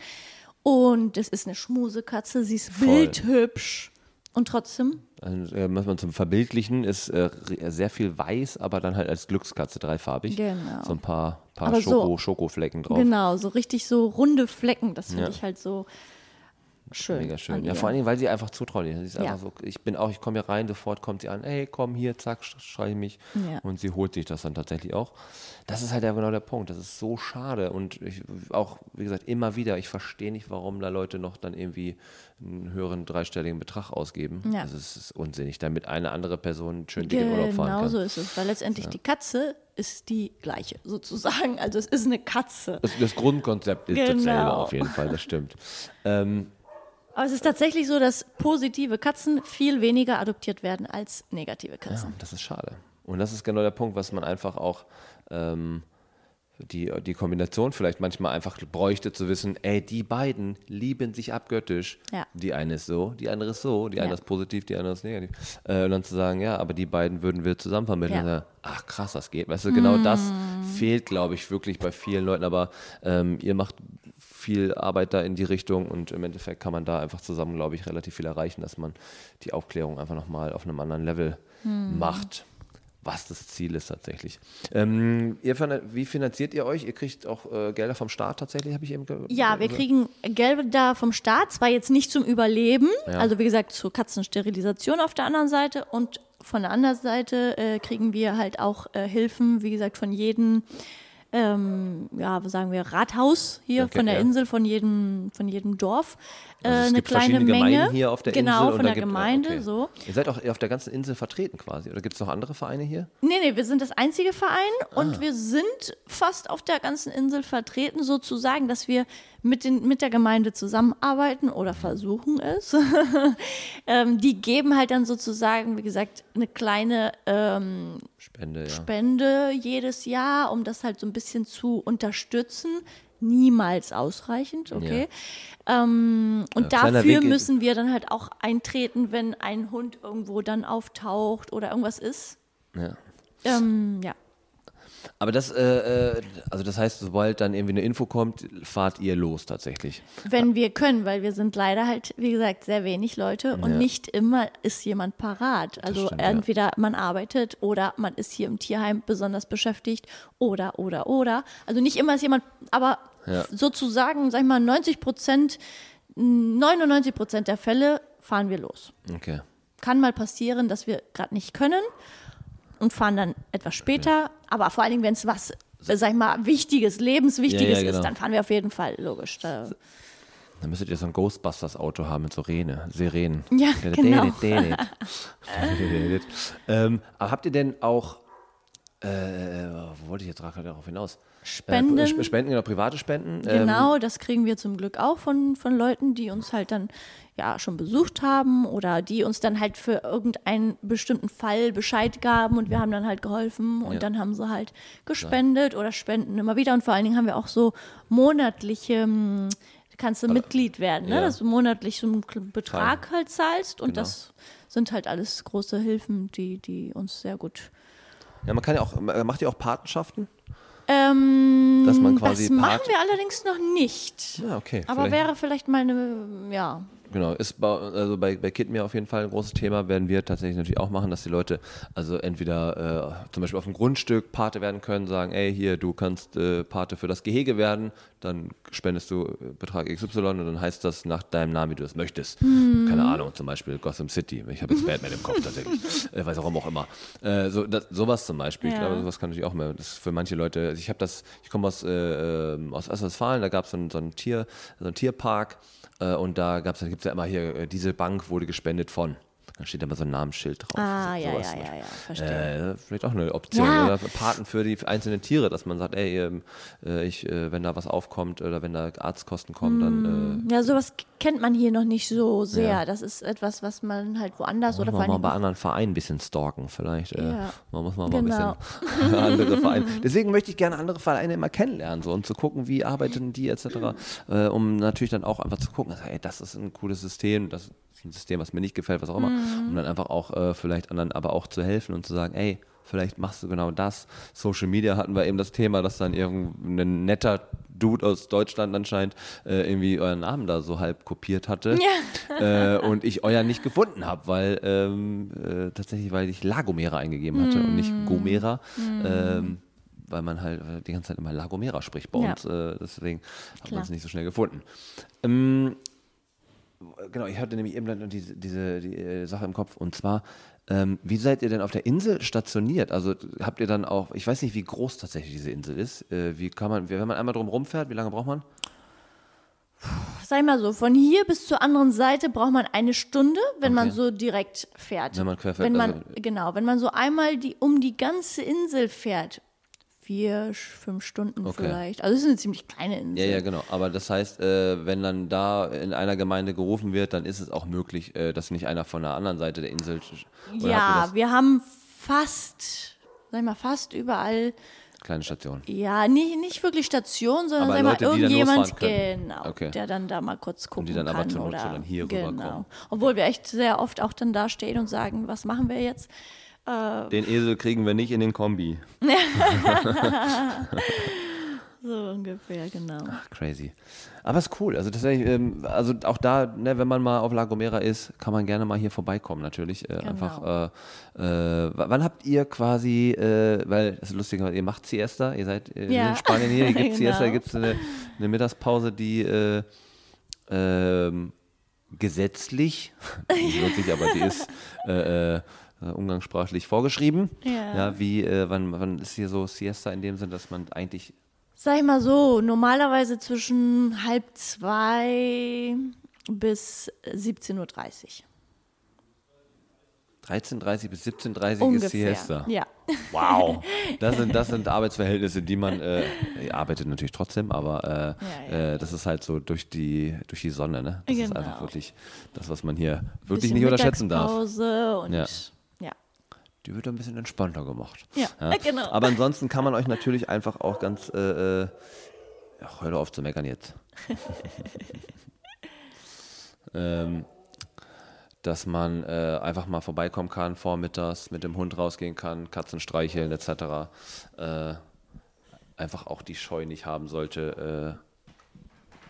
Und es ist eine Schmusekatze, sie ist Voll. bildhübsch. Und trotzdem, Also, äh, muss man zum Verbildlichen ist äh, re- sehr viel weiß, aber dann halt als Glückskatze dreifarbig. Genau. So ein paar, paar Aber so- Schoko, Schokoflecken drauf. genau, so richtig so runde Flecken. Das finde Ja. ich halt so schön. Mega schön. Ja, vor allen Dingen, weil sie einfach zutraulich ist. Sie ist Ja. einfach so, ich bin auch, ich komme hier rein, sofort kommt sie an, ey, komm hier, zack, sch- schrei mich. Ja. Und sie holt sich das dann tatsächlich auch. Das ist halt ja genau der Punkt. Das ist so schade. Und ich, auch, wie gesagt, immer wieder, ich verstehe nicht, warum da Leute noch dann irgendwie einen höheren dreistelligen Betrag ausgeben. Ja. Das ist, ist unsinnig, damit eine andere Person schön dick in Urlaub fahren Genau kann. so ist es, weil letztendlich die Katze ist die gleiche sozusagen. Also es ist eine Katze. Das, das Grundkonzept ist Genau. dasselbe auf jeden Fall, das stimmt. Ähm, Aber es ist tatsächlich so, dass positive Katzen viel weniger adoptiert werden als negative Ja, Katzen. das ist schade. Und das ist genau der Punkt, was man einfach auch ähm, die, die Kombination vielleicht manchmal einfach bräuchte zu wissen, ey, die beiden lieben sich abgöttisch. Ja. Die eine ist so, die andere ist so, die eine Ja. ist positiv, die andere ist negativ. Äh, und dann zu sagen, ja, aber die beiden würden wir zusammen vermitteln. Ja. Ach krass, das geht. Weißt du, genau das fehlt, glaube ich, wirklich bei vielen Leuten. Aber ähm, ihr macht viel Arbeit da in die Richtung und im Endeffekt kann man da einfach zusammen, glaube ich, relativ viel erreichen, dass man die Aufklärung einfach nochmal auf einem anderen Level macht, was das Ziel ist tatsächlich. Ähm, ihr, wie finanziert ihr euch? Ihr kriegt auch äh, Gelder vom Staat tatsächlich, habe ich eben ge Ja, wir ge- kriegen Geld da vom Staat, zwar jetzt nicht zum Überleben, Ja. also wie gesagt zur Katzensterilisation auf der anderen Seite und von der anderen Seite äh, kriegen wir halt auch äh, Hilfen, wie gesagt, von jedem, ähm, ja, sagen wir, Rathaus hier Okay, von der ja. Insel, von jedem, von jedem Dorf. Äh, Also eine kleine Menge. Gemeinden hier auf der genau, Insel. und von der gibt- Gemeinde, okay. so. Ihr seid auch auf der ganzen Insel vertreten quasi. Oder gibt es noch andere Vereine hier? Nee, nee, wir sind das einzige Verein Ah. und wir sind fast auf der ganzen Insel vertreten, sozusagen, dass wir mit, den, mit der Gemeinde zusammenarbeiten oder versuchen es. ähm, die geben halt dann sozusagen, wie gesagt, eine kleine ähm, Spende, ja. Spende jedes Jahr, um das halt so ein bisschen zu unterstützen. Niemals ausreichend, okay. Ähm, und Ja, dafür müssen wir dann halt auch eintreten, wenn ein Hund irgendwo dann auftaucht oder irgendwas ist. ja. Ähm, ja. Aber das, äh, äh, also das heißt, sobald dann irgendwie eine Info kommt, fahrt ihr los tatsächlich. Wenn wir können, weil wir sind leider halt, wie gesagt, sehr wenig Leute und Ja. nicht immer ist jemand parat. Also stimmt, ja. entweder man arbeitet oder man ist hier im Tierheim besonders beschäftigt oder, oder, oder. Also nicht immer ist jemand, aber Ja. sozusagen, sag ich mal, 90 Prozent, 99 Prozent der Fälle fahren wir los. Okay. kann mal passieren, dass wir gerade nicht können und fahren dann etwas später. Aber vor allen Dingen, wenn es was, äh, sag ich mal, Wichtiges, Lebenswichtiges Ja, ja, genau. ist, dann fahren wir auf jeden Fall, logisch. Da, Dann müsstet ihr so ein Ghostbusters-Auto haben mit so Rene, Sirenen. Ja, genau. ähm, aber habt ihr denn auch, äh, wo wollte ich jetzt gerade darauf hinaus? Spenden. Äh, Sp- Spenden, genau, private Spenden. Ähm, Genau, das kriegen wir zum Glück auch von, von Leuten, die uns halt dann ja schon besucht haben oder die uns dann halt für irgendeinen bestimmten Fall Bescheid gaben und wir haben dann halt geholfen und Ja. dann haben sie halt gespendet oder spenden immer wieder und vor allen Dingen haben wir auch so monatliche, hm, kannst du Mitglied werden, ne? ja. dass du monatlich so einen Betrag halt zahlst und Genau. das sind halt alles große Hilfen, die, die uns sehr gut Ja, man kann ja auch, macht ihr auch Patenschaften? ähm, Dass man quasi das machen wir allerdings noch nicht. Ja, okay. Aber vielleicht- wäre vielleicht mal eine, ja, Genau, ist bei, also bei, bei Kidmere auf jeden Fall ein großes Thema, werden wir tatsächlich natürlich auch machen, dass die Leute also entweder äh, zum Beispiel auf dem Grundstück Pate werden können, sagen, ey, hier, du kannst äh, Pate für das Gehege werden, dann spendest du äh, Betrag XY und dann heißt das nach deinem Namen, wie du das möchtest. Keine Ahnung, zum Beispiel Gotham City. Ich habe jetzt Batman im Kopf tatsächlich. äh, weiß warum auch immer. Äh, so, das, sowas zum Beispiel. Ich Ja. glaube, sowas kann natürlich auch mehr. Das ist für manche Leute, also ich habe das, ich komme aus, äh, ähm, aus Ostwestfalen, da gab es so, einen- so einen Tier, so einen Tierpark äh, und da gab's, da gibt es ja immer hier, äh, diese Bank wurde gespendet von. Da steht immer so ein Namensschild drauf. Ah, ja, ja, ja, ja, verstehe. Äh, vielleicht auch eine Option. Ja. Oder Paten für die einzelnen Tiere, dass man sagt, ey, ähm, äh, ich, äh, wenn da was aufkommt oder wenn da Arztkosten kommen, dann äh, Ja, sowas kennt man hier noch nicht so sehr. Ja. Das ist etwas, was man halt woanders oder muss vor man mal allem bei anderen Vereinen ein bisschen stalken, vielleicht. Äh, Ja. Man muss mal, mal Genau. ein bisschen andere Vereine. Deswegen möchte ich gerne andere Vereine immer kennenlernen so, und zu gucken, wie arbeiten die etc., äh, um natürlich dann auch einfach zu gucken, also, ey, das ist ein cooles System, das ein System, was mir nicht gefällt, was auch immer, Mhm. um dann einfach auch äh, vielleicht anderen aber auch zu helfen und zu sagen, ey, vielleicht machst du genau das. Social Media hatten wir eben das Thema, dass dann irgendein netter Dude aus Deutschland anscheinend äh, irgendwie euren Namen da so halb kopiert hatte äh, und ich euer nicht gefunden habe, weil ähm, äh, tatsächlich, weil ich Lagomera eingegeben hatte und nicht Gomera. Ähm, weil man halt äh, die ganze Zeit immer Lagomera spricht bei Ja. uns. Äh, deswegen hat man es nicht so schnell gefunden. Ähm, genau, ich hatte nämlich eben dann diese, diese die, äh, Sache im Kopf. Und zwar, ähm, wie seid ihr denn auf der Insel stationiert? Also habt ihr dann auch, ich weiß nicht, wie groß tatsächlich diese Insel ist. Äh, wie kann man, wenn man einmal drum rumfährt, wie lange braucht man? Sag mal so, von hier bis zur anderen Seite braucht man eine Stunde, wenn man Okay. so direkt fährt. Wenn man querfährt, Wenn man, also- genau, wenn man so einmal die, um die ganze Insel fährt, vier, fünf Stunden Okay. vielleicht. Also es ist eine ziemlich kleine Insel. Ja, ja, genau. Aber das heißt, äh, wenn dann da in einer Gemeinde gerufen wird, dann ist es auch möglich, äh, dass nicht einer von der anderen Seite der Insel. Ja, wir haben fast, sag ich mal, fast überall Kleine Station. Ja, nicht, nicht wirklich Station, sondern Aber mal, Leute, dann irgendjemand, genau, Okay. der dann da mal kurz gucken die dann aber zur Not oder, dann hier genau. rüberkommen. Obwohl wir echt sehr oft auch dann da stehen und sagen, was machen wir jetzt? Den Esel kriegen wir nicht in den Kombi. So ungefähr, genau. Crazy. Aber ist cool. Also tatsächlich, ähm, also auch da, ne, wenn man mal auf La Gomera ist, kann man gerne mal hier vorbeikommen natürlich. Äh, Genau. Einfach. Äh, äh, wann habt ihr quasi, äh, weil das ist lustig, ihr macht Siesta, ihr seid äh, Ja. in Spanien hier, ihr gibt Siesta, Genau. gibt es eine, eine Mittagspause, die äh, ähm, gesetzlich, nicht wirklich, aber die ist äh, äh, umgangssprachlich vorgeschrieben. Ja. ja wie, äh, wann, wann ist hier so Siesta in dem Sinn, dass man eigentlich Sag ich mal so, normalerweise zwischen halb zwei bis 17.30 Uhr. 13.30 bis 17.30 ist Ungefähr. Siesta. Ja. Wow. Das sind, das sind Arbeitsverhältnisse, die man, äh, ihr arbeitet natürlich trotzdem, aber äh, Ja, ja. Äh, das ist halt so durch die, durch die Sonne, ne? Das ist Genau. einfach wirklich das, was man hier wirklich Bisschen nicht unterschätzen darf. Mittagspause und Ja. Ja. Die wird ein bisschen entspannter gemacht. Ja, genau. Aber ansonsten kann man euch natürlich einfach auch ganz, äh, äh, ach, hör auf zu meckern jetzt. ähm, dass man äh, einfach mal vorbeikommen kann, vormittags mit dem Hund rausgehen kann, Katzen streicheln etc. Äh, einfach auch die Scheu nicht haben sollte,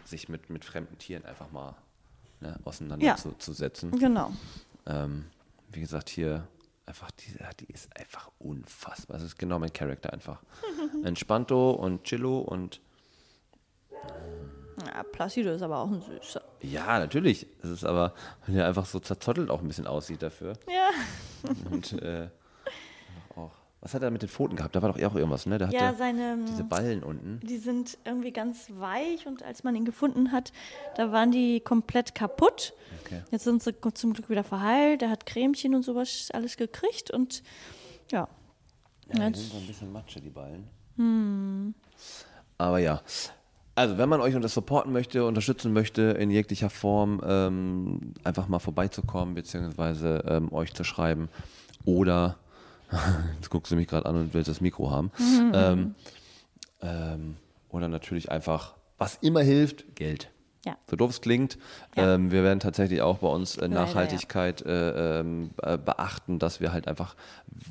äh, sich mit, mit fremden Tieren einfach mal ne, Ja. auseinanderzusetzen. Genau. Ähm, wie gesagt, hier einfach, die, die ist einfach unfassbar. Das ist genau mein Charakter einfach. Entspannto und Chillo und Ja, Placido ist aber auch ein Süßer. Ja, natürlich. Es ist aber, wenn er einfach so zerzottelt auch ein bisschen aussieht dafür. Ja. Und äh. Was hat er mit den Pfoten gehabt? Da war doch auch irgendwas, ne? Der Ja, seine. diese Ballen unten. Die sind irgendwie ganz weich und als man ihn gefunden hat, da waren die komplett kaputt. Okay. Jetzt sind sie zum Glück wieder verheilt. Er hat Cremchen und sowas alles gekriegt und ja. Ja, die Jetzt- sind so ein bisschen Matsche, die Ballen. Aber ja. Also, wenn man euch unter supporten möchte, unterstützen möchte in jeglicher Form, ähm, einfach mal vorbeizukommen, beziehungsweise ähm, euch zu schreiben. Oder, jetzt guckst du mich gerade an und willst das Mikro haben. Ähm, ähm, oder natürlich einfach, was immer hilft, Geld. Ja. So doof es klingt, Ja. ähm, wir werden tatsächlich auch bei uns äh. Nachhaltigkeit äh, ähm, äh, beachten, dass wir halt einfach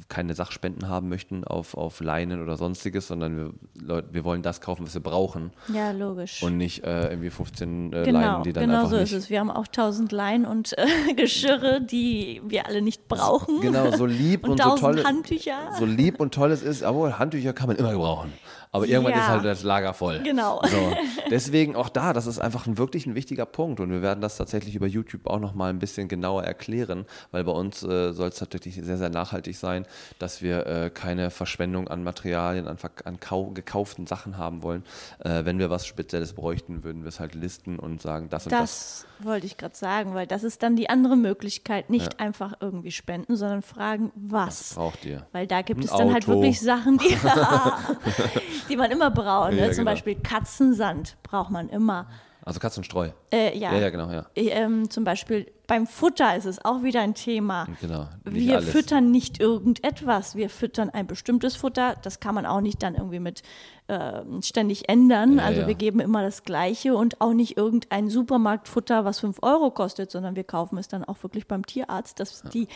keine Sachspenden haben möchten auf, auf Leinen oder sonstiges, sondern wir, Leut, wir wollen das kaufen, was wir brauchen Ja, logisch. und nicht äh, irgendwie 15 äh, genau, Leinen, die dann genau einfach so nicht... ist es. Wir haben auch tausend Leinen und äh, Geschirre, die wir alle nicht brauchen. Genau, so lieb und, Und so toll. Handtücher. So lieb und toll es ist, obwohl Handtücher kann man immer gebrauchen. Aber irgendwann Ja. ist halt das Lager voll. Genau. So. Deswegen auch da, das ist einfach ein, wirklich ein wichtiger Punkt. Und wir werden das tatsächlich über YouTube auch nochmal ein bisschen genauer erklären, weil bei uns äh, soll es tatsächlich sehr, sehr nachhaltig sein, dass wir äh, keine Verschwendung an Materialien, an, an kau gekauften Sachen haben wollen. Äh, wenn wir was Spezielles bräuchten, würden wir es halt listen und sagen, das und das. Das wollte ich gerade sagen, weil das ist dann die andere Möglichkeit. Nicht einfach irgendwie spenden, sondern fragen, was. braucht ihr. Weil da gibt Ein es dann halt Auto. wirklich Sachen, die, die man immer braucht. Ne? Ja, Zum genau. Beispiel Katzensand braucht man immer. Also Katzenstreu. Äh, ja. Ja, ja, genau, ja. Ähm, zum Beispiel beim Futter ist es auch wieder ein Thema. Genau. Wir alles. füttern nicht irgendetwas. Wir füttern ein bestimmtes Futter. Das kann man auch nicht dann irgendwie mit äh, ständig ändern. Ja, also ja. wir geben immer das Gleiche und auch nicht irgendein Supermarktfutter, was 5 Euro kostet, sondern wir kaufen es dann auch wirklich beim Tierarzt, dass die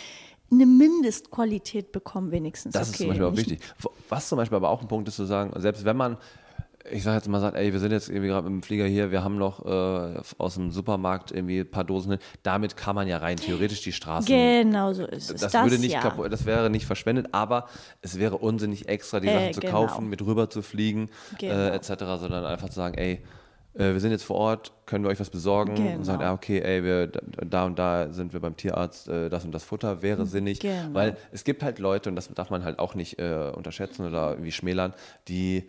eine Mindestqualität bekommen wenigstens. Das ist okay. zum Beispiel auch wichtig. Was zum Beispiel aber auch ein Punkt ist zu sagen, selbst wenn man, ich sage jetzt mal, sagt, ey, wir sind jetzt irgendwie gerade mit dem Flieger hier, wir haben noch äh, aus dem Supermarkt irgendwie ein paar Dosen, damit kann man ja rein theoretisch die Straßen. Genau so ist es. das, würde nicht ja. kaputt, das wäre nicht verschwendet, aber es wäre unsinnig extra die Äh, Sachen zu genau. kaufen, mit rüber zu fliegen, Genau. äh, etc., sondern einfach zu sagen, ey, wir sind jetzt vor Ort, können wir euch was besorgen? Und sagen, Genau. ah, okay, ey, wir, da- und da sind wir beim Tierarzt, äh, das und das Futter wäre sinnig. Genau. Weil es gibt halt Leute, und das darf man halt auch nicht äh, unterschätzen oder irgendwie schmälern, die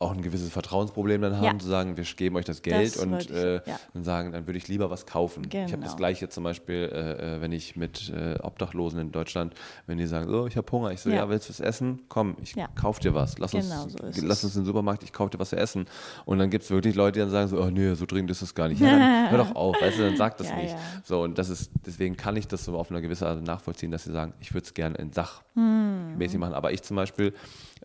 auch ein gewisses Vertrauensproblem dann haben, Ja. zu sagen, wir geben euch das Geld Das und ich- äh, ja. und sagen, dann würde ich lieber was kaufen. Ich habe das Genau. gleiche zum Beispiel, äh, äh, wenn ich mit äh, Obdachlosen in Deutschland, wenn die sagen, so, ich habe Hunger, ich so, ja. Ja. willst du was essen? Komm, ich Ja. kauf dir was. Lass Genau uns, so lass uns in den Supermarkt, ich kauf dir was zu essen. Und dann gibt es wirklich Leute, die dann sagen so, oh nee, so dringend ist es gar nicht. Dann hör doch auf, weißt du, dann sag das nicht. So, und das ist, deswegen kann ich das so auf eine gewisse Art nachvollziehen, dass sie sagen, ich würde es gerne in Hm. Sachmäßig machen. Aber ich zum Beispiel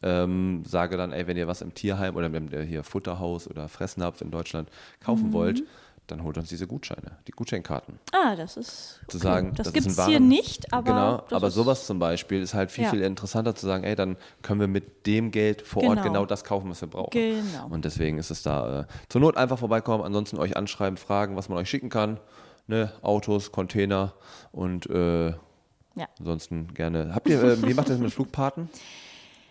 ähm, sage dann, ey, wenn ihr was im Tierheim oder hier Futterhaus oder Fressnapf in Deutschland kaufen Mhm. wollt, dann holt uns diese Gutscheine, die Gutscheinkarten. Ah, das ist. Zu okay. sagen, das das gibt es hier nicht, aber. genau, aber sowas zum Beispiel ist halt viel, Ja. viel interessanter zu sagen, ey, dann können wir mit dem Geld vor Ort Genau. genau das kaufen, was wir brauchen. Genau. Und deswegen ist es da äh, zur Not einfach vorbeikommen, ansonsten euch anschreiben, fragen, was man euch schicken kann. Ne? Autos, Container und äh, Ja. ansonsten gerne. Habt ihr, äh, wie macht ihr das mit Flugpaten?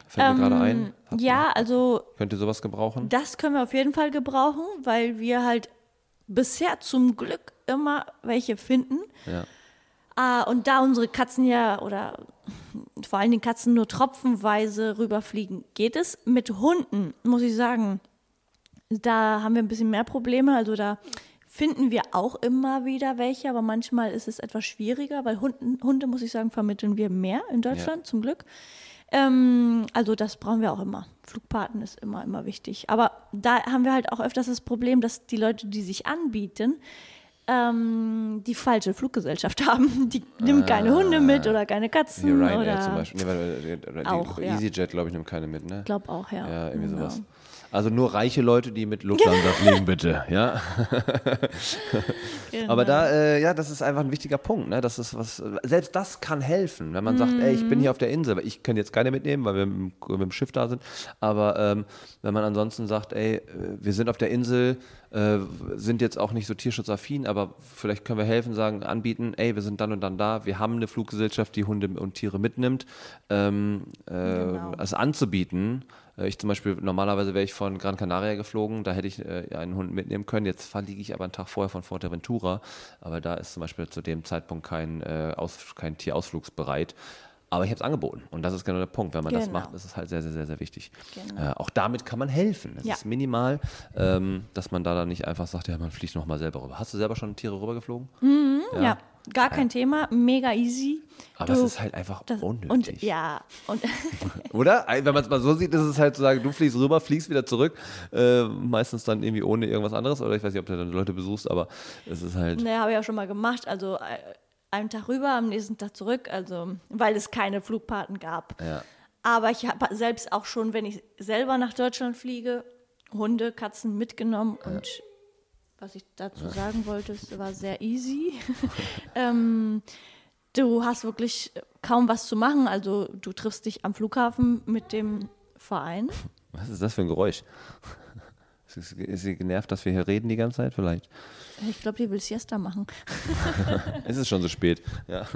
Fällt mir gerade ein. Habt ihr- Ja, also Könnt ihr sowas gebrauchen? Das können wir auf jeden Fall gebrauchen, weil wir halt bisher zum Glück immer welche finden. Ja. Ah, und da unsere Katzen ja oder vor allen Dingen Katzen nur tropfenweise rüberfliegen, geht es. Mit Hunden, muss ich sagen, da haben wir ein bisschen mehr Probleme. Also da finden wir auch immer wieder welche, aber manchmal ist es etwas schwieriger, weil Hunden, Hunde, muss ich sagen, vermitteln wir mehr in Deutschland, zum Glück. Ähm, also das brauchen wir auch immer. Flugpaten ist immer, immer wichtig. Aber da haben wir halt auch öfters das Problem, dass die Leute, die sich anbieten, ähm, die falsche Fluggesellschaft haben. Die nimmt keine Hunde mit oder keine Katzen. Hier Ryanair oder zum Beispiel. Nee, warte, die, Auch, ja. EasyJet, glaube ich, nimmt keine mit, ne? Ich glaube auch, ja. Ja, irgendwie Genau. sowas. Also nur reiche Leute, die mit Lufthansa fliegen, bitte, ja. Genau. Aber da, äh, ja, das ist einfach ein wichtiger Punkt, ne? Das ist was, selbst das kann helfen, wenn man sagt, ey, ich Mhm. bin hier auf der Insel, aber ich kann jetzt keine mitnehmen, weil wir mit, dem- mit dem Schiff da sind. Aber ähm, wenn man ansonsten sagt, ey, äh, wir sind auf der Insel, äh, sind jetzt auch nicht so tierschutzaffin, aber vielleicht können wir helfen, sagen, anbieten, ey, wir sind dann und dann da, wir haben eine Fluggesellschaft, die Hunde und Tiere mitnimmt, ähm, äh, Genau. es anzubieten, ich zum Beispiel, normalerweise wäre ich von Gran Canaria geflogen, da hätte ich äh, einen Hund mitnehmen können. Jetzt fliege ich aber einen Tag vorher von Fuerteventura, aber da ist zum Beispiel zu dem Zeitpunkt kein, äh, Aus, kein Tierausflugsbereit. Aber ich habe es angeboten. Und das ist genau der Punkt. Wenn man das Genau. macht, ist es halt sehr, sehr, sehr, sehr wichtig. Genau. Äh, auch damit kann man helfen. Es Ja. ist minimal, ähm, dass man da dann nicht einfach sagt, ja, man fliegt noch mal selber rüber. Hast du selber schon Tiere rübergeflogen? Ja, gar kein Thema, mega easy. Aber es ist halt einfach das, unnötig. Und ja, und Oder? Wenn man es mal so sieht, ist es halt zu sagen, du fliegst rüber, fliegst wieder zurück. Äh, meistens dann irgendwie ohne irgendwas anderes. Oder ich weiß nicht, ob du dann Leute besuchst, aber es ist halt. ne, habe ich auch schon mal gemacht. Also äh, einen Tag rüber, am nächsten Tag zurück, also weil es keine Flugpaten gab. Ja. Aber ich habe selbst auch schon, wenn ich selber nach Deutschland fliege, Hunde, Katzen mitgenommen und was ich dazu sagen wollte, es war sehr easy. ähm, du hast wirklich kaum was zu machen. Also du triffst dich am Flughafen mit dem Verein. Was ist das für ein Geräusch? Ist, ist sie genervt, dass wir hier reden die ganze Zeit? Vielleicht. Ich glaube, die will Siesta machen. Es ist schon so spät. Ja.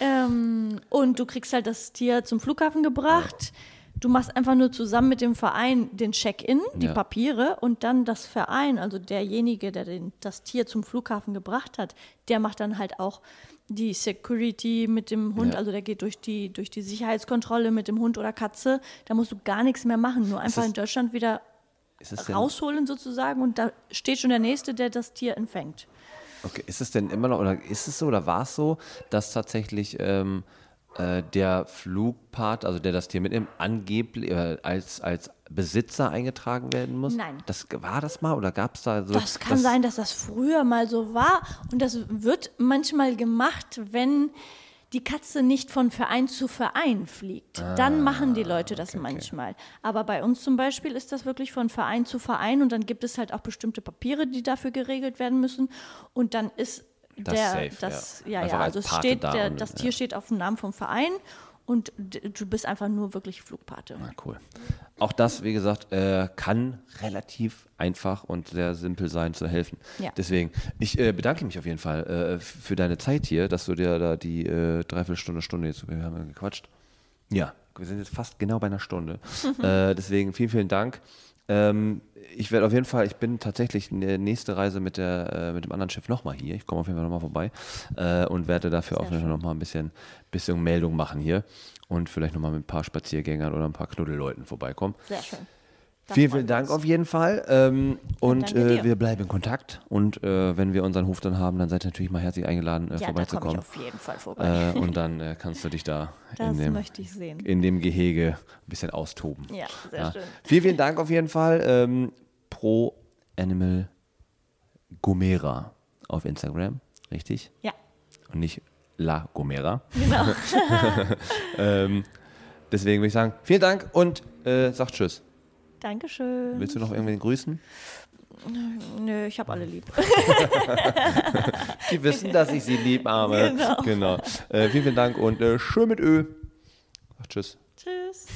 Ähm, und du kriegst halt das Tier zum Flughafen gebracht. Du machst einfach nur zusammen mit dem Verein den Check-in, die Ja. Papiere und dann das Verein, also derjenige, der den, das Tier zum Flughafen gebracht hat, der macht dann halt auch die Security mit dem Hund, Ja. also der geht durch die, durch die Sicherheitskontrolle mit dem Hund oder Katze. Da musst du gar nichts mehr machen, nur einfach es- in Deutschland wieder rausholen sozusagen und da steht schon der Nächste, der das Tier empfängt. okay, ist es denn immer noch, oder ist es so, oder war es so, dass tatsächlich ähm, äh, der Flugpart, also der das Tier mitnimmt, angeblich äh, als, als Besitzer eingetragen werden muss? Nein. Das, war das mal oder gab es da so? Das kann sein, dass das früher mal so war. Und das wird manchmal gemacht, wenn die Katze nicht von Verein zu Verein fliegt. Dann machen die Leute das manchmal. Aber bei uns zum Beispiel ist das wirklich von Verein zu Verein und dann gibt es halt auch bestimmte Papiere, die dafür geregelt werden müssen. Und dann ist Das der, safe, das, ja. ja, ja, als also Pate steht, der, das ja. Tier steht auf dem Namen vom Verein und du bist einfach nur wirklich Flugpate. Ah, cool. Auch das, wie gesagt, äh, kann relativ einfach und sehr simpel sein zu helfen. Ja. Deswegen, ich äh, bedanke mich auf jeden Fall äh, für deine Zeit hier, dass du dir da die äh, Dreiviertelstunde, Stunde jetzt, wir haben ja gequatscht. Ja, wir sind jetzt fast genau bei einer Stunde. äh, deswegen vielen, vielen Dank. Ähm, ich werde auf jeden Fall, ich bin tatsächlich eine nächste Reise mit, der, äh, mit dem anderen Schiff nochmal hier. Ich komme auf jeden Fall nochmal vorbei äh, und werde dafür auf jeden Fall nochmal ein bisschen, bisschen Meldung machen hier und vielleicht nochmal mit ein paar Spaziergängern oder ein paar Knuddelleuten vorbeikommen. Sehr schön. Da Vielen, vielen Dank auf jeden Fall. Ähm, und äh, wir bleiben in Kontakt. Und äh, wenn wir unseren Hof dann haben, dann seid ihr natürlich mal herzlich eingeladen, äh, Ja, da ich vorbeizukommen. auf jeden Fall vorbei. Äh, und dann äh, kannst du dich da in dem, in dem Gehege ein bisschen austoben. Ja, sehr schön. Vielen, vielen Dank auf jeden Fall. Ähm, Pro Animal Gomera auf Instagram, richtig? Ja, Und nicht La Gomera. genau. Ähm, deswegen würde ich sagen, vielen Dank und äh, sag Tschüss. Dankeschön. Willst du noch irgendwen grüßen? Nö, ich habe alle lieb. Die wissen, dass ich sie lieb habe. Genau. genau. Äh, vielen, vielen Dank und äh, schön mit Ö. Ach, tschüss. Tschüss.